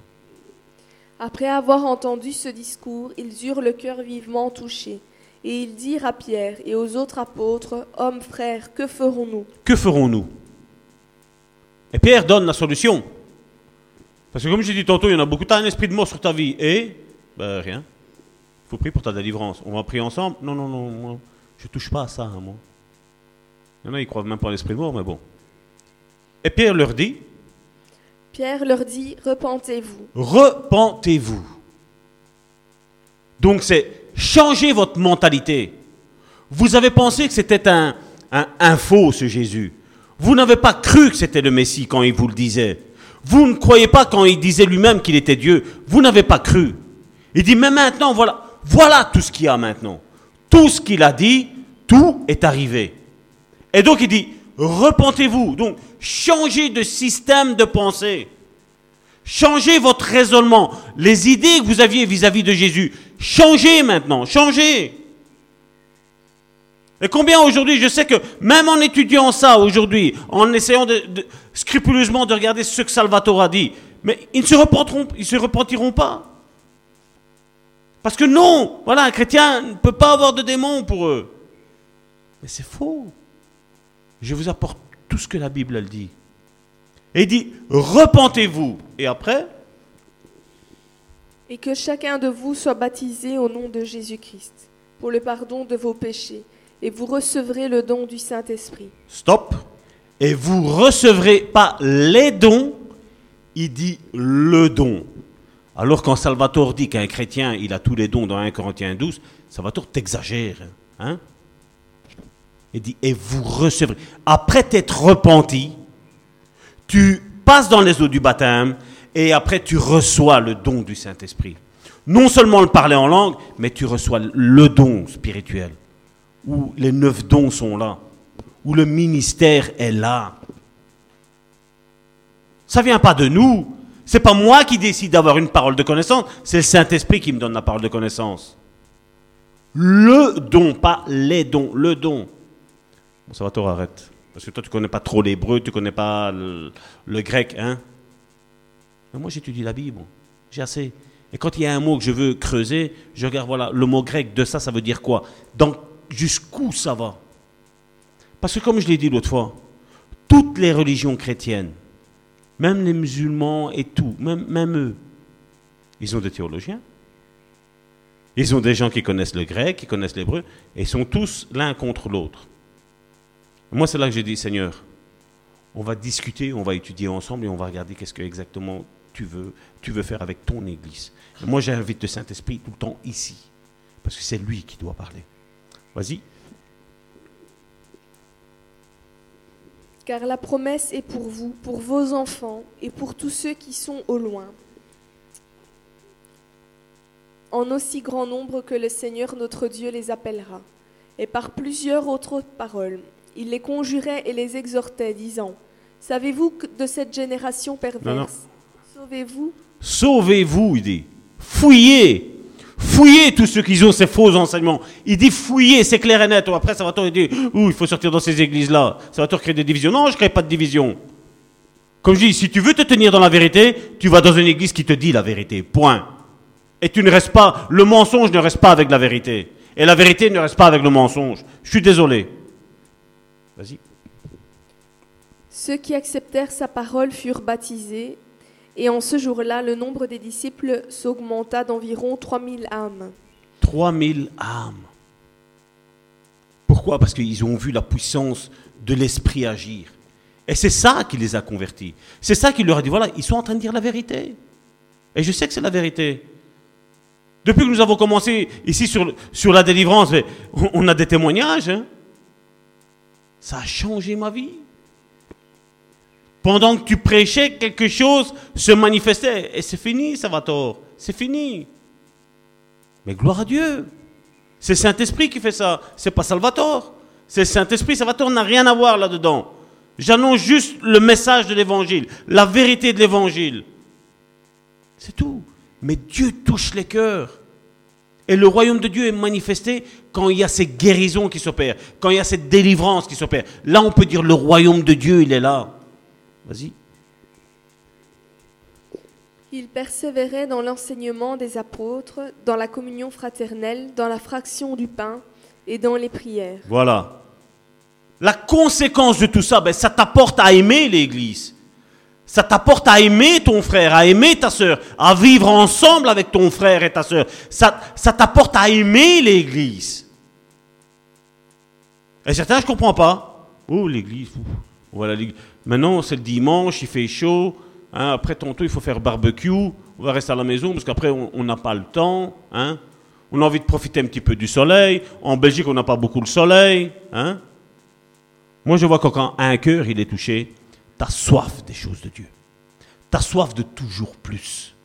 Après avoir entendu ce discours, ils eurent le cœur vivement touché. Et ils dirent à Pierre et aux autres apôtres, Hommes, frères, que ferons-nous? Que ferons-nous? Et Pierre donne la solution. Parce que comme j'ai dit tantôt, il y en a beaucoup, tu as un esprit de mort sur ta vie. Et ben, rien. Il faut prier pour ta délivrance. On va prier ensemble? Non, non, non, moi, je touche pas à ça, hein, moi. Il y en a, ils croient même pas à l'esprit mort, mais bon. Et Pierre leur dit? Pierre leur dit Repentez-vous. Repentez-vous. Donc c'est changer votre mentalité. Vous avez pensé que c'était un, un, un faux, ce Jésus. Vous n'avez pas cru que c'était le Messie quand il vous le disait. Vous ne croyez pas quand il disait lui-même qu'il était Dieu. Vous n'avez pas cru. Il dit, mais maintenant, voilà, voilà tout ce qu'il y a maintenant. Tout ce qu'il a dit, tout est arrivé. Et donc il dit, repentez-vous. Donc, changez de système de pensée. Changez votre raisonnement. Les idées que vous aviez vis-à-vis de Jésus, changez maintenant, changez. Et combien aujourd'hui, je sais que même en étudiant ça aujourd'hui, en essayant scrupuleusement de regarder ce que Salvatore a dit, mais ils ne se repentiront, ils se repentiront pas. Parce que non, voilà, un chrétien ne peut pas avoir de démons pour eux. Mais c'est faux. Je vous apporte tout ce que la Bible elle dit. Et il dit, repentez-vous. Et après? Et que chacun de vous soit baptisé au nom de Jésus-Christ, pour le pardon de vos péchés, et vous recevrez le don du Saint-Esprit. Stop. Et vous recevrez pas les dons, il dit le don. Alors quand Salvatore dit qu'un chrétien, il a tous les dons dans 1 Corinthiens 12, Salvatore t'exagère. Hein? Il dit, et vous recevrez. Après t'être repenti, tu passes dans les eaux du baptême et après tu reçois le don du Saint-Esprit. Non seulement le parler en langue, mais tu reçois le don spirituel, où les neuf dons sont là, où le ministère est là. Ça vient pas de nous, c'est pas moi qui décide d'avoir une parole de connaissance, c'est le Saint-Esprit qui me donne la parole de connaissance. Le don, pas les dons, le don. Bon, ça va, toi, arrête. Parce que toi, tu connais pas trop l'hébreu, tu connais pas le, grec, hein. Mais moi, j'étudie la Bible. J'ai assez. Et quand il y a un mot que je veux creuser, je regarde, voilà, le mot grec de ça, ça veut dire quoi? Dans jusqu'où ça va? Parce que comme je l'ai dit l'autre fois, toutes les religions chrétiennes, même les musulmans et tout, même, eux, ils ont des théologiens. Ils ont des gens qui connaissent le grec, qui connaissent l'hébreu, et ils sont tous l'un contre l'autre. Moi, c'est là que j'ai dit, Seigneur, on va discuter, on va étudier ensemble et on va regarder qu'est-ce que exactement tu veux, tu veux faire avec ton Église. Moi, j'invite le Saint-Esprit tout le temps ici, parce que c'est lui qui doit parler. Vas-y. Car la promesse est pour vous, pour vos enfants et pour tous ceux qui sont au loin. En aussi grand nombre que le Seigneur notre Dieu les appellera. Et par plusieurs autres paroles, il les conjurait et les exhortait, disant Savez-vous que de cette génération perverse. Sauvez-vous? Sauvez-vous, il dit. Fouillez. Fouillez tous ceux qui ont ces faux enseignements. Il dit fouillez, c'est clair et net. Après, ça va toujours dire, ouh, il faut sortir dans ces églises-là. Toujours créer des divisions. Non, je ne crée pas de division. Comme je dis, si tu veux te tenir dans la vérité, tu vas dans une église qui te dit la vérité. Point. Et tu ne restes pas, le mensonge ne reste pas avec la vérité. Et la vérité ne reste pas avec le mensonge. Je suis désolé. Vas-y. Ceux qui acceptèrent sa parole furent baptisés, et en ce jour-là, le nombre des disciples s'augmenta d'environ 3000 âmes. 3000 âmes. Pourquoi? Parce qu'ils ont vu la puissance de l'esprit agir. Et c'est ça qui les a convertis. C'est ça qui leur a dit, voilà, ils sont en train de dire la vérité. Et je sais que c'est la vérité. Depuis que nous avons commencé ici sur, la délivrance, on a des témoignages. hein. Ça a changé ma vie. Pendant que tu prêchais, quelque chose se manifestait. Et c'est fini, Salvatore. C'est fini. Mais gloire à Dieu. C'est Saint-Esprit qui fait ça. C'est pas Salvatore. C'est Saint-Esprit. Salvatore n'a rien à voir là-dedans. J'annonce juste le message de l'évangile, la vérité de l'évangile. C'est tout. Mais Dieu touche les cœurs. Et le royaume de Dieu est manifesté quand il y a ces guérisons qui s'opèrent, quand il y a cette délivrance qui s'opère. Là, on peut dire le royaume de Dieu, il est là. Vas-y. Ils persévéraient dans l'enseignement des apôtres, dans la communion fraternelle, dans la fraction du pain et dans les prières. Voilà. La conséquence de tout ça, ben, ça t'apporte à aimer l'Église. Ça t'apporte à aimer ton frère, à aimer ta sœur, à vivre ensemble avec ton frère et ta sœur. Ça, ça t'apporte à aimer l'Église. Et certains, je ne comprends pas. Oh, l'Église. Voilà, l'Église. Maintenant, c'est le dimanche, il fait chaud. hein, après, tantôt, il faut faire barbecue. On va rester à la maison parce qu'après, on n'a pas le temps. hein. On a envie de profiter un petit peu du soleil. En Belgique, on n'a pas beaucoup le soleil. hein. Moi, je vois que quand un cœur, il est touché, tu as soif des choses de Dieu. Tu as soif de toujours plus.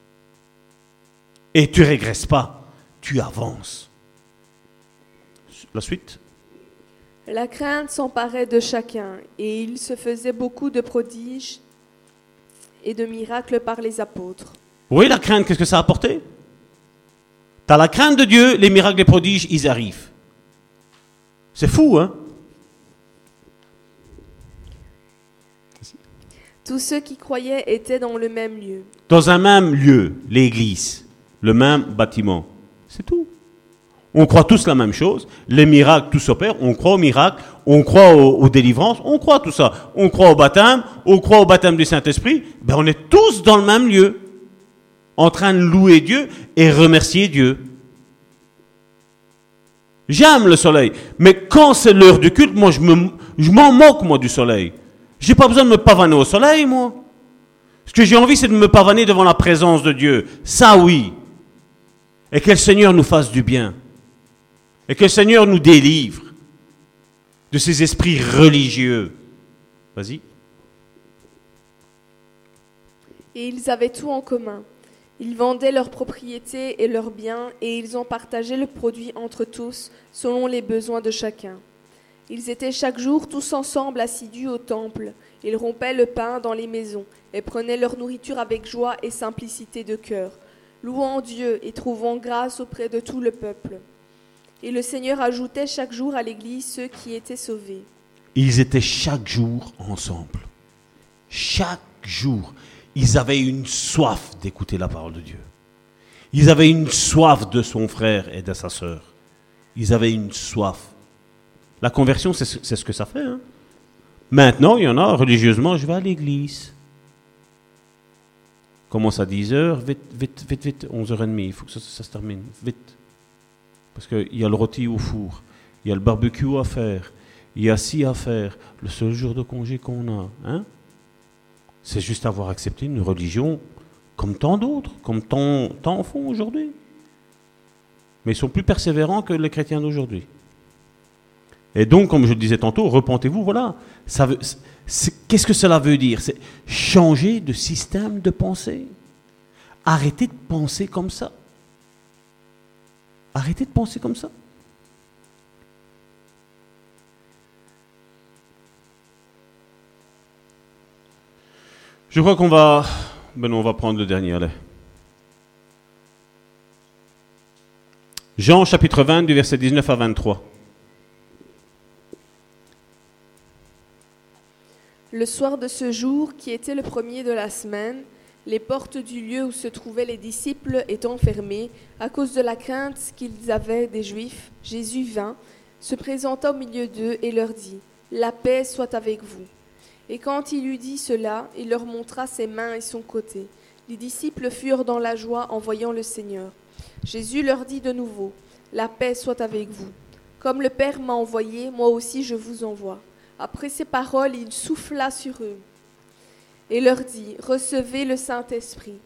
Et tu régresses pas, tu avances. La suite? La crainte s'emparait de chacun, et il se faisait beaucoup de prodiges et de miracles par les apôtres. Oui, la crainte, qu'est-ce que ça a apporté? Tu as la crainte de Dieu, les miracles, les prodiges, ils arrivent. C'est fou, hein? Tous ceux qui croyaient étaient dans le même lieu. Dans un même lieu, l'église, le même bâtiment. C'est tout. On croit tous la même chose. Les miracles, tout s'opère. On croit aux miracles, on croit aux, délivrances, on croit tout ça. On croit au baptême, on croit au baptême du Saint-Esprit. Ben, on est tous dans le même lieu, en train de louer Dieu et remercier Dieu. J'aime le soleil, mais quand c'est l'heure du culte, moi je m'en moque moi du soleil. J'ai pas besoin de me pavaner au soleil, moi. Ce que j'ai envie, c'est de me pavaner devant la présence de Dieu. Ça, oui. Et que le Seigneur nous fasse du bien. Et que le Seigneur nous délivre de ces esprits religieux. Vas-y. Et ils avaient tout en commun. Ils vendaient leurs propriétés et leurs biens, et ils en partageaient le produit entre tous, selon les besoins de chacun. Ils étaient chaque jour tous ensemble assidus au temple. Ils rompaient le pain dans les maisons, et prenaient leur nourriture avec joie et simplicité de cœur, louant Dieu et trouvant grâce auprès de tout le peuple. Et le Seigneur ajoutait chaque jour à l'Église ceux qui étaient sauvés. Ils étaient chaque jour ensemble. Chaque jour. Ils avaient une soif d'écouter la parole de Dieu. Ils avaient une soif de son frère et de sa sœur. Ils avaient une soif. La conversion, c'est ce que ça fait. hein. Maintenant, il y en a, religieusement, je vais à l'église. Commence à 10h, vite, vite, vite, vite, 11h30, il faut que ça, ça se termine, vite. Parce qu'il y a le rôti au four, il y a le barbecue à faire, il y a ci à faire, le seul jour de congé qu'on a. Hein? C'est juste avoir accepté une religion comme tant d'autres, comme tant, tant font aujourd'hui. Mais ils sont plus persévérants que les chrétiens d'aujourd'hui. Et donc, comme je le disais tantôt, repentez-vous, voilà. Qu'est-ce que cela veut dire? C'est changer de système de pensée. Arrêtez de penser comme ça. Arrêtez de penser comme ça. Je crois qu'on va... Ben on va prendre le dernier. Jean chapitre 20 du verset 19 à 23. Le soir de ce jour, qui était le premier de la semaine, les portes du lieu où se trouvaient les disciples étant fermées, à cause de la crainte qu'ils avaient des Juifs, Jésus vint, se présenta au milieu d'eux et leur dit, La paix soit avec vous. Et quand il eut dit cela, il leur montra ses mains et son côté. Les disciples furent dans la joie en voyant le Seigneur. Jésus leur dit de nouveau, La paix soit avec vous. Comme le Père m'a envoyé, moi aussi je vous envoie. Après ces paroles, il souffla sur eux et leur dit, Recevez le Saint-Esprit.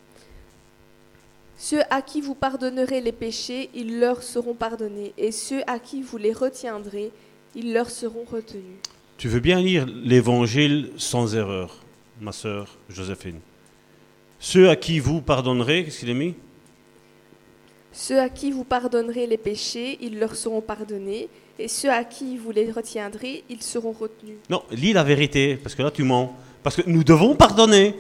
Ceux à qui vous pardonnerez les péchés, ils leur seront pardonnés, et ceux à qui vous les retiendrez, ils leur seront retenus. Tu veux bien lire l'évangile sans erreur, ma sœur Joséphine? Ceux à qui vous pardonnerez, qu'est-ce qu'il est mis? Ceux à qui vous pardonnerez les péchés, ils leur seront pardonnés, et ceux à qui vous les retiendrez, ils seront retenus. Non, lis la vérité, parce que là tu mens. Parce que nous devons pardonner.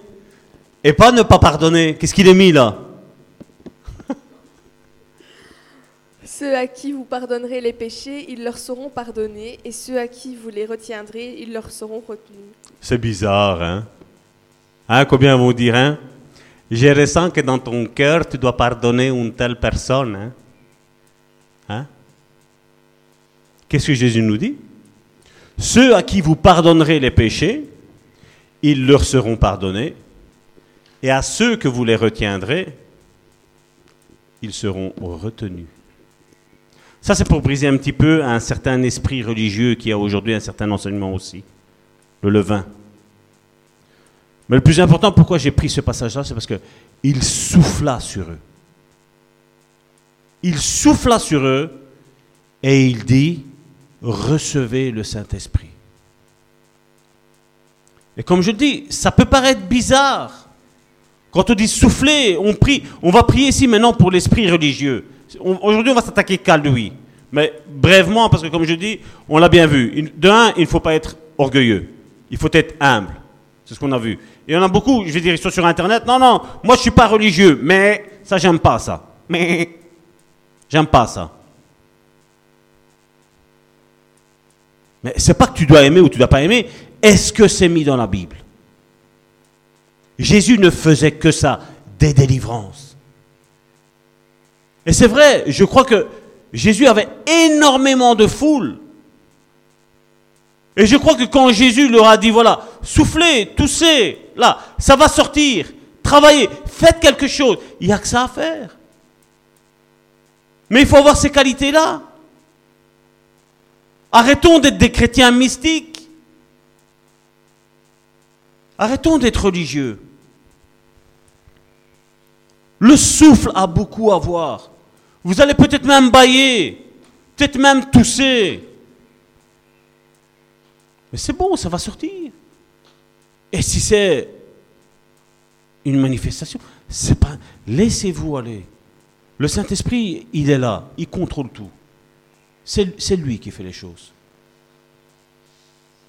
Et pas ne pas pardonner. Qu'est-ce qu'il est mis là Ceux à qui vous pardonnerez les péchés, ils leur seront pardonnés, et ceux à qui vous les retiendrez, ils leur seront retenus. C'est bizarre, hein? Hein, combien vont dire, hein? Je ressens que dans ton cœur, tu dois pardonner une telle personne, hein? Hein? Qu'est-ce que Jésus nous dit? Ceux à qui vous pardonnerez les péchés, ils leur seront pardonnés, et à ceux que vous les retiendrez, ils seront retenus. Ça, c'est pour briser un petit peu un certain esprit religieux qui a aujourd'hui un certain enseignement aussi, le levain. Mais le plus important, pourquoi j'ai pris ce passage-là, c'est parce que il souffla sur eux. Il souffla sur eux et il dit recevez le Saint-Esprit. Et comme je dis, ça peut paraître bizarre. Quand on dit souffler, on prie, on va prier ici maintenant pour l'esprit religieux. Aujourd'hui, on va s'attaquer qu'à lui. Mais brèvement, parce que comme je dis, on l'a bien vu. De un, il ne faut pas être orgueilleux. Il faut être humble. C'est ce qu'on a vu. Il y en a beaucoup, je vais dire, sur Internet. Non, non, moi je suis pas religieux, mais ça, j'aime pas ça. Mais j'aime pas ça. Mais c'est pas que tu dois aimer ou tu dois pas aimer. Est-ce que c'est mis dans la Bible? Jésus ne faisait que ça, des délivrances. Et c'est vrai, je crois que Jésus avait énormément de foule. Et je crois que quand Jésus leur a dit, voilà, soufflez, toussez, là, ça va sortir, travaillez, faites quelque chose, il n'y a que ça à faire. Mais il faut avoir ces qualités-là. Arrêtons d'être des chrétiens mystiques. Arrêtons d'être religieux. Le souffle a beaucoup à voir. Vous allez peut-être même bailler, peut-être même tousser. Mais c'est bon, ça va sortir. Et si c'est une manifestation, c'est pas. Laissez-vous aller. Le Saint-Esprit, il est là, il contrôle tout. C'est c'est lui qui fait les choses.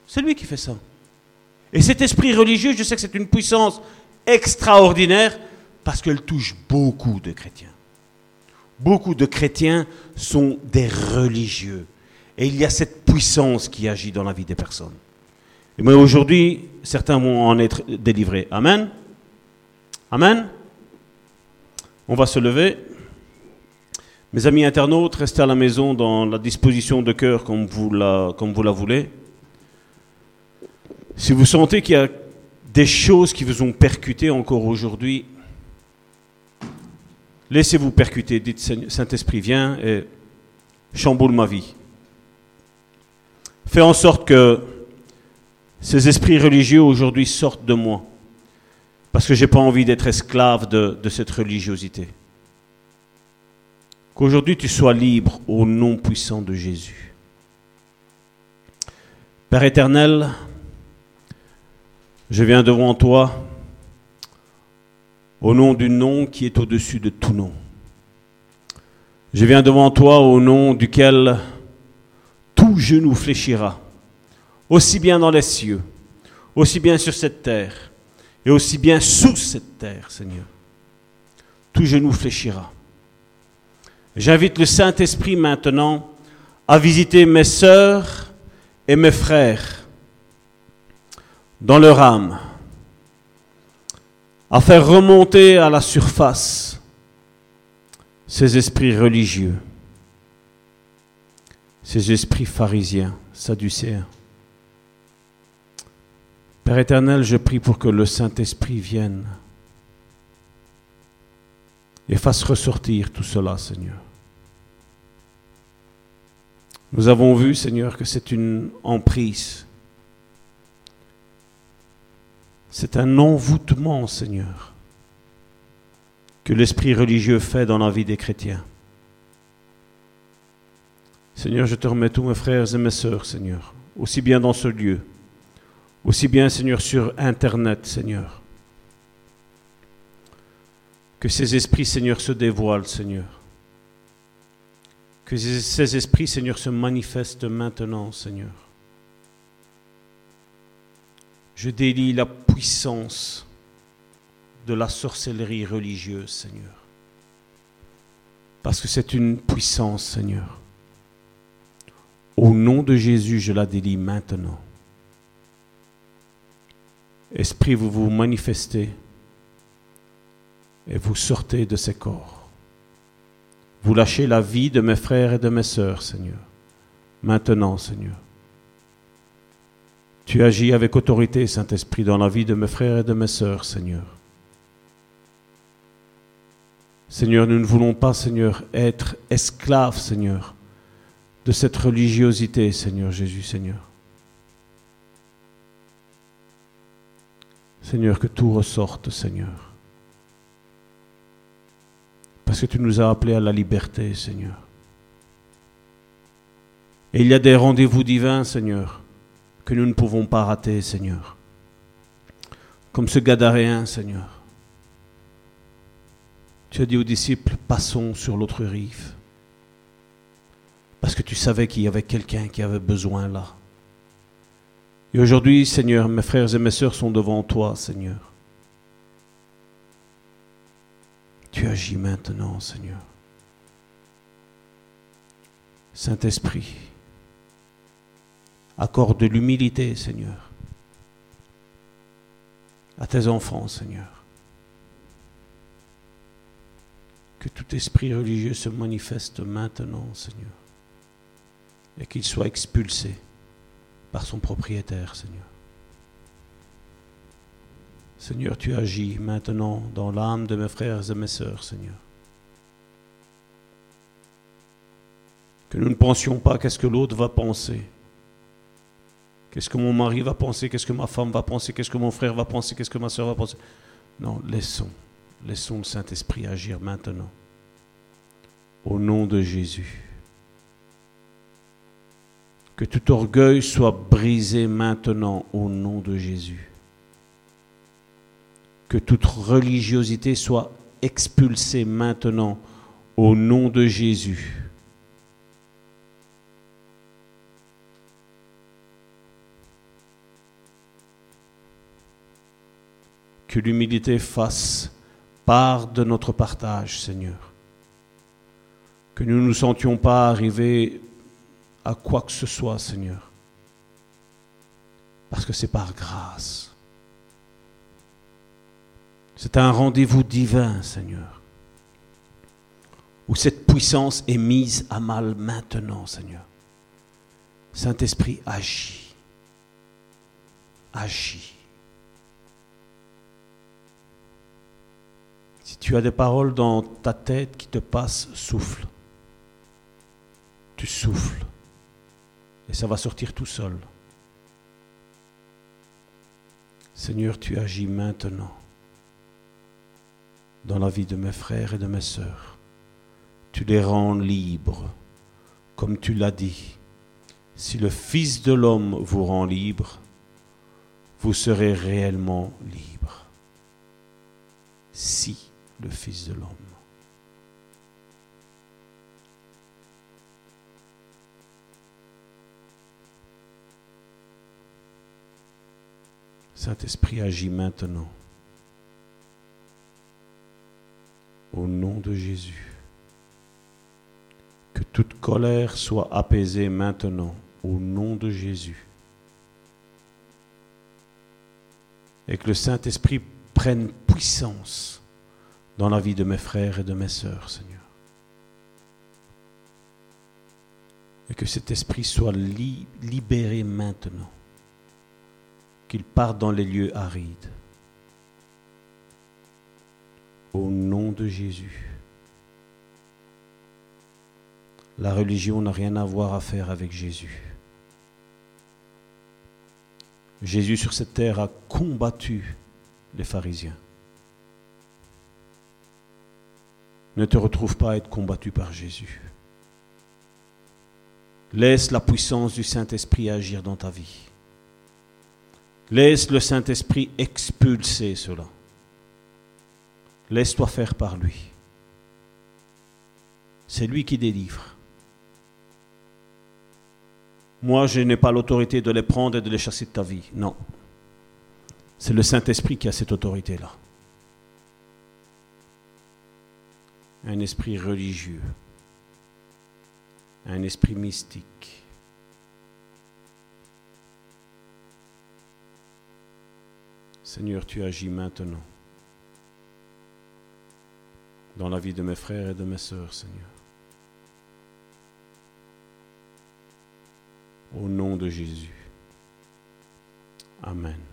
C'est lui qui fait ça. Et cet esprit religieux, je sais que c'est une puissance extraordinaire parce qu'elle touche beaucoup de chrétiens. Beaucoup de chrétiens sont des religieux. Et il y a cette puissance qui agit dans la vie des personnes. Mais aujourd'hui, certains vont en être délivrés. Amen. Amen. On va se lever. Mes amis internautes, restez à la maison dans la disposition de cœur comme vous la, comme vous la voulez. Si vous sentez qu'il y a des choses qui vous ont percuté encore aujourd'hui, laissez-vous percuter. Dites Saint-Esprit, viens et chamboule ma vie. Fais en sorte que ces esprits religieux aujourd'hui sortent de moi. Parce que je n'ai pas envie d'être esclave de, de cette religiosité. Qu'aujourd'hui tu sois libre au nom puissant de Jésus. Père éternel, je viens devant toi au nom du nom qui est au-dessus de tout nom. Je viens devant toi au nom duquel tout genou fléchira, aussi bien dans les cieux, aussi bien sur cette terre, et aussi bien sous cette terre, Seigneur. Tout genou fléchira. J'invite le Saint-Esprit maintenant à visiter mes sœurs et mes frères dans leur âme, à faire remonter à la surface ces esprits religieux, ces esprits pharisiens, sadducéens. Père éternel, je prie pour que le Saint-Esprit vienne et fasse ressortir tout cela, Seigneur. Nous avons vu, Seigneur, que c'est une emprise. C'est un envoûtement, Seigneur, que l'esprit religieux fait dans la vie des chrétiens. Seigneur, je te remets tous mes frères et mes sœurs, Seigneur, aussi bien dans ce lieu, aussi bien, Seigneur, sur Internet, Seigneur que ces esprits, Seigneur, se dévoilent, Seigneur. Que ces esprits, Seigneur, se manifestent maintenant, Seigneur. Je délie la puissance de la sorcellerie religieuse, Seigneur. Parce que c'est une puissance, Seigneur. Au nom de Jésus, je la délie maintenant. Esprit, vous vous manifestez et vous sortez de ces corps. Vous lâchez la vie de mes frères et de mes sœurs, Seigneur. Maintenant, Seigneur. Tu agis avec autorité, Saint-Esprit, dans la vie de mes frères et de mes sœurs, Seigneur. Seigneur, nous ne voulons pas, Seigneur, être esclaves, Seigneur, de cette religiosité, Seigneur Jésus, Seigneur. Seigneur, que tout ressorte, Seigneur. Parce que tu nous as appelés à la liberté, Seigneur. Et il y a des rendez-vous divins, Seigneur, que nous ne pouvons pas rater, Seigneur. Comme ce Gadaréen, Seigneur. Tu as dit aux disciples, passons sur l'autre rive. Parce que tu savais qu'il y avait quelqu'un qui avait besoin là. Et aujourd'hui, Seigneur, mes frères et mes sœurs sont devant toi, Seigneur. Tu agis maintenant, Seigneur. Saint-Esprit, accorde de l'humilité, Seigneur, à tes enfants, Seigneur. Que tout esprit religieux se manifeste maintenant, Seigneur, et qu'il soit expulsé par son propriétaire, Seigneur. Seigneur, tu agis maintenant dans l'âme de mes frères et mes sœurs, Seigneur. Que nous ne pensions pas qu'est-ce que l'autre va penser. Qu'est-ce que mon mari va penser, qu'est-ce que ma femme va penser, qu'est-ce que mon frère va penser, qu'est-ce que ma soeur va penser? Non, laissons, laissons le Saint-Esprit agir maintenant. Au nom de Jésus. Que tout orgueil soit brisé maintenant au nom de Jésus que toute religiosité soit expulsée maintenant au nom de Jésus. Que l'humilité fasse part de notre partage, Seigneur. Que nous ne nous sentions pas arriver à quoi que ce soit, Seigneur. Parce que c'est par grâce. C'est un rendez-vous divin, Seigneur. où cette puissance est mise à mal maintenant, Seigneur. Saint-Esprit, agis. Agis. Tu as des paroles dans ta tête qui te passent, souffle. Tu souffles. Et ça va sortir tout seul. Seigneur, tu agis maintenant dans la vie de mes frères et de mes sœurs. Tu les rends libres, comme tu l'as dit. Si le Fils de l'homme vous rend libre, vous serez réellement libre. Si le Fils de l'homme. Saint-Esprit agit maintenant. Au nom de Jésus. Que toute colère soit apaisée maintenant. Au nom de Jésus. Et que le Saint-Esprit prenne puissance dans la vie de mes frères et de mes sœurs, Seigneur. Et que cet esprit soit libéré maintenant. Qu'il parte dans les lieux arides. Au nom de Jésus. La religion n'a rien à voir à faire avec Jésus. Jésus sur cette terre a combattu les pharisiens. Ne te retrouve pas à être combattu par Jésus. Laisse la puissance du Saint-Esprit agir dans ta vie. Laisse le Saint-Esprit expulser cela. Laisse-toi faire par lui. C'est lui qui délivre. Moi, je n'ai pas l'autorité de les prendre et de les chasser de ta vie. Non. C'est le Saint-Esprit qui a cette autorité-là. Un esprit religieux. Un esprit mystique. Seigneur, tu agis maintenant dans la vie de mes frères et de mes sœurs, Seigneur. Au nom de Jésus. Amen.